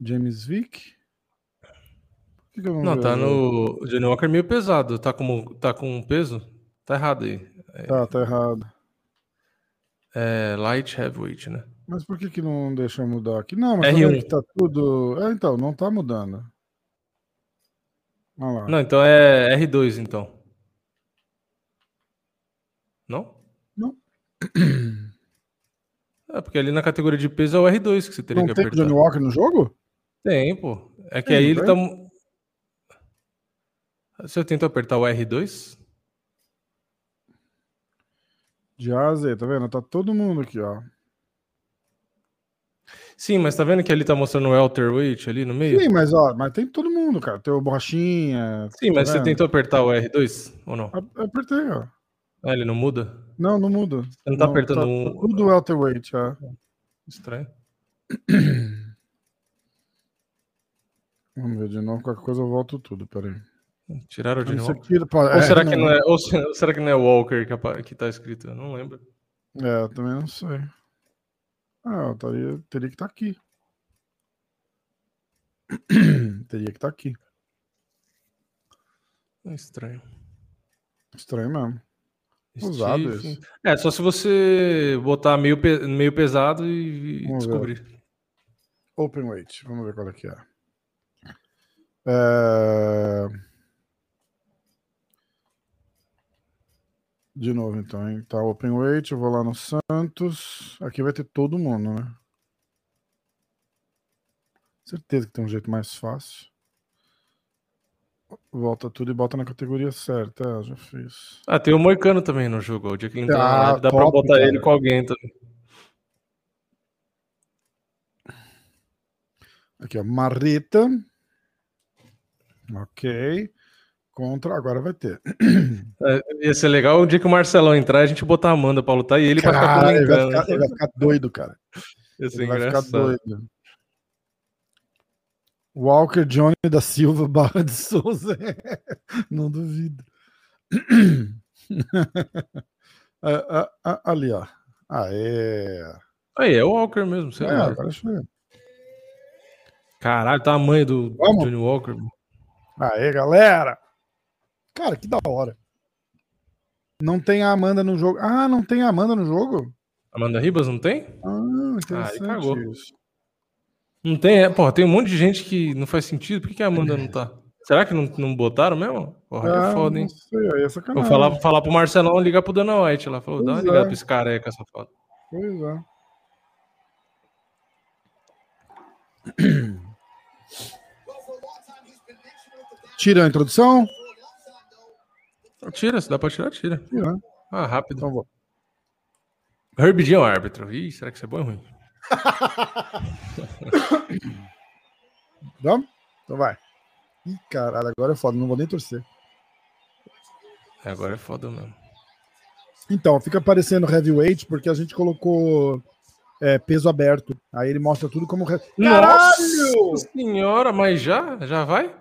James Vick. Que que não tá no. O Johnny Walker é meio pesado. Tá com, tá com peso? Tá errado aí. Tá, tá errado. É light heavyweight, né? Mas por que que não deixa eu mudar aqui? Não, mas tá R1. vendo que tá tudo... É, então, não tá mudando. Olha lá. Não, então é R2, então. Não? Não. É, porque ali na categoria de peso é o R2 que você teria Não que tem apertar. Johnny Walker no jogo? Tem, pô. É que Tem, aí ele tem? tá. Se eu tento apertar o R2, De A a Z, tá vendo? Tá todo mundo aqui, ó. Sim, mas tá vendo que ali tá mostrando o welterweight ali no meio? Sim, mas ó, mas tem todo mundo, cara. Tem o Borrachinha. Sim, mas tá você vendo? tentou apertar o R2 ou não? A- Apertei, ó. Ah, ele não muda? Não, não muda. Você não tá apertando tá, um- tá tudo welterweight, ó. Estranho. Vamos ver de novo, qualquer coisa eu volto tudo, peraí. Tiraram o Johnny Isso Walker. aqui, pô, Ou é, será que não é, ou se- ou será que não é Walker que, apa- que tá escrito? Eu não lembro. É, eu também não sei. Ah, eu teria, teria que estar aqui. teria que estar aqui. É estranho. Estranho mesmo. Usado isso. É, só se você botar meio, pe- meio pesado e, Vamos ver. descobrir. Open weight. Vamos ver qual é que é. É, De novo, então, hein? Tá open weight, eu vou lá no Santos. Aqui vai ter todo mundo, né? Certeza que tem um jeito mais fácil. Volta tudo e bota na categoria certa. É, já fiz. Ah, tem o Moicano também no jogo. O dia que ele entra na Ah, live, dá pra top, botar cara. ele com alguém também. Aqui, ó. Marreta. Ok. Contra. Agora vai ter. É, ia ser legal o dia que o Marcelão entrar, a gente botar a Amanda pra lutar e ele pra ficar Cara, ele vai comentando. ficar, ele vai ficar doido, cara. Ser Ele vai ficar engraçado. doido. Walker Johnny da Silva Barra de Souza. Não duvido. Ah, ah, ah, ali, ó. Aê. Aí, é o Walker mesmo, sei É, lá. agora deixa eu ver. Caralho, tamanho do Vamos. Johnny Walker. Aê, galera. Cara, que da hora. Não tem a Amanda no jogo. Ah, não tem a Amanda no jogo? Amanda Ribas não tem? Ah, interessante cagou. isso. Não tem, é, porra, tem um monte de gente que não faz sentido. Por que, que a Amanda não tá? Será que não, não botaram mesmo? Porra, Ah, é foda, hein? Não sei, aí é Vou sacanagem. falar, falar pro Marcelão ligar pro Dana White lá. Falou, dá uma ligada é. pra esse careca, essa foto. Pois é. Tira a introdução? Tira, se dá pra tirar, tira. Tira. Ah, rápido. Então vou. Herbie Jean é o árbitro. Ih, será que isso é bom ou ruim? Vamos? Então vai. Ih, caralho, agora é foda, não vou nem torcer. É, agora é foda mesmo. Então, fica aparecendo heavyweight porque a gente colocou é, peso aberto. Aí ele mostra tudo como. Caralho! Nossa senhora, mas já? Já vai?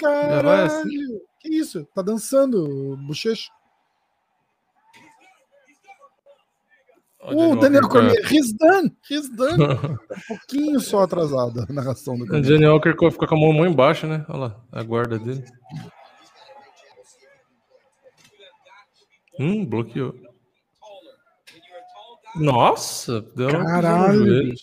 Já vai assim? Que isso? Tá dançando, Uh, Johnny Daniel Cormier, he's done! He's done! Um pouquinho só atrasado a narração do O Cormier. Johnny Walker fica com a mão embaixo, né? Olha lá, a guarda dele. Hum, bloqueou. Nossa, deu Caralho! joelho.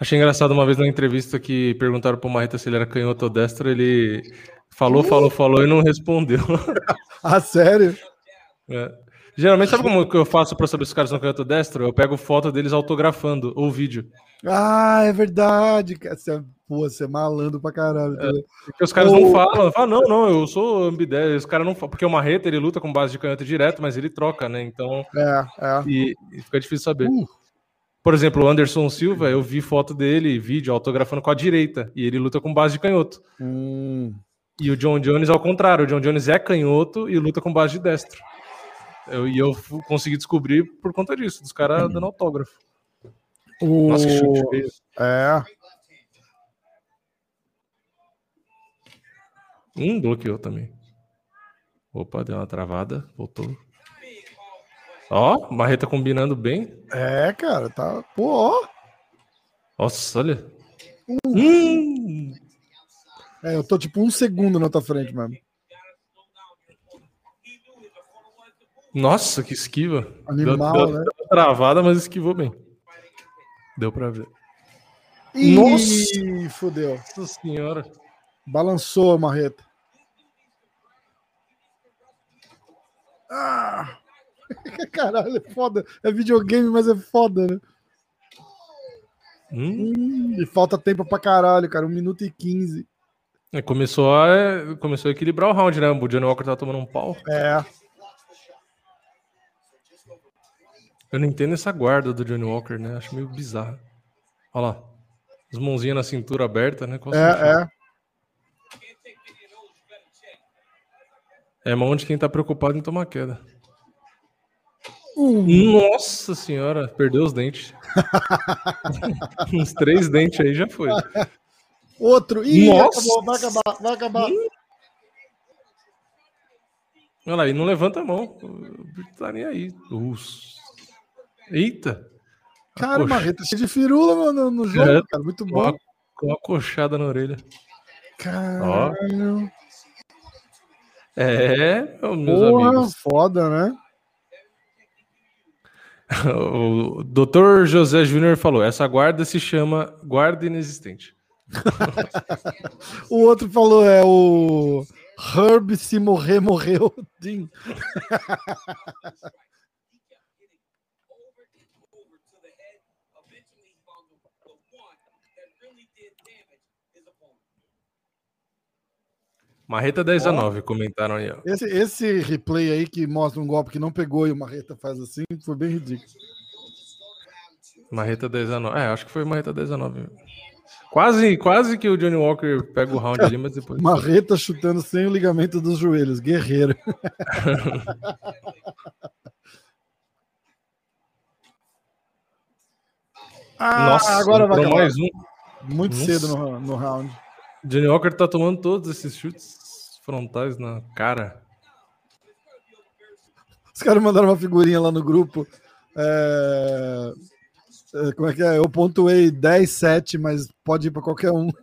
Achei engraçado uma vez na entrevista que perguntaram pro Marreta se ele era canhoto ou destro, ele falou, falou, falou e não respondeu. Ah, sério? É. Geralmente, sabe como que eu faço pra saber se os caras são canhoto ou destro? Eu pego foto deles autografando ou vídeo. Ah, é verdade. cara. Você é, pô, você é malandro pra caralho. tá ligado? Porque os caras Ou- não falam, falam, não, não, eu sou ambidestro. Os caras não falam, porque o Marreta ele luta com base de canhoto direto, mas ele troca, né? Então, É, é. e, e fica difícil saber. Uh. Por exemplo, o Anderson Silva, eu vi foto dele, vídeo, autografando com a direita, e ele luta com base de canhoto. Hum. E o John Jones, ao contrário, o John Jones é canhoto e luta com base de destro. Eu, e eu consegui descobrir por conta disso, dos caras dando autógrafo. O... Nossa, que chute feio. É. Hum, bloqueou também. Opa, deu uma travada, voltou. Ó, Marreta combinando bem. É, cara, tá. Pô, ó. Nossa, olha. Hum, É, eu tô tipo um segundo na tua frente mesmo. nossa, que esquiva. Animal, deu, deu, né? deu travada, mas esquivou bem. Deu pra ver. Ih, Nossa! fodeu. Nossa senhora. Balançou a marreta. Ah! Caralho, é foda. É videogame, mas é foda, né? Hum, Hum, e falta tempo pra caralho, cara. 1 minuto e 15. é, começou, a, é, começou a equilibrar o round, né? O Johnny Walker tava tomando um pau. É. Eu não entendo essa guarda do Johnny Walker, né? Acho meio bizarro. Olha lá. As mãozinhas na cintura aberta, né? Qual? É, é. É mão de quem tá preocupado em tomar queda. Nossa senhora, perdeu os dentes. Uns três dentes aí já foi. outro. Ih, Nossa! acabou. Vai acabar, vai acabar. Olha lá, e não levanta a mão. Tá nem aí. Us. Eita! Cara, Poxa. marreta cheia de firula no, no, jogo, É. cara. Muito bom. com uma coxada na orelha. Caralho. É, meus Porra, amigos. foda, né? O Dr. José Júnior falou: essa guarda se chama guarda inexistente. O outro falou, é o Herb se morrer, morreu. Marreta 10 a 9, comentaram aí, ó. Esse, esse replay aí que mostra um golpe que não pegou e o Marreta faz assim, foi bem ridículo. Marreta 10 a 9. É, acho que foi Marreta 10 a 9. Quase, quase que o Johnny Walker pega o round ali, mas depois. Marreta chutando sem o ligamento dos joelhos, guerreiro. ah, Nossa, agora vai mais um. Muito Nossa. cedo no, no round. Johnny Walker tá tomando todos esses chutes frontais na cara. Os caras mandaram uma figurinha lá no grupo. É, é, Como é que é? Eu pontuei 10, 7, mas pode ir pra qualquer um.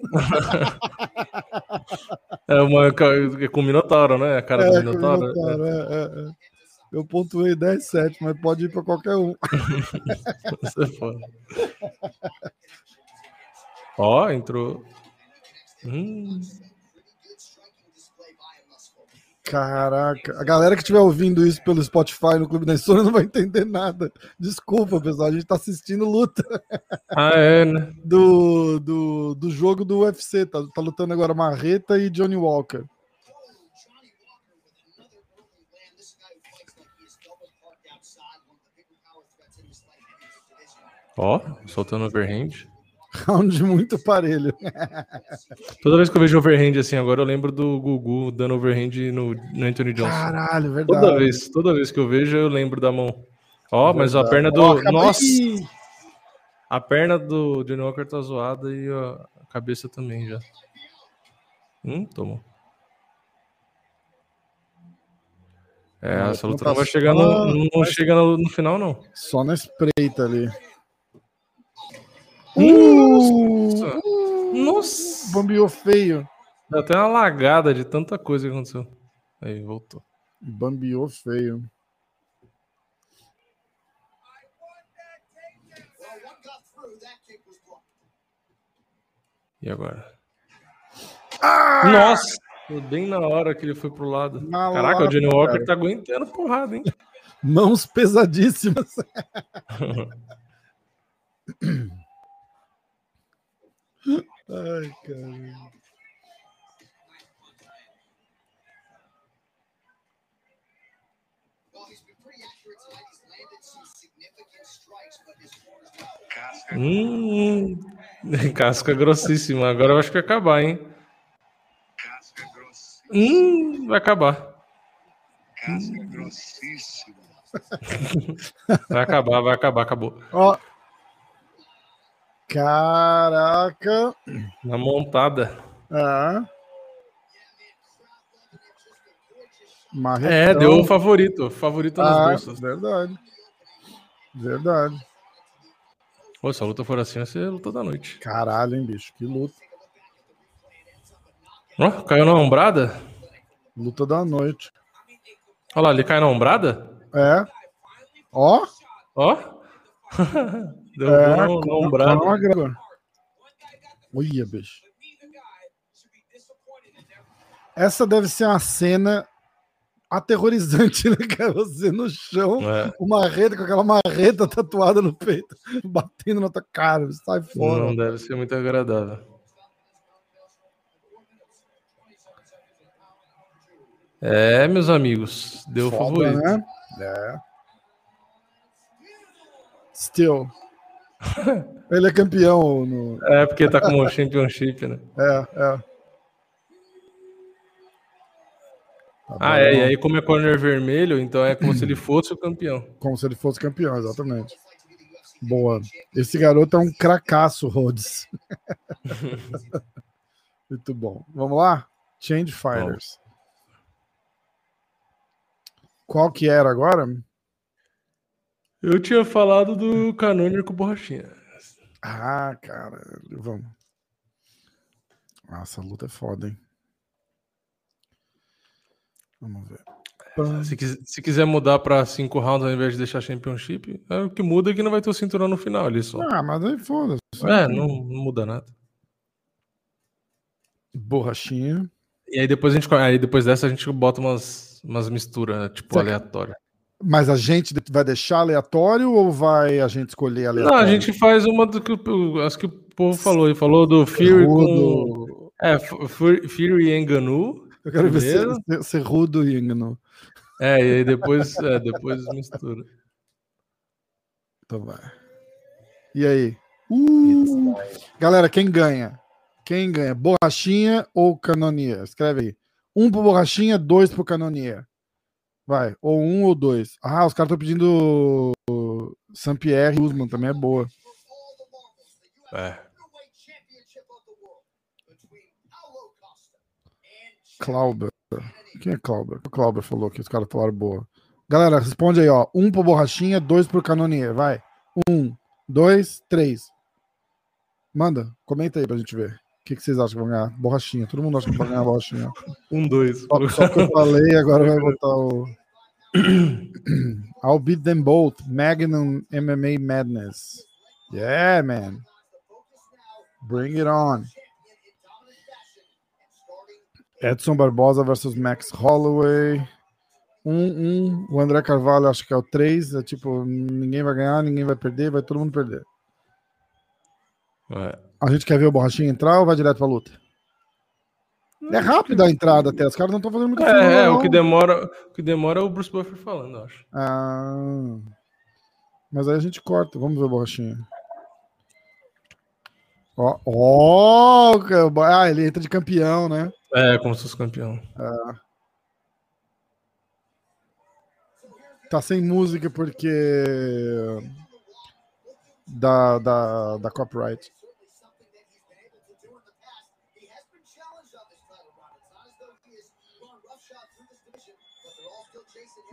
É uma é com o Minotauro, né? A cara do É, Minotauro. Minotauro, é, é, é. Eu pontuei 10, 7, mas pode ir pra qualquer um. Ó, entrou. Hum, Caraca, a galera que estiver ouvindo isso pelo Spotify no Clube da Insônia não vai entender nada. Desculpa, pessoal, a gente tá assistindo luta Ah, é, né? do, do, do jogo do UFC. Tá, tá lutando agora Marreta e Johnny Walker. Ó, soltando overhand. Round muito parelho. Toda vez que eu vejo overhand assim, agora eu lembro do Gugu dando overhand no, no Anthony Johnson. Caralho, verdade. Toda vez, toda vez que eu vejo, eu lembro da mão. Ó, mas a perna do. Acabei- Nossa! A perna do Johnny Walker tá zoada e a cabeça também já. Hum, tomou. É, essa luta tá não vai chegar no, não, não chega no, no final, não. Só na espreita ali. Nossa! Uh, Nossa! Bambiou feio. Dá até uma lagada de tanta coisa que aconteceu. Aí, voltou. Bambiou feio. E agora? Ah! Nossa! Bem na hora que ele foi pro lado. Na Caraca, o Johnny Walker cara. tá aguentando porrada, hein? Mãos pesadíssimas. his corner's Hum, casca grossíssima. Agora eu acho que vai acabar, hein? Casca grossíssima. Hum, vai acabar. Casca grossíssima. Vai acabar, vai acabar, acabou. Ó. Caraca. Na montada. Ah. Marretão. É, deu o favorito. Favorito nas Ah, bolsas. verdade. Verdade. Pô, se a luta for assim, vai ser a luta da noite. Caralho, hein, bicho. Que luta. Ó, caiu na ombrada? Luta da noite. Olha lá, ele cai na ombrada? É. Ó. Ó. Deu É. ombrada. McGregor. Olha, bicho. Essa deve ser uma cena aterrorizante, né, cara? Você no chão, É, uma marreta com aquela marreta tatuada no peito, batendo na tua cara. Sai fora. não deve ser muito agradável. É, meus amigos, deu Foda, favorito. né? É. Still. Ele é campeão no. É, porque tá com o championship, né? É, é. Tá Ah, bom. é, e aí como é corner vermelho, então é como se ele fosse o campeão. Como se ele fosse campeão, exatamente. Boa. Esse garoto é um cracaço, Rhodes. Muito bom. Vamos lá? Change Fighters. Qual que era agora? Eu tinha falado do Canônico com borrachinha. Ah, cara. Vamos. Nossa, a luta é foda, hein? Vamos ver. Se, se quiser mudar pra cinco rounds ao invés de deixar championship, é, o que muda é que não vai ter o cinturão no final ali só. Ah, mas aí foda-se. É, não, não muda nada. Borrachinha. E aí depois a gente, aí depois dessa a gente bota umas, umas misturas, tipo, aleatórias. Mas a gente vai deixar aleatório ou vai a gente escolher aleatório? Não, a gente faz uma do que o, as que o povo falou. Ele falou do Fury com. Rudo. É, Fu- Fu- Fury e Enganu. Eu quero ver Primeiro. se, se, se rudo e engano. É, e aí depois, é, depois mistura. Então vai. E aí? Uh! Galera, quem ganha? Quem ganha? Borrachinha ou Canonier? Escreve aí. Um pro Borrachinha, dois pro Canonier. Vai. Ou um ou dois. Ah, os caras estão pedindo Saint-Pierre e Usman também é boa. É. Clauber. Quem é Clauber? O Clauber falou que os caras falaram boa. Galera, responde aí, ó. Um pro Borrachinha, dois pro Canonier. Vai. Um, dois, três. Manda, comenta aí pra gente ver. O que, que vocês acham que vão ganhar? Borrachinha. Todo mundo acha que vai ganhar borrachinha. Um, dois. Só, só que eu falei, agora vai botar o. I'll beat them both. Magnum MMA Madness. Yeah, man. Bring it on. Edson Barbosa versus Max Holloway. Um, um. O André Carvalho acho que é o 3. É tipo, ninguém vai ganhar, ninguém vai perder, vai todo mundo perder. É. A gente quer ver o Borrachinha entrar ou vai direto pra luta? É rápido a entrada até, os caras não estão fazendo muito É, é, o que demora, o que demora é o Bruce Buffer falando, eu acho. Ah, mas aí a gente corta, vamos ver o Borrachinha. Ó, ó, ah, ele entra de campeão, né? É, como se fosse campeão. Tá sem música porque da, da, da copyright.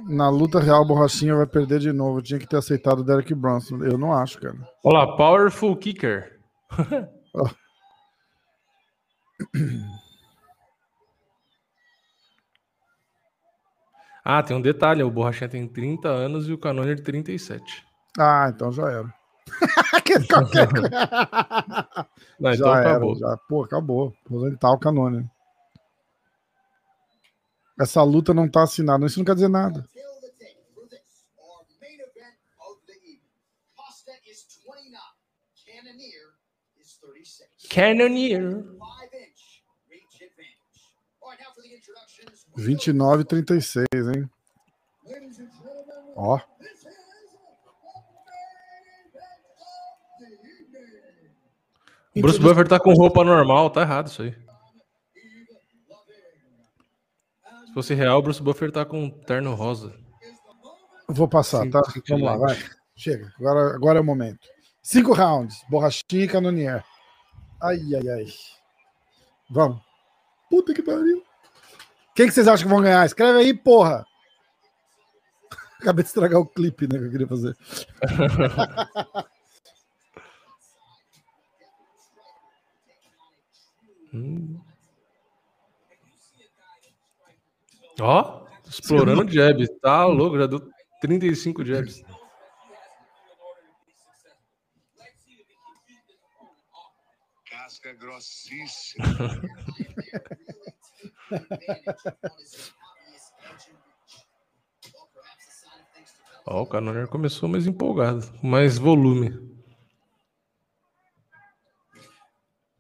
Na luta real, o Borrachinha vai perder de novo. Tinha que ter aceitado o Derek Bronson. Eu não acho, cara. Olha lá, Powerful Kicker. ah, tem um detalhe: o Borrachinha tem 30 anos e o Canoner 37. Ah, então já era. Que qualquer. Não, já então era, acabou. já. Pô, acabou. Aposentar o Canone. Essa luta não tá assinada. Isso não quer dizer nada. Tail of the tape for this, our main event of the evening. Costa is 29. Cannoneer is 36. Cannoneer. Five inch reach advantage. All right, now for the introductions. 29 e 36, hein? Ladies and gentlemen, Ó. this is the main event of the evening. O Bruce Buffer tá com roupa normal, tá errado isso aí. Se fosse real, o Bruce Buffer tá com um terno rosa. Vou passar, tá? Vamos lá, vai. Chega. Agora, agora é o momento. Cinco rounds. Borrachinha e Canonier. Ai, ai, ai. Vamos. Puta que pariu. Quem que vocês acham que vão ganhar? Escreve aí, porra. Acabei de estragar o clipe, né, que eu queria fazer. Hum. Ó, explorando jab. Tá louco, já deu 35 jabs. Casca grossíssima. Ó, o Canoner começou mais empolgado, com mais volume.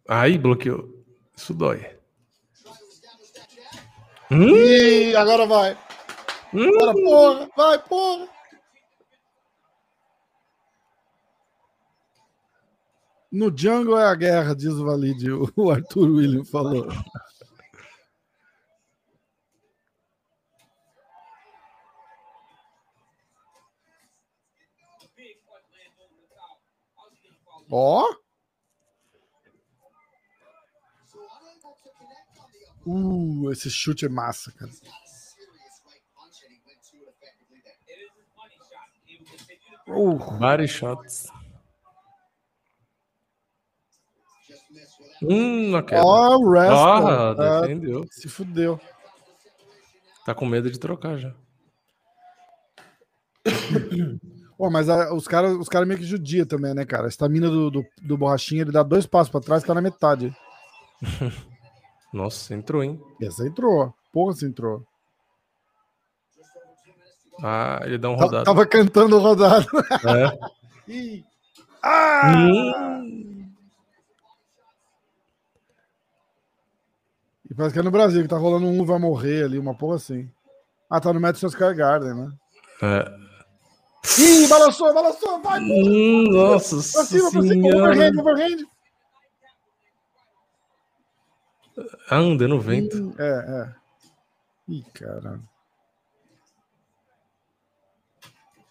Aí, bloqueou. Isso dói. Hum? Ih, agora vai. Hum? Agora, porra. Vai, porra. No jungle é a guerra, diz o Valide. O Arthur William falou. Ó. Uh, esse chute é massa, cara. Uh, Body shots. Hum, na queda. ó, o wrestler. Ah, defendeu. se fudeu. Tá com medo de trocar já. Pô, mas a- os caras os cara meio que judia também, né, cara? A estamina do, do, do borrachinha, ele dá dois passos pra trás, tá na metade. Nossa, entrou, hein? Essa entrou. Porra, se entrou. Ah, ele dá um Ta- rodado. Tava cantando rodado. É. Ah! Hum, E parece que é no Brasil, que tá rolando um vai morrer ali, uma porra assim. Ah, tá no Madison Square Garden, né? é. Ih, balançou, balançou, vai! Hum, nossa Pra cima, pra cima, overhand, overhand. Anda no vento. É, é. Ih, caralho.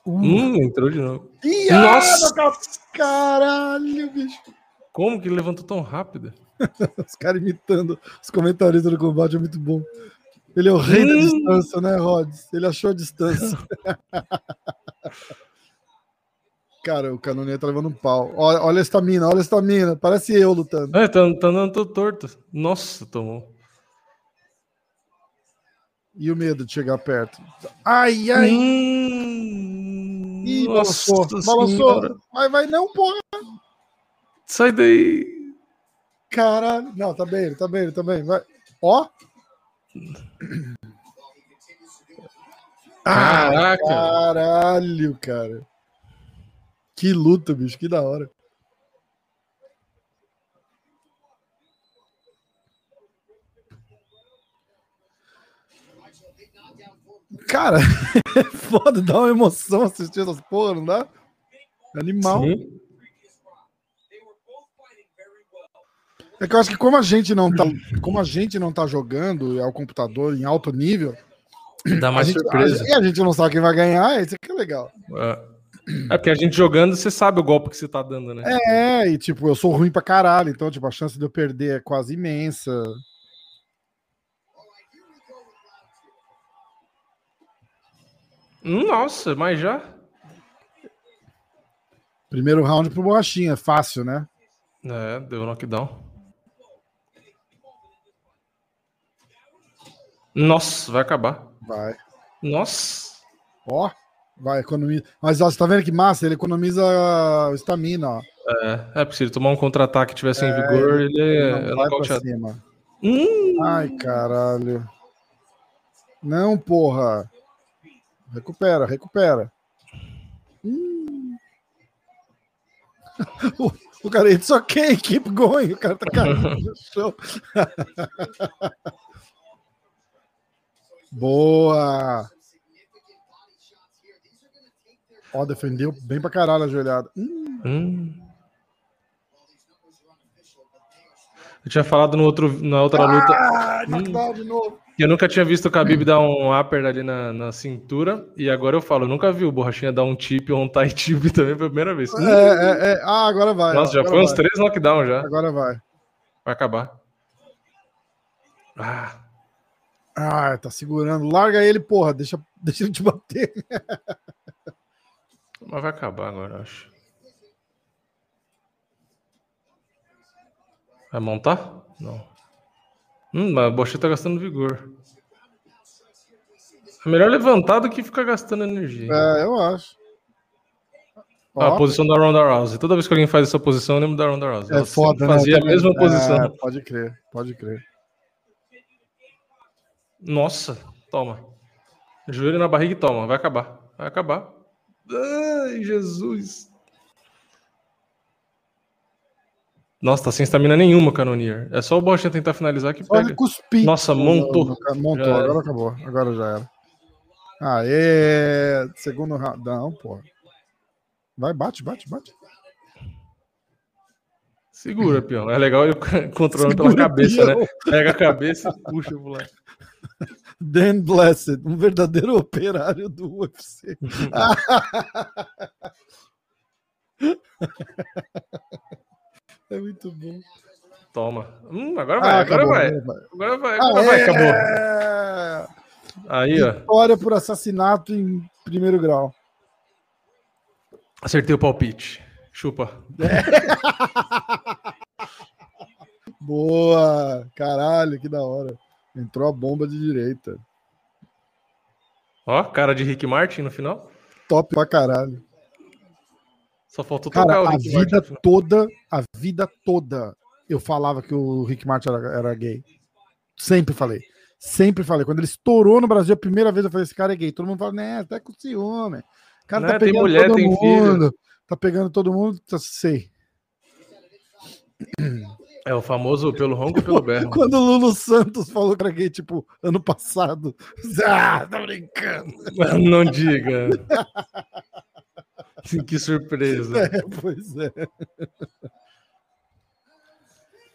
Hum, entrou de novo. Ih, Nossa! ah, cara- caralho, bicho. Como que ele levantou tão rápido? Os caras imitando os comentaristas do combate é muito bom. Ele é o rei da Hum. distância, né, Rods? Ele achou a distância. Cara, o Canonier tá levando um pau. Olha, olha a estamina, olha a estamina. Parece eu lutando. É, tá, tá andando todo torto. Nossa, tomou. E o medo de chegar perto. Ai, ai. Hum, Ih, nossa balançou. Balançou. Vai, vai, não, porra. Sai daí. Caralho. Não, tá bem, ele tá bem, ele tá bem. Vai. Ó. Caraca! Caralho, cara. Que luta, bicho, que da hora. Cara, é foda, dá uma emoção assistir essas porra, não dá? Animal. Sim. É que eu acho que como a gente não tá, como a gente não tá jogando ao computador em alto nível, Dá a mais gente, surpresa. a- e a gente não sabe quem vai ganhar, isso aqui é legal. É. É porque a gente jogando, você sabe o golpe que você tá dando, né? É, e tipo, eu sou ruim pra caralho, então tipo, a chance de eu perder é quase imensa. Nossa, mas já? Primeiro round pro Borrachinha, fácil, né? É, deu knockdown. Nossa, vai acabar. Vai. Nossa. Ó, vai, economiza. Mas ó, você tá vendo que massa? Ele economiza o estamina, ó. É, é porque se ele tomar um contra-ataque e tiver sem vigor, ele é, Não é vai pra cima. Hum, Ai, caralho. Não, porra. Recupera, recupera. Hum. o, o cara, it's okay, keep going. O cara tá caindo no chão. Boa. Ó, defendeu bem pra caralho a joelhada. Hum, hum. Eu tinha falado no outro, na outra luta ah, knockdown de novo. eu nunca tinha visto o Khabib dar um upper ali na, na cintura. E agora eu falo, eu nunca vi o Borrachinha dar um tip ou um tie tip também pela primeira vez. Hum, É, é, é. Ah, agora vai. Nossa, já foi uns vai. três knockdown já. Agora vai. Vai acabar. Ah, Ah, tá segurando. Larga ele, porra. Deixa, deixa ele te bater. mas vai acabar agora, acho. Vai montar? Não. Hum, mas o Borrachinha tá gastando vigor. É melhor levantar do que ficar gastando energia. É, eu acho. Ah, a posição da Ronda Rousey. Toda vez que alguém faz essa posição, eu lembro da Ronda Rousey. é Ela foda, né? fazia a mesma É, posição. pode crer, pode crer. Nossa, toma. Joelho na barriga e toma. Vai acabar. Vai acabar. Ai, Jesus. Nossa, tá sem estamina nenhuma, Canonier. É só o Borchinha tentar finalizar que ele pega. cuspir. Nossa, montou. Montou, agora acabou. Agora já era. Aê! Segundo round. Não, porra. Vai, bate, bate, bate. Segura, peão. É legal ele controlando pela Segura, cabeça, peão. né? Pega a cabeça e puxa pro lado. Dan Blessed, um verdadeiro operário do UFC. é muito bom. Toma. Hum, agora vai, Ah, agora acabou, vai. agora vai. Agora vai, agora vai, acabou. É! Aí, ó. Vitória por assassinato em primeiro grau. Acertei o palpite. Chupa. Boa! Caralho, que da hora. Entrou a bomba de direita. Ó, cara de Rick Martin no final. Top pra caralho. Só faltou tocar Cara, o a Rick Martin. vida final. toda, a vida toda, eu falava que o Rick Martin era, era gay. Sempre falei. Sempre falei. Quando ele estourou no Brasil a primeira vez, eu falei: esse cara é gay. Todo mundo fala, né, tá com ciúme. O cara Né, tá pegando mulher, todo tem filho. mundo. Tá pegando todo mundo, tá, sei. É o famoso pelo ronco e pelo berro. Quando o Lulu Santos falou era gay, tipo, ano passado. Ah, tá brincando. Não diga. que surpresa. É, pois é.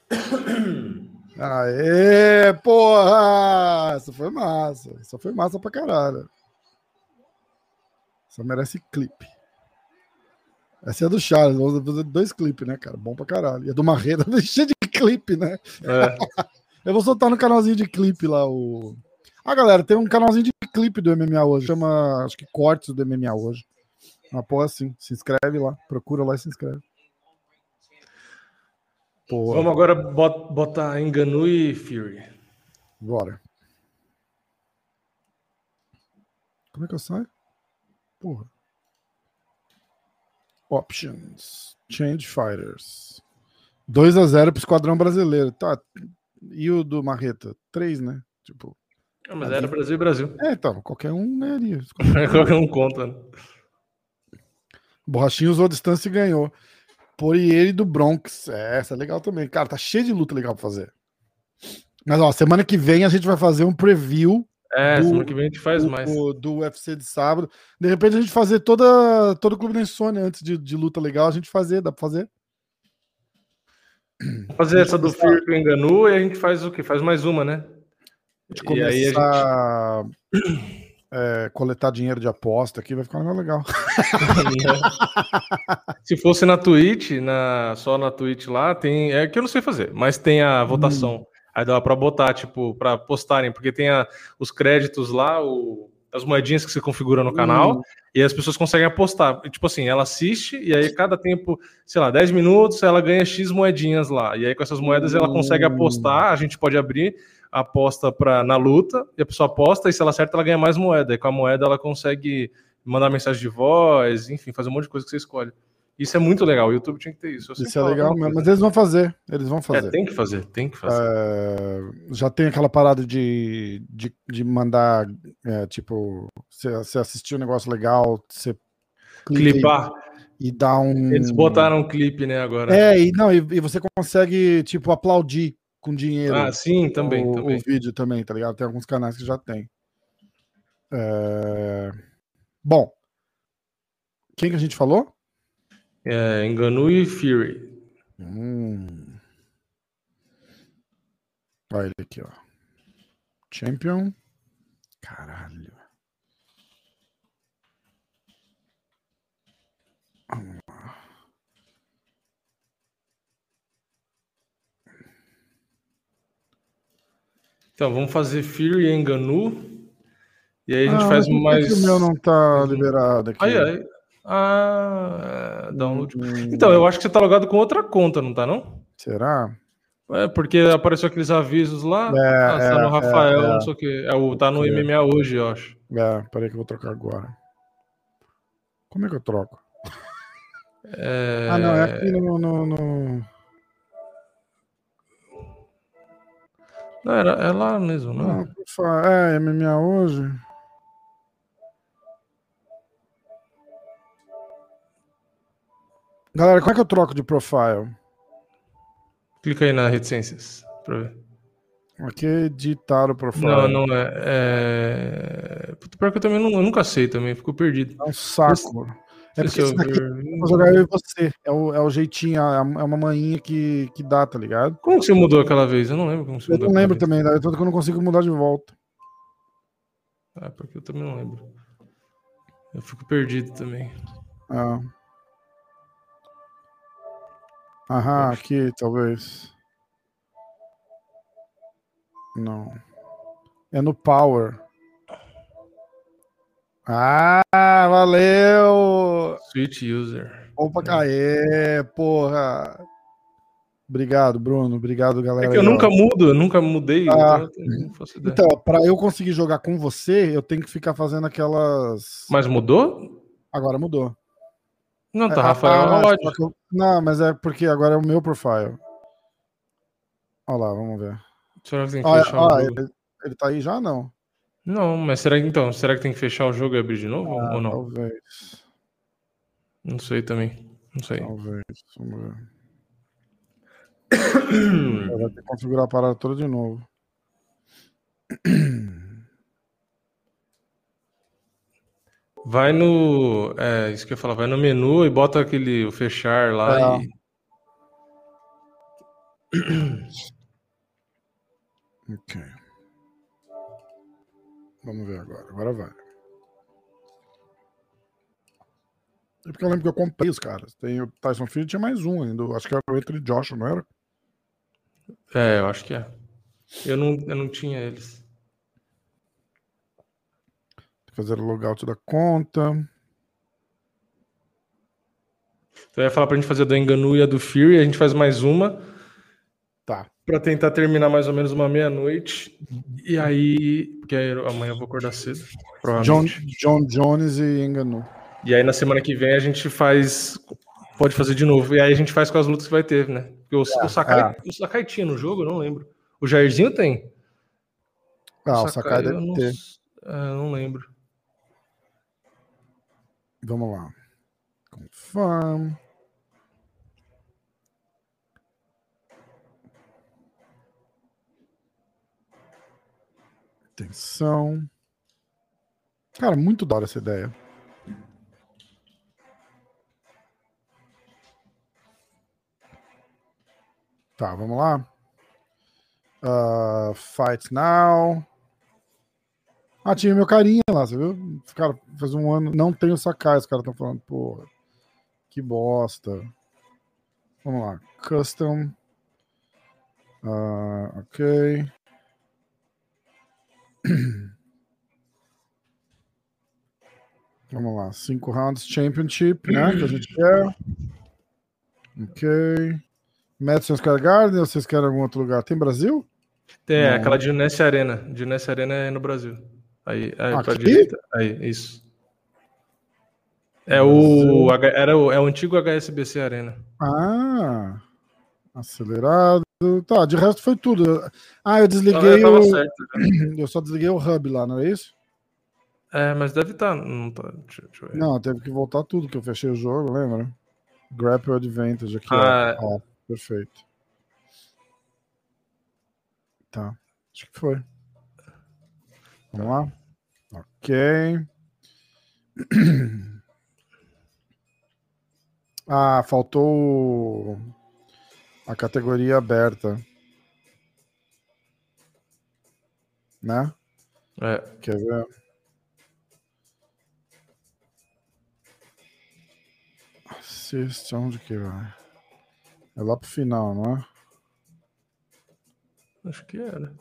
Aê, porra! Essa foi massa. Essa foi massa pra caralho. Essa merece clipe. Essa é a do Charles. Vamos fazer dois clipes, né, cara? Bom pra caralho. E a do Marreta cheia de clipe, né? É. Eu vou soltar no canalzinho de clipe lá o. Ah, galera, tem um canalzinho de clipe do MMA hoje. Chama, acho que Cortes do MMA hoje. Uma porra assim. Se inscreve lá. Procura lá e se inscreve. Porra. Vamos agora bot- botar Enganu e Fury. Bora. Como é que eu saio? Porra. Options. Change Fighters. 2 a 0 pro Esquadrão Brasileiro. Tá. E o do Marreta? 3, né? Tipo, Ah, mas era Brasil e Brasil. É, então, qualquer um ganharia. Qualquer um conta. né? Borrachinho usou a distância e ganhou. Poirier do Bronx. É, essa é legal também. Cara, tá cheio de luta legal pra fazer. Mas, ó, semana que vem a gente vai fazer um preview É, Do- semana que vem a gente faz do, mais. do UFC de sábado. De repente a gente fazer toda, todo o Clube da Insônia antes de, de luta legal, a gente fazer, dá pra fazer? Fazer essa do Fear que enganou e a gente faz o quê? Faz mais uma, né? De E aí a gente. é, coletar dinheiro de aposta aqui, vai ficar um legal. Se fosse na Twitch, na, só na Twitch lá, tem. É que eu não sei fazer, mas tem a votação. Aí dá pra botar, tipo, pra postarem, porque tem a- os créditos lá, o- as moedinhas que você configura no canal, e as pessoas conseguem apostar. E, tipo assim, ela assiste, e aí cada tempo, sei lá, 10 minutos, ela ganha X moedinhas lá. E aí com essas moedas ela consegue Hum. apostar, a gente pode abrir a aposta pra, na luta, e a pessoa aposta, e se ela acerta, ela ganha mais moeda. E com a moeda ela consegue mandar mensagem de voz, enfim, fazer um monte de coisa que você escolhe. Isso é muito legal, o YouTube tinha que ter isso. Isso é legal uma mesmo. Mas eles vão fazer. Eles vão fazer. É, tem que fazer, tem que fazer. É, já tem aquela parada de, de, de mandar, é, tipo, você, assistiu um negócio legal, você Clipar. e, e dá um. Eles botaram um clipe, né, agora. É, e, não, e, e você consegue, tipo, aplaudir com dinheiro. Ah, sim, também, o, também. o vídeo também, tá ligado? Tem alguns canais que já tem. É, Bom, quem que a gente falou? É, Enganu e Fury. Hum. Olha ele aqui, ó. Champion. Caralho. Vamos lá. Então, vamos fazer Fury e Enganu. E aí a gente Ah, faz mais. O meu não tá liberado aqui. Aí, aí. Ah, é, download. Hum, Então, eu acho que você tá logado com outra conta, não tá, não? Será? É, porque apareceu aqueles avisos lá. É, ah, tá é, no Rafael, é, é. não sei o quê. É, o, tá no É. MMA hoje, eu acho. É, peraí que eu vou trocar agora. Como é que eu troco? É... Ah, não, é aqui no. no, no- Não, era, é lá mesmo, não? Não, é, MMA hoje. Galera, como é que eu troco de profile? Clica aí na reticências pra ver. Aqui editar o profile. Não, não é. é... Puta, pior que eu também não, eu nunca sei também, fico perdido. É um saco. É Não porque eu daqui eu vou jogar eu e você. É o, é o jeitinho, é é uma manhinha que, que dá, tá ligado? Como que você mudou aquela vez? Eu não lembro como você Eu mudou. não aquela lembro vez. também, né? tanto que eu não consigo mudar de volta. Ah, porque eu também não lembro. Eu fico perdido também. Ah. Aham, aqui talvez. Não. É no Power. Ah, valeu! Switch user. Opa, aê, porra! Obrigado, Bruno. Obrigado, galera. É que eu nunca mudo, eu nunca mudei, Ah. então eu. Então, pra eu conseguir jogar com você, eu tenho que ficar fazendo aquelas. Mas mudou? Agora mudou. Não, tá, Ah, Rafael ah, eu- Não, mas é porque agora é o meu profile. Olha lá, vamos ver. Será que tem que Olha, fechar o jogo? ele, ele tá aí já não? Não, mas será que então? Será que tem que fechar o jogo e abrir de novo? Ah, ou não? Talvez. Não sei também. Não sei. Talvez. Vamos ver. Vou ter que configurar a parada toda de novo. Vai no. É, isso que eu ia falar, vai no menu e bota aquele o fechar lá É. e. Ok. Vamos ver agora. Agora vai. É porque eu lembro que eu comprei os caras. Tem o Tyson Fury tinha mais um ainda. Acho que era o entre Joshua, não era? É, eu acho que é. Eu não, eu não tinha eles. Fazer o logout da conta. Então eu ia falar pra gente fazer a do Enganu e a do Fury, a gente faz mais uma Tá. pra tentar terminar mais ou menos uma meia-noite. E aí. Porque aí amanhã eu vou acordar cedo. John. John Jones e Enganu. E aí na semana que vem a gente faz. Pode fazer de novo. E aí a gente faz com as lutas que vai ter, né? Porque o, o, Sakai, é. o Sakai tinha no jogo, eu não lembro. O Jairzinho tem. Ah, o Sakai eu deve não, ter. é, eu não lembro. Vamos lá. Confirm. Atenção. Cara, muito da hora essa ideia. Tá, vamos lá. Ah, fight now. Ah, tinha meu carinha lá, você viu? Cara, faz um ano. Não tem o Sakai, os caras estão falando, porra. Que bosta. Vamos lá. Custom. Ah, ok. Vamos lá. Cinco rounds championship, né? Que a gente quer. Ok. Madison Square Garden, ou vocês querem algum outro lugar? Tem Brasil? Tem é, Não. aquela de Ness Arena. De Ness Arena é no Brasil. Aí, aí pra Aqui? direita. Aí, isso. É o, era o, é o antigo HSBC Arena. Ah, acelerado. Tá, de resto foi tudo. Ah, eu Eu desliguei tava o. certo. Eu só desliguei o hub lá, não é isso? É, mas deve estar. não tá, deixa, deixa eu. Não, teve que voltar tudo, que eu fechei o jogo, lembra? Grapple Advantage aqui, Ah, ó. Ó, Perfeito. Tá, acho que foi. Vamos lá. Ok. Ah, faltou a categoria aberta. Né? É, Quer ver? Assist, onde que vai? É lá pro final, não é? acho que era.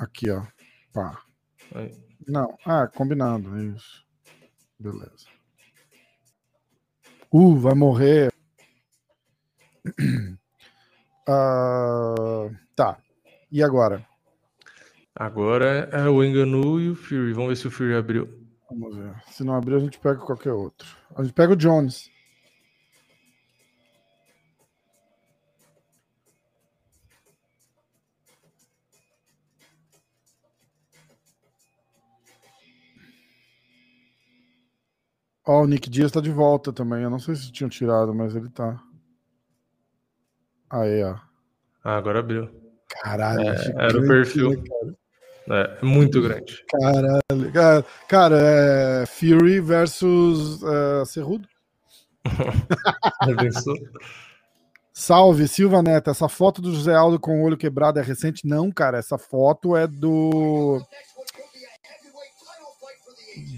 Aqui, ó. Pá. Aí. Não, ah, combinado, é isso. Beleza. Uh, vai morrer. Ah, tá. E agora? Agora é o Enganu e o Fury. Vamos ver se o Fury abriu. Vamos ver. Se não abrir, a gente pega qualquer outro. A gente pega o Jones. Ó, o Nick Dias tá de volta também. Eu não sei se tinham tirado, mas ele tá. Aí, ó. Ah, agora abriu. Caralho, É, gigante, era o perfil. né, cara? É, muito grande. Caralho. Cara, cara, é Fury versus é, Cerrudo. Salve, Silva Neto. Essa foto do José Aldo com o olho quebrado é recente? Não, cara. Essa foto é do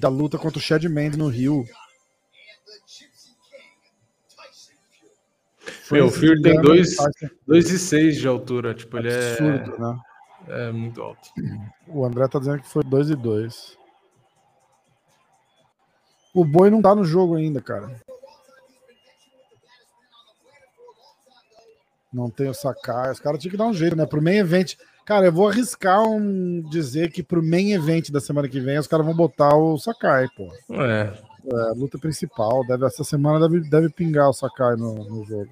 da luta contra o Chad Mendes no Rio. Meu, o Fury tem Engano, dois- Tyson- 2,6 de altura. Tipo, ele é, Absurdo, né? é muito alto. O André tá dizendo que foi 2 e 2. O boi não tá no jogo ainda, cara. Não tem o Sakai. Os caras tinham que dar um jeito, né? Pro main event. Cara, eu vou arriscar um dizer que pro main event da semana que vem os caras vão botar o Sakai, pô. É, É, a luta principal. Deve, essa semana deve, deve pingar o Sakai no, no jogo.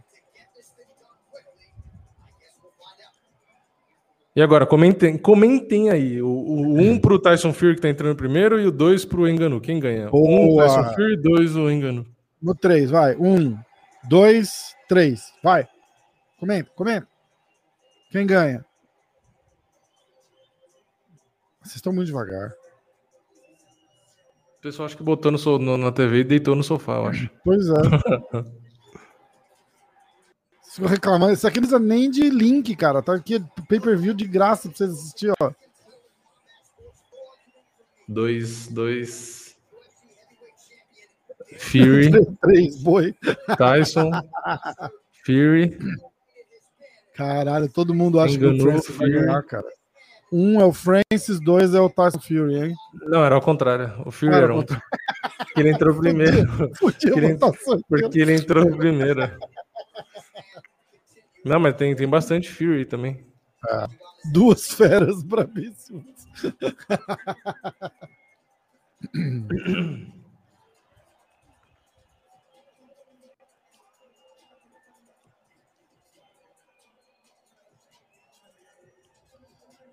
E agora, comentem, comentem aí. O, o um pro Tyson Fury que tá entrando primeiro e o dois pro Enganu. Quem ganha? Um Boa. Tyson Fury, dois o Enganu. No 3, vai. Um, dois, três. Vai. Comenta, comenta. Quem ganha? Vocês estão muito devagar. O pessoal acho que botou so- na TV e deitou no sofá, eu acho. Pois é. Vocês ficam reclamando. Isso aqui não precisa nem de link, cara. Tá aqui pay-per-view de graça pra vocês assistirem, ó. Dois, dois. Fury, Três boi. Tyson, Fury. Caralho, todo mundo acha que o Enganou Francis vai ganhar, cara. Um é o Francis, dois é o Tyson Fury, hein? Não, era ao contrário. O Fury Ah, era era um. Porque ele entrou primeiro. Podia só- Porque ele entrou primeiro. Não, mas tem, tem bastante Fury também. duas feras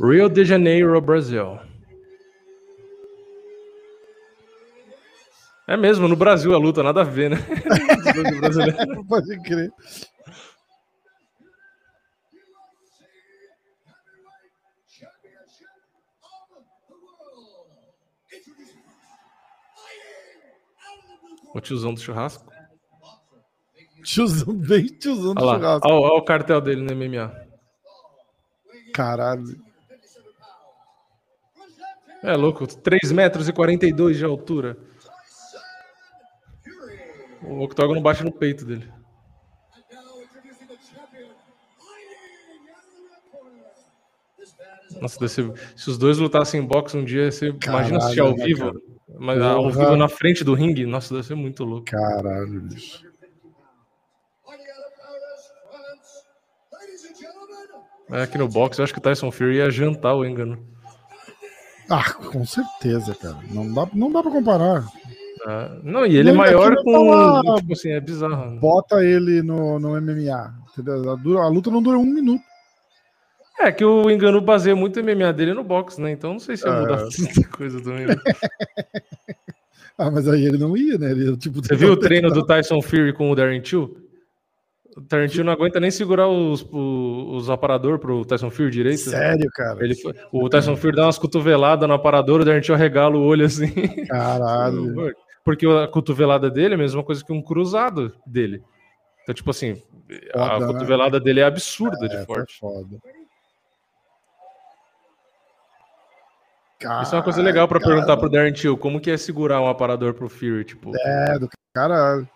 Rio de Janeiro, Brasil. É mesmo, no Brasil a luta, nada a ver, né? Não pode crer. O tiozão do churrasco. Tiozão, bem tiozão do Olha lá, churrasco. olha, olha o cartel dele no MMA. Caralho. É louco, 3 metros e 42 de altura. O octógono bate no peito dele. Nossa, deve ser- se os dois lutassem em boxe um dia, você imagina assistir Caralho, ao né, vivo. cara? Mas ao vivo na frente do ringue, nossa, deve ser muito louco. Caralho, bicho. Mas aqui no boxe, eu acho que o Tyson Fury ia jantar o engano. Ah, com certeza, cara. Não dá, não dá pra comparar. Ah, não, e ele é maior com. Tipo assim, é bizarro. né? Bota ele no, no MMA. Entendeu? A, luta não dura um minuto. É que o engano baseia muito o MMA dele no boxe, né? Então não sei se ia É. mudar tanta coisa também. né? Ah, mas aí ele não ia, né? Ele, tipo, Você viu o treino do Tyson Fury com o Darren Till? O Darren Till não aguenta nem segurar os, os aparador pro Tyson Fury direito. Sério, cara. Ele foi- o Tyson Fury dá umas cotoveladas no aparador, o Darren Till regala o olho assim. Caralho. Porque a cotovelada dele é a mesma coisa que um cruzado dele. Então, tipo assim, a Foda, né? cotovelada dele é absurda É, de tá forte. foda. Isso é uma coisa legal pra perguntar pro Darren Till, como que é segurar um aparador pro Fury, tipo... É, do caralho.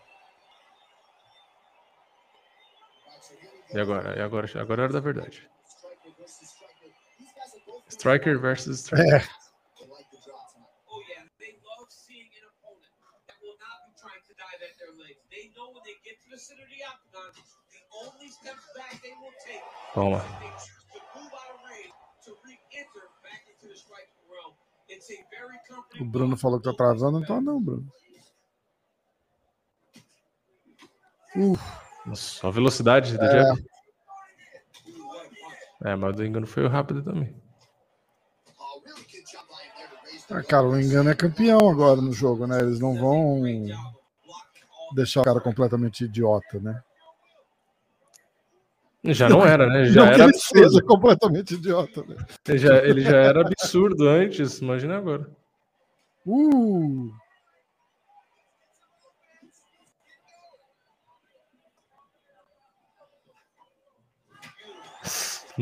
E agora? E agora? Agora era da verdade. striker versus striker. É. they like the draw tonight. Oh yeah, they love seeing an opponent that will not be trying to dive at their legs. They know when they get to the center of the octagon, the only steps back they will take Toma. if they choose to move out of range to re-enter back into the striking realm. It's a very O Bruno falou que tá travando, não tá não, Bruno. Nossa, a velocidade do jab. É, mas o engano foi rápido também. Ah, cara, o engano é campeão agora no jogo, né? Eles não vão deixar o cara completamente idiota, né? Já não era, né? Já era ele seja absurdo. completamente idiota, né? Ele já, ele já era absurdo antes, imagina agora. Uh!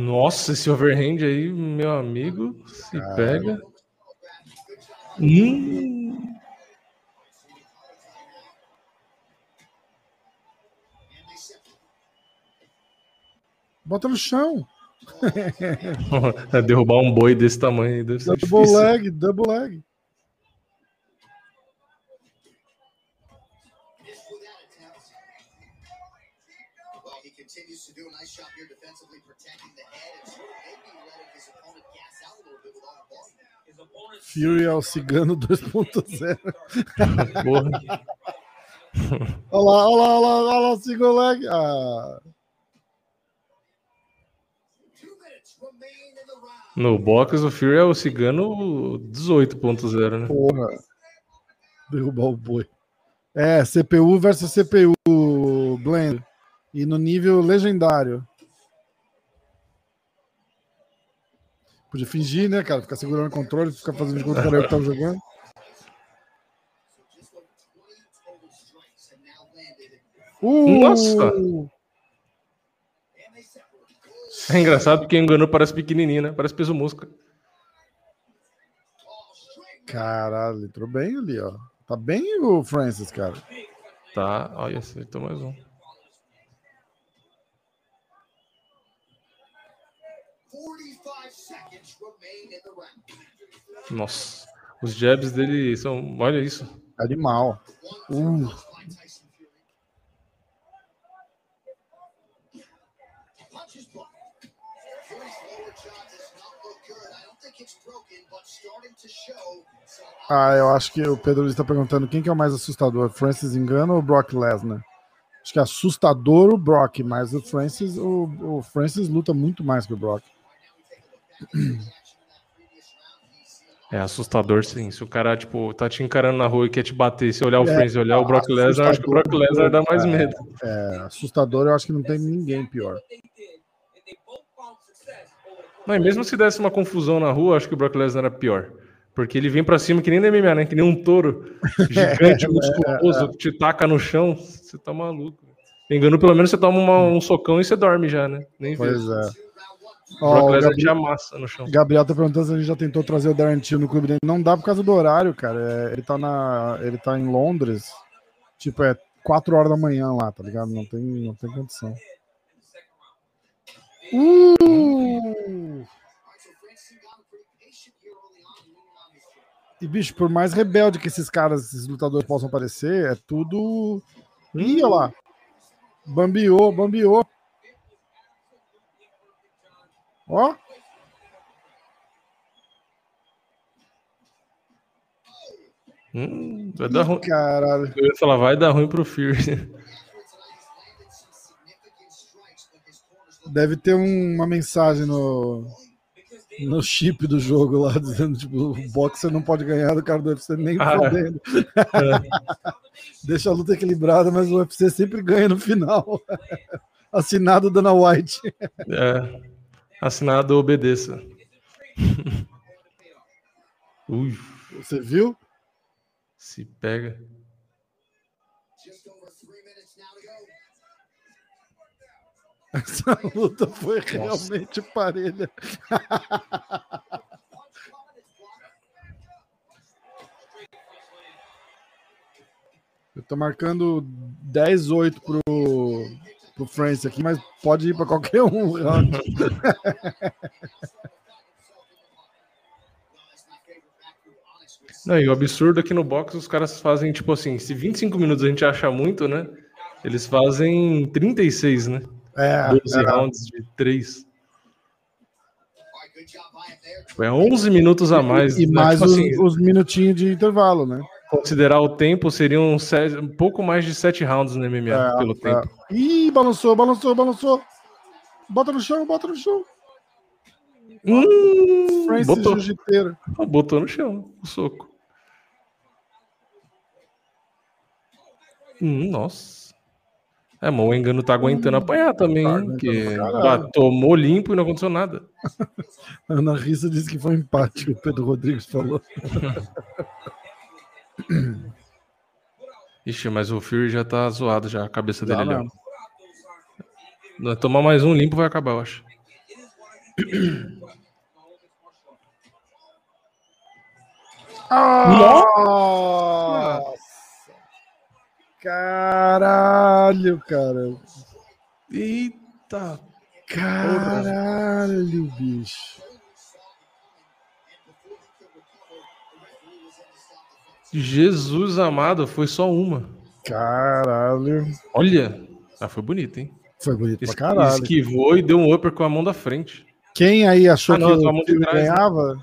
Nossa, esse overhand aí, meu amigo, se pega. Hum, Bota no chão. derrubar um boi desse tamanho aí deve ser Double difícil. leg, double leg. Continues to do a nice job here defensively protecting Fury ao cigano 2.0. Porra. Olha lá, olha lá, olha lá, olha lá o single leg. Ah. No box, o Fury é o cigano 18.0, né? porra. Derrubar o boi. É, CPU versus CPU Blend. E no nível legendário. Podia fingir, né, cara? Ficar segurando o controle, ficar fazendo de conta que era eu que tava jogando. So just over 20 total strikes have now landed. Uh! Nossa! Separate. É engraçado porque enganou parece pequenininho, né? Parece peso mosca. Caralho, entrou bem ali, ó. Tá bem o Francis, cara. Tá, olha, acertou mais um. 45 seconds remain in the round. Nossa, os jabs dele são. Olha isso. Animal. Uh. Ah, eu acho que o Pedro Luiz tá perguntando quem que é o mais assustador, Francis Engano ou Brock Lesnar? Acho que é assustador o Brock, mas o Francis, o, o Francis luta muito mais que o Brock. É assustador, sim. Se o cara, tipo, tá te encarando na rua e quer te bater, se olhar o É, Francis e olhar o Brock Lesnar, eu acho que o Brock Lesnar dá mais É. medo. É, assustador eu acho que não tem ninguém pior. Não, e mesmo se desse uma confusão na rua, acho que o Brock Lesnar era pior. Porque ele vem pra cima que nem no MMA, né? Que nem um touro gigante, musculoso, que te taca no chão. Você tá maluco. Engano, pelo menos você toma uma- um socão e você dorme já, né? Nem vê. Pois é. Ó, o Gabriel, amassa no chão. Gabriel tá perguntando se a gente já tentou trazer o Darren Till no clube dele. Não dá por causa do horário, cara. É, ele, tá na, ele tá em Londres. Tipo, é 4 horas da manhã lá, tá ligado? Não tem, não tem condição. Uh! E, bicho, por mais rebelde que esses caras, esses lutadores possam parecer, é tudo. Ih, olha lá. Bambiou, bambiou. Ó. Hum, vai dar ruim. Caralho. Eu ia falar, vai dar ruim pro look Deve ter um- uma mensagem no, no chip do jogo lá, dizendo, tipo, o boxer não pode ganhar do cara do UFC nem Ah, é. fodendo. Deixa a luta equilibrada, mas o UFC sempre ganha no final. Assinado Dana White. É. Assinado obedeça. Ui, Você viu? se pega. just over three minutes now to go. Essa luta foi realmente parelha. Eu tô marcando 10-8 pro, pro France aqui, mas pode ir pra qualquer um. Não, e o absurdo é que no box os caras fazem, tipo assim, se 25 minutos a gente acha muito, né? Eles fazem 36, né? É, 12 é. rounds de 3. All right, good job by him there. Tipo, é 11 minutos a mais. E né? mais Tipo os, assim, os minutinhos de intervalo, né? Considerar o tempo, seriam se- um pouco mais de 7 rounds no MMA É, pelo é. tempo. Ih, balançou, balançou, balançou. Bota no chão, bota no chão. Hum, Francis botou, Jiu-Jiteiro. botou no chão o soco. Hum, nossa. É, mas o engano tá aguentando apanhar também, tá hein? aguentando Que pra caralho. ah, tomou limpo e não aconteceu nada. Ana Rissa disse que foi um empate, o Pedro Rodrigues falou. Ixi, mas o Fury já tá zoado já, a cabeça dele. ali, ó. Tomar mais um limpo vai acabar, eu acho. Nossa! Caralho, cara. Eita! Caralho, bicho. Jesus amado, foi só uma. Caralho. Olha! Ah, foi bonito, hein? Foi bonito Es- pra caralho. Esquivou e deu um upper com a mão da frente. Quem aí achou Ah, não, que o filme trás, né? ganhava,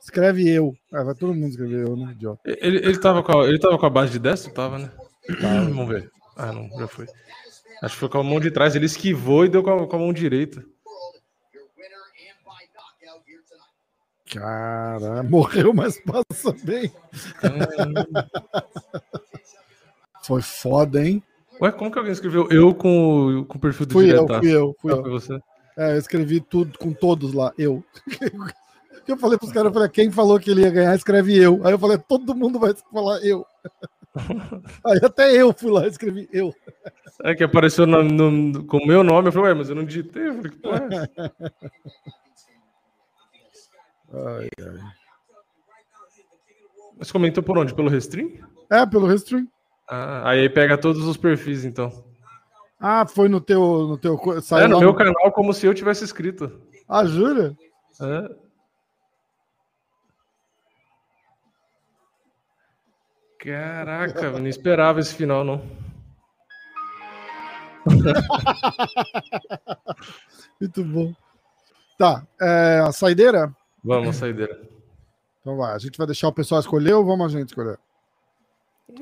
escreve eu. Ah, vai todo mundo escrever eu, né, idiota? Ele, ele, tava com a, ele tava com a base de destro? Tava, né? Vamos ver. Ah, não, já foi. Acho que foi com a mão de trás. Ele esquivou e deu com a, com a mão direita. Caralho, morreu, mas passa bem. Foi foda, hein? Ué, como que alguém escreveu eu com, o- com o perfil do Fui eu, diretaço? fui eu, fui Ah, eu. Foi você? É, eu escrevi tudo com todos lá, eu. Eu falei pros caras, eu falei, quem falou que ele ia ganhar, escreve eu. Aí eu falei, todo mundo vai falar eu. Aí até eu fui lá e escrevi eu. É que apareceu no, no- com o meu nome. Eu falei, ué, mas eu não digitei. Eu falei, que porra é essa? Ai, ai. Você comentou por onde? Pelo Restream? É, pelo Restream. Ah, aí pega todos os perfis, então. Ah, foi no teu. No teu É, saiu no lá meu canal, como se eu tivesse escrito. Ah, jura? É. Caraca, não esperava esse final, não. Muito bom. Tá, é, a saideira? Vamos, saideira. Então vai, a gente vai deixar o pessoal escolher ou vamos a gente escolher?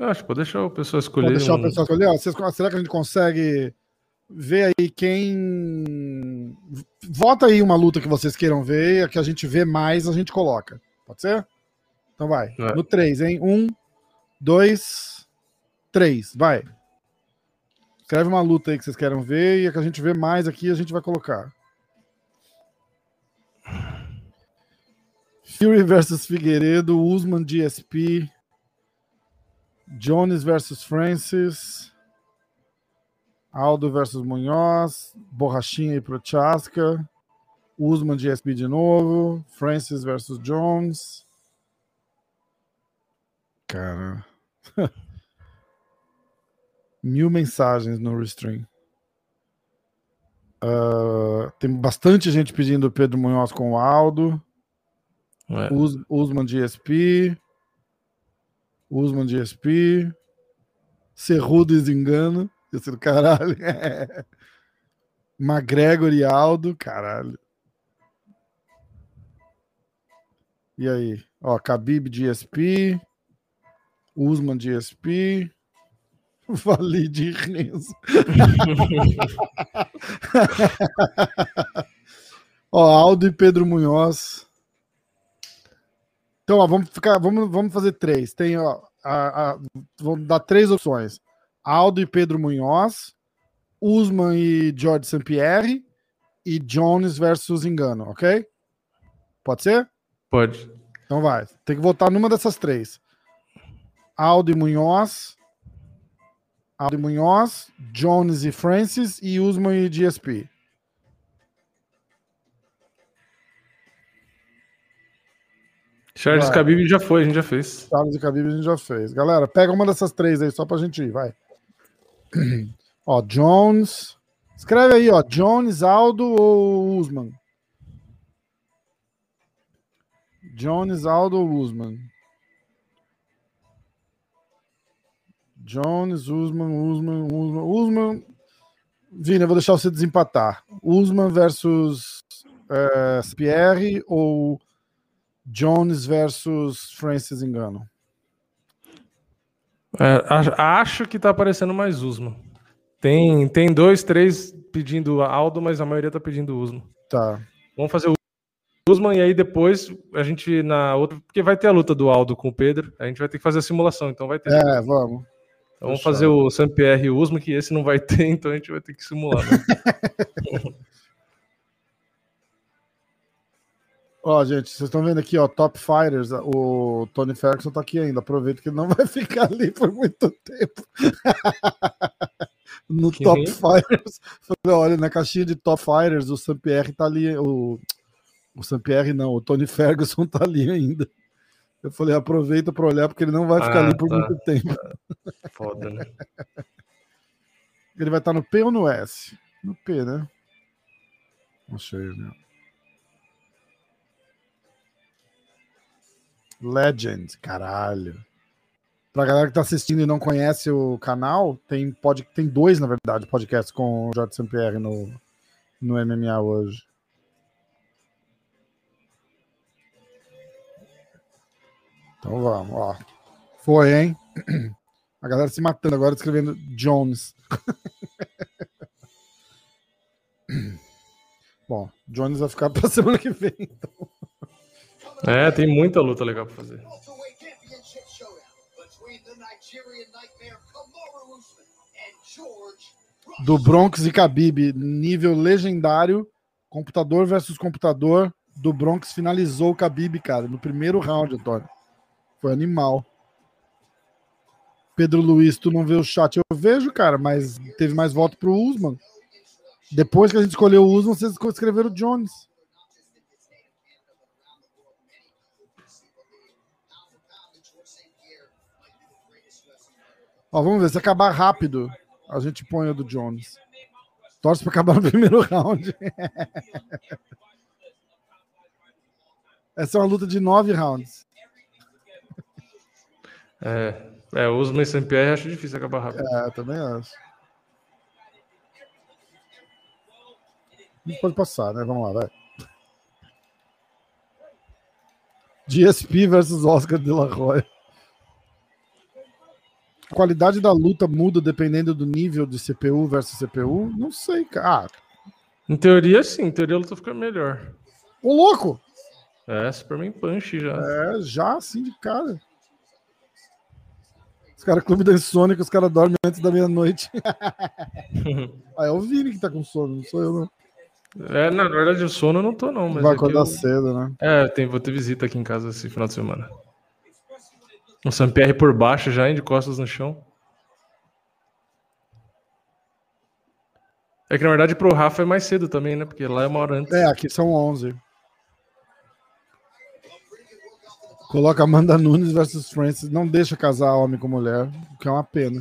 Acho que pode deixar o pessoal escolher. Deixar o um- pessoal escolher? Ó, vocês- será que a gente consegue ver aí quem. Vota aí uma luta que vocês queiram ver, a que a gente vê mais, a gente coloca. Pode ser? Então vai. É. No 3, hein? 1, 2, 3. Vai. Escreve uma luta aí que vocês queiram ver e a que a gente vê mais aqui a gente vai colocar. Fury versus Figueiredo, Usman GSP, Jones versus Francis, Aldo versus Munhoz, Borrachinha e Prochaska, Usman GSP de novo, Francis versus Jones. Cara. Mil mensagens no Restream. Ah, tem bastante gente pedindo Pedro Munhoz com o Aldo. É. Us, Usman GSP. Usman GSP. Cerrudo e Zingano. Esse do caralho. McGregor e Aldo. Caralho. E aí? Ó, Khabib GSP. Usman GSP. Vali de Renzo. Ó, Aldo e Pedro Munhoz. Então, ó, vamos ficar, vamos, vamos fazer três. Tem, ó, a, a, vamos dar três opções: Aldo e Pedro Munhoz, Usman e George St. Pierre e Jones versus Engano, ok? Pode ser? Pode. Então vai. Tem que votar numa dessas três: Aldo e Munhoz, Aldo e Munhoz, Jones e Francis e Usman e GSP. Charles Vai. Khabib já foi, a gente já fez. Charles e Khabib a gente já fez. Galera, pega uma dessas três aí só pra gente ir, vai. ó, Jones. Escreve aí, ó, Jones, Aldo ou Usman? Jones, Aldo ou Usman? Jones, Usman, Usman, Usman, Usman. Vini, eu vou deixar você desempatar. Usman versus eh, Pierre ou Jones versus Francis Engano? É, acho que tá aparecendo mais Usman. Tem, tem dois, três pedindo Aldo, mas a maioria tá pedindo Usman. Tá. Vamos fazer o Usman e aí depois a gente na outra. Porque vai ter a luta do Aldo com o Pedro. A gente vai ter que fazer a simulação, então vai ter. É, vamos. Então vamos fazer o Saint-Pierre e o Usman, que esse não vai ter, então a gente vai ter que simular. né? Ó, gente, vocês estão vendo aqui, ó, Top Fighters, o Tony Ferguson tá aqui ainda. Aproveita que ele não vai ficar ali por muito tempo. no Que Top Fighters. Falei, olha, na caixinha de Top Fighters, o Saint-Pierre tá ali, o, o Saint-Pierre não, o Tony Ferguson tá ali ainda. Eu falei, aproveita para olhar, porque ele não vai ficar Ah, ali por tá. muito tempo. Foda, né? Ele vai estar no P ou no S? No P, né? Achei, né? Legend, caralho. Pra galera que tá assistindo e não conhece o canal, tem, pod... tem dois, na verdade, podcasts com o Jorge Saint-Pierre no, no MMA hoje. Então vamos, ó. Foi, hein? A galera se matando agora escrevendo Jones. Bom, Jones vai ficar pra semana que vem. então. É, tem muita luta legal pra fazer. Do Bronx e Khabib, nível legendário, computador versus computador. Do Bronx finalizou o Khabib, cara, no primeiro round, Antônio. Foi animal. Pedro Luiz, tu não vê o chat? Eu vejo, cara, mas teve mais voto pro Usman. Depois que a gente escolheu o Usman, vocês escreveram o Jones. Ó, vamos ver, se acabar rápido, a gente põe o do Jones. Torce para acabar no primeiro round. Essa é uma luta de nove rounds. É, é Usman e St. Pierre acho difícil acabar rápido. É, também acho. Não pode passar, né? Vamos lá, vai. GSP versus Oscar de la Roya. A qualidade da luta muda dependendo do nível de CPU versus CPU? Não sei, cara. Ah, Em teoria, sim. Em teoria, a luta fica melhor. ô louco! É, Superman Punch já. É, já assim de cara. Os caras, clube da insônia, que os caras dormem antes da meia-noite. ah, é o Vini que tá com sono, não sou eu, não. É, na verdade, o sono eu não tô, não. Mas Vai é acordar eu- cedo, né? É, tem, vou ter visita aqui em casa esse final de semana. O Sampierre por baixo já, hein, de costas no chão. É que na verdade pro Rafa é mais cedo também, né? Porque lá é uma hora antes. É, aqui são 11. Coloca Amanda Nunes versus Francis. Não deixa casar homem com mulher, o que é uma pena.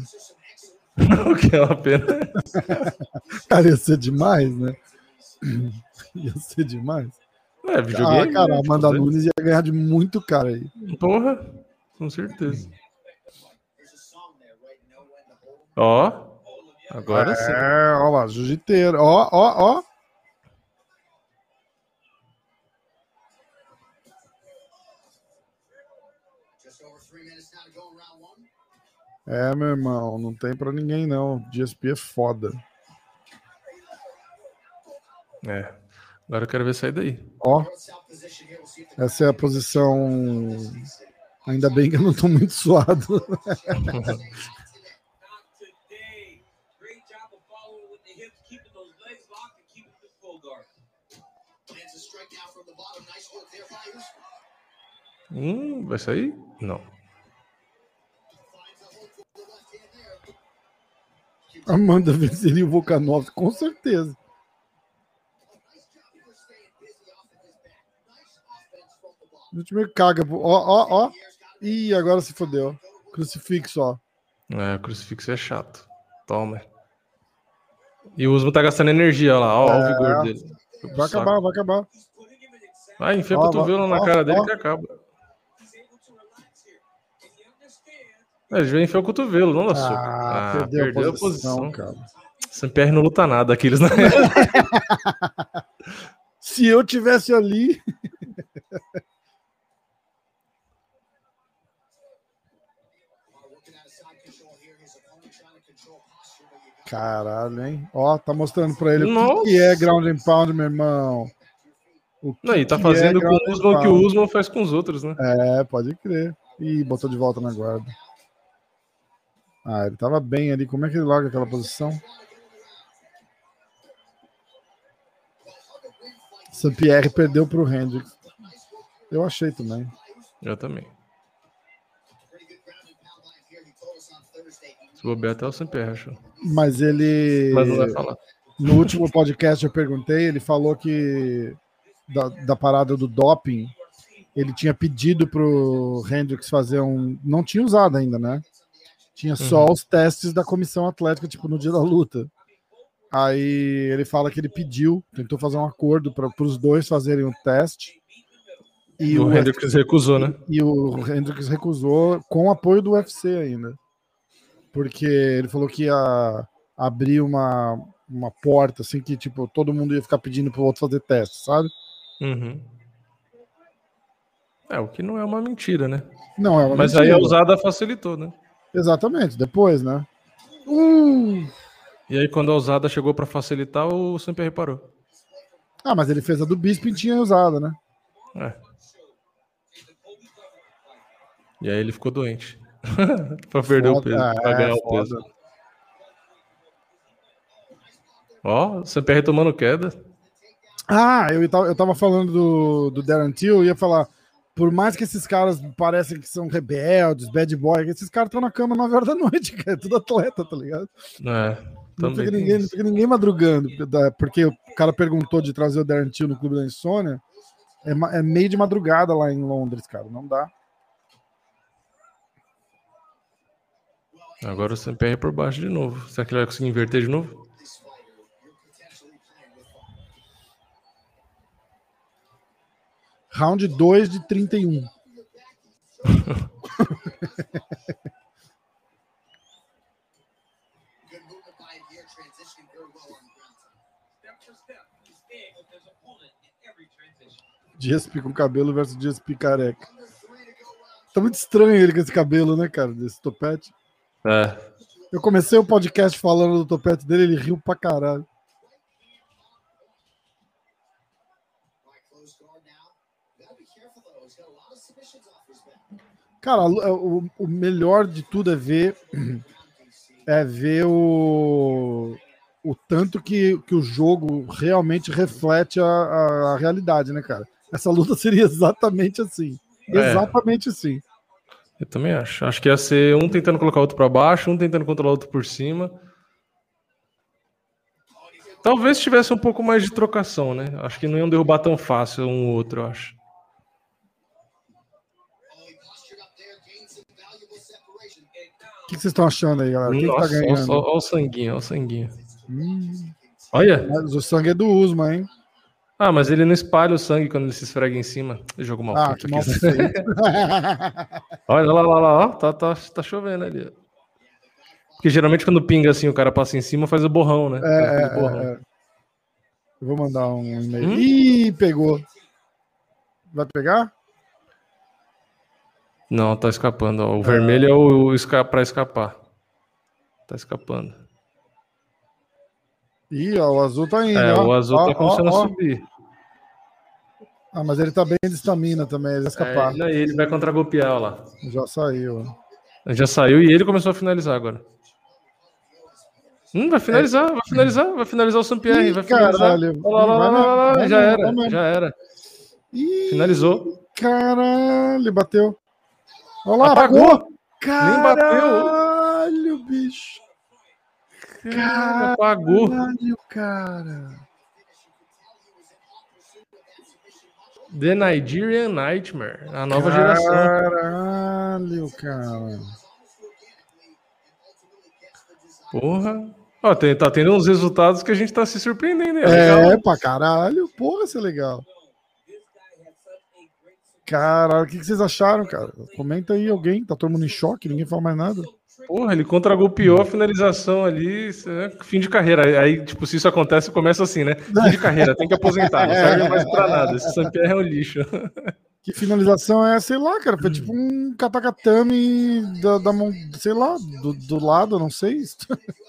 o que é uma pena. Cara, ia ser demais, né? Ia ser demais. É, Ah, videogame. cara, a né? Amanda Nunes ia ganhar de muito cara aí. Porra, com certeza. Ó, agora sim. É, ó lá, jiu-jiteiro. Ó, ó, ó. É, meu irmão, não tem pra ninguém não. GSP é foda. É. Agora eu quero ver sair daí. Ó, essa é a posição. Ainda bem que eu não tô muito suado. Hum, vai sair? Não. Amanda venceria o Volkanov, com certeza. A gente meio caga. Ó, ó, ó. Ih, agora se fodeu. Crucifixo, ó. É, o crucifixo é chato. Toma. E o Usman tá gastando energia lá. Ó, ó o vigor dele. Vai acabar, vai acabar. Vai, enfia o cotovelo na ó, cara dele ó. que acaba. É, ele enfiar o cotovelo, não soco. Ah, Ah, perdeu, a posição, cara. Sampierre não luta nada, aqueles, né? Se eu tivesse ali. Caralho, hein? Ó, tá mostrando pra ele o que, é ground and pound, meu irmão. O que Não, e tá que fazendo é com o Usman que o. Usman faz com os outros, né? É, pode crer. Ih, botou de volta na guarda. Ah, ele tava bem ali. Como é que ele larga aquela posição? Saint-Pierre perdeu pro Hendrix. Eu achei também. Eu também. Se bobear até o Sampierre, acho. Mas ele. Mas não vai falar. No último podcast eu perguntei, ele falou que da, da parada do doping, ele tinha pedido pro Hendrix fazer um. Não tinha usado ainda, né? Tinha só Uhum. os testes da comissão atlética, tipo, no dia da luta. Aí ele fala que ele pediu, tentou fazer um acordo para os dois fazerem o teste. E E o o, Hendrix recusou, né? e o Hendrix recusou com apoio do UFC ainda. Porque ele falou que ia abrir uma, uma porta, assim, que tipo, todo mundo ia ficar pedindo pro outro fazer teste, sabe? Uhum. É, o que não é uma mentira, né? Não, é uma Mas mentira. aí a usada facilitou, né? Exatamente, depois, né? Uh! E aí quando a usada chegou pra facilitar, o Sampierre parou. Ah, mas ele fez a do Bisping tinha usado, né? É. E aí ele ficou doente. pra perder o Foda, peso, pra é, ganhar o foda. peso. Ó, o Sampierre tomando queda. Ah, eu tava, eu tava falando do, do Darren Till, eu ia falar, por mais que esses caras parecem que são rebeldes, bad boy, esses caras estão na cama 9 horas da noite, cara, é tudo atleta, tá ligado? É, Não fica, tem ninguém, não fica ninguém madrugando, porque o cara perguntou de trazer o Darren Till no Clube da Insônia, é, é meio de madrugada lá em Londres, cara, não dá. Agora o CPR é por baixo de novo. Será que ele vai conseguir inverter de novo? Round 2 de 31. Good movement by him here, transitioning very well on the ground. Step for step, he's staying with his opponent in every transition. GSP com cabelo versus GSP careca. Tá muito estranho ele com esse cabelo, né, cara? Desse topete. É. Eu comecei o podcast falando do topete dele, ele riu pra caralho. Cara, o, o melhor de tudo é ver é ver o, o tanto que, que o jogo realmente reflete a, a, a realidade, né, cara? Essa luta seria exatamente assim. É. Exatamente assim. Eu também acho. Acho que ia ser um tentando colocar o outro pra baixo, um tentando controlar o outro por cima. Talvez tivesse um pouco mais de trocação, né? Acho que não iam derrubar tão fácil um ou outro, eu acho. O que, vocês estão achando aí, galera? Quem tá Nossa, olha, ganhando? só- olha o sanguinho, olha o sanguinho. Hum, Olha! mas o sangue é do Usman, hein? Ah, mas ele não espalha o sangue quando ele se esfrega em cima. Jogo mal Ah, mal aqui. feito. Olha lá, lá, lá, ó. Tá, tá, tá chovendo ali. Porque geralmente quando pinga assim, o cara passa em cima, faz o borrão, né? É, Faz é, o borrão. é. Eu vou mandar um e-mail. Hum? Ih, pegou. Vai pegar? Não, tá escapando. ó. O vermelho é o, o esca pra escapar. Tá escapando. Ih, ó, o azul tá indo. É, ó. o azul Ó, tá começando ó, a subir. Ah, mas ele tá bem de estamina também, ele vai escapar. É, não, e ele vai contra-golpear, ó lá. Já saiu. ó. Já saiu e ele começou a finalizar agora. Hum, vai finalizar, vai finalizar, vai finalizar o Sampierre, vai finalizar. caralho. Olha lá, lá, lá, já era, já era. Ih, Finalizou. Caralho, bateu. Olha lá, Apagou. apagou. Nem bateu. Caralho, bicho. Cara, apagou. Caralho, cara. The Nigerian Nightmare, a nova geração. Caralho, cara. Porra. Ó, tem- tá tendo uns resultados que a gente tá se surpreendendo. É, legal. É, pra caralho. Porra, isso é legal. Caralho, o que que vocês acharam, cara? Comenta aí alguém. Tá todo mundo em choque, ninguém fala mais nada. Porra, ele contra-golpeou a finalização ali, isso é fim de carreira. Aí, tipo, se isso acontece, começa assim, né? Fim de carreira, tem que aposentar, não serve mais pra nada. Esse Sampierre é um lixo. Que finalização é, sei lá, cara. Foi tipo um katakatame da, da mão, sei lá, do, do lado, não sei.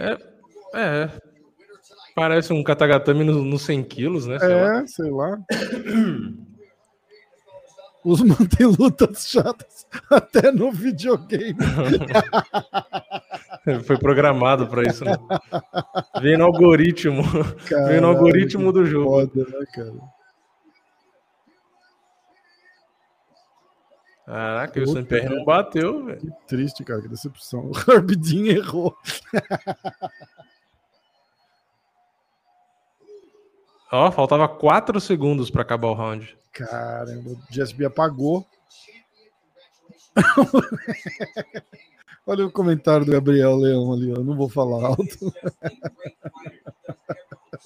É, é. Parece um katagatame nos no 100 quilos, né? Sei lá. É, sei lá. Os mantém lutas chatas até no videogame. Foi programado pra isso, né? Vem no algoritmo. Vem no algoritmo do jogo. Foda, né, cara? Caraca, o Puta, Sampierre cara. não bateu, velho. Que triste, cara, que decepção. O Arbidin errou. Ó, faltava 4 segundos pra acabar o round. Caramba, o GSB apagou. Olha o comentário do Gabriel Leão ali, ó. Não vou falar alto.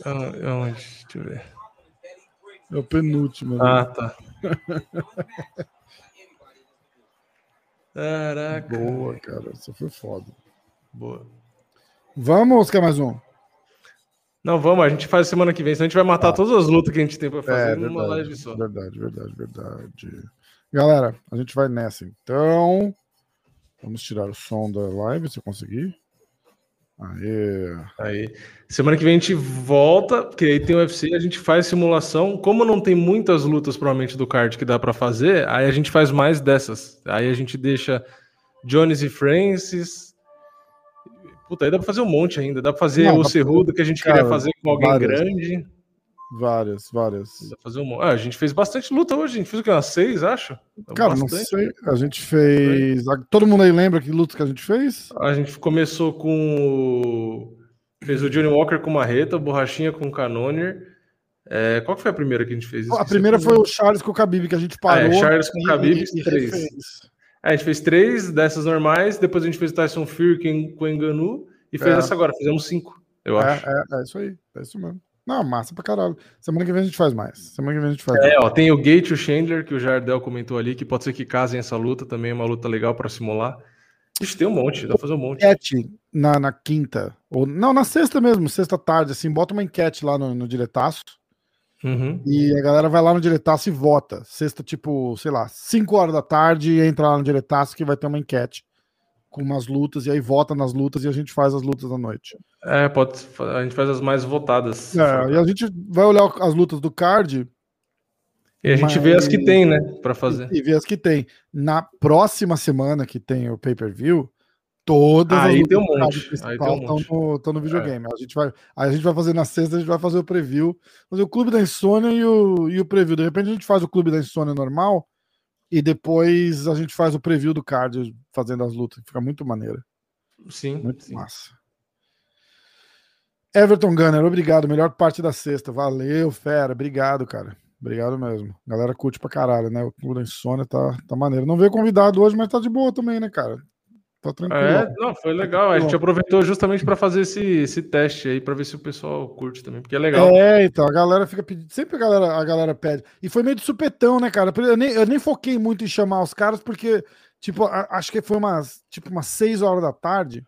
Ah, Onde? Deixa eu ver. É o penúltimo. ali. Ah, tá. Caraca. Boa, cara. Isso foi foda. Boa. Vamos, quer mais um? Não, vamos, a gente faz semana que vem, senão a gente vai matar todas as lutas que a gente tem pra fazer É, numa verdade, live só. verdade, verdade, verdade. Galera, a gente vai nessa então. Vamos tirar o som da live, se eu conseguir. Aê. Aí, semana que vem a gente volta, porque aí tem o UFC, a gente faz simulação. Como não tem muitas lutas, provavelmente, do card que dá pra fazer, aí a gente faz mais dessas. Aí a gente deixa Jones e Francis. Puta, aí dá pra fazer um monte ainda. Dá pra fazer Não, o dá- Cerrudo que a gente cara, queria fazer com alguém várias. grande. Várias, várias. Dá pra fazer um monte. Ah, a gente fez bastante luta hoje. A gente fez o que? Umas seis, acho? Cara, não Bastante. sei. A gente fez. Todo mundo aí lembra que luta que a gente fez? A gente começou com. Fez o Johnny Walker com Marreta, Borrachinha com Canonier. É, qual que foi a primeira que a gente fez? A Esqueci primeira o foi o Charles com o Khabib que a gente parou. É, Charles com o Khabib e- e e fez. É, a gente fez três dessas normais, depois a gente fez Tyson Fury com o Enganu e fez É. essa agora, fizemos cinco, eu acho. É, é, é isso aí. É isso mesmo. Não, massa pra caralho. Semana que vem a gente faz mais. Semana que vem a gente faz É, mais. ó, tem o Gate e o Chandler, que o Jardel comentou ali, que pode ser que casem essa luta, também é uma luta legal pra simular. Ixi, tem um monte, dá pra fazer um monte. enquete na, na quinta, ou não, na sexta mesmo, sexta tarde, assim, bota uma enquete lá no, no diretaço Uhum. e a galera vai lá no diretaço e vota. Sexta, tipo, sei lá, 5 horas da tarde, entra lá no diretaço que vai ter uma enquete com umas lutas, e aí vota nas lutas e a gente faz as lutas da noite. É, pode, a gente faz as mais votadas. É, e a gente vai olhar as lutas do card E a gente mas- vê as que tem, né, pra fazer. e ver as que tem. Na próxima semana que tem o pay-per-view, todas Aí as tem um monte, principal um estão. É. no, no videogame. A gente vai, a gente vai fazer na sexta, a gente vai fazer o preview, fazer o Clube da Insônia e o, e o preview. De repente a gente faz o Clube da Insônia normal e depois a gente faz o preview do card fazendo as lutas. Fica muito maneiro. Sim, Muito sim. massa. Everton Gunner, obrigado. Melhor parte da sexta. Valeu, fera. Obrigado, cara. Obrigado mesmo. Galera curte pra caralho, né? O Clube da Insônia tá, tá maneiro. Não veio convidado hoje, mas tá de boa também, né, cara? Tá tranquilo. É, não, foi legal. A gente aproveitou justamente pra fazer esse, esse teste aí, pra ver se o pessoal curte também, porque é legal. É, então, a galera fica pedindo. Sempre a galera, a galera pede. E foi meio de supetão, né, cara? Eu nem, eu nem foquei muito em chamar os caras, porque, tipo, acho que foi umas, tipo, umas 6 horas da tarde.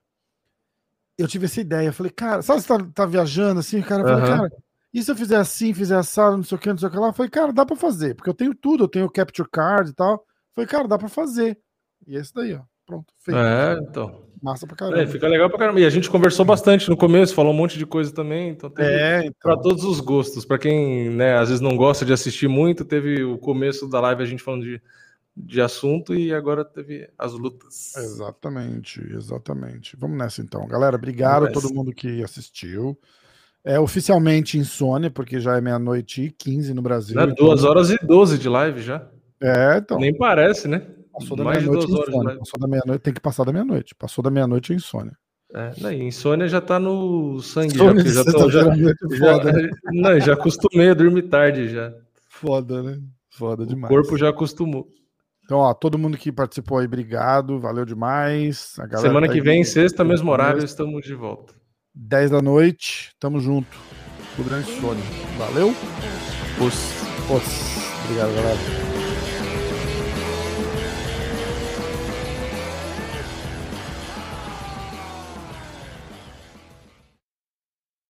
Eu tive essa ideia. Eu falei, cara, sabe se tá, tá viajando assim? O cara falei, Aham. cara, e se eu fizer assim, fizer assado, não sei o que, não sei o que lá? Eu falei, cara, dá pra fazer, porque eu tenho tudo, eu tenho o capture card e tal. Eu falei, cara, dá pra fazer. E é esse daí, ó. Pronto, feito. É, então. Massa pra caramba. É, fica legal pra caramba. E a gente conversou bastante no começo, falou um monte de coisa também, então teve É, pra então. todos os gostos. Pra quem, né, às vezes não gosta de assistir muito, teve o começo da live a gente falando de, de assunto e agora teve as lutas. Exatamente, exatamente. Vamos nessa então. Galera, obrigado a todo mundo que assistiu. É oficialmente insônia, porque já é meia-noite e 15 no Brasil. Então- duas horas e 12 de live já. É, então. Nem parece, né? Passou da Mais de meia-noite é insônia. Passou da meia-noite, tem que passar da meia-noite. Passou da meia-noite é insônia. É, né, insônia já tá no sangue, já, Insônia já, tô, já, é já, foda, né? não, já acostumei a dormir tarde já. Foda, né? Foda O demais. corpo já acostumou. Então, ó, todo mundo que participou aí, obrigado, valeu demais. Semana tá que aí vem, no- sexta, mesmo horário, Mesmo. estamos de volta. 10 da noite, tamo junto. O grande insônia. Valeu? Os... Os. Obrigado, galera.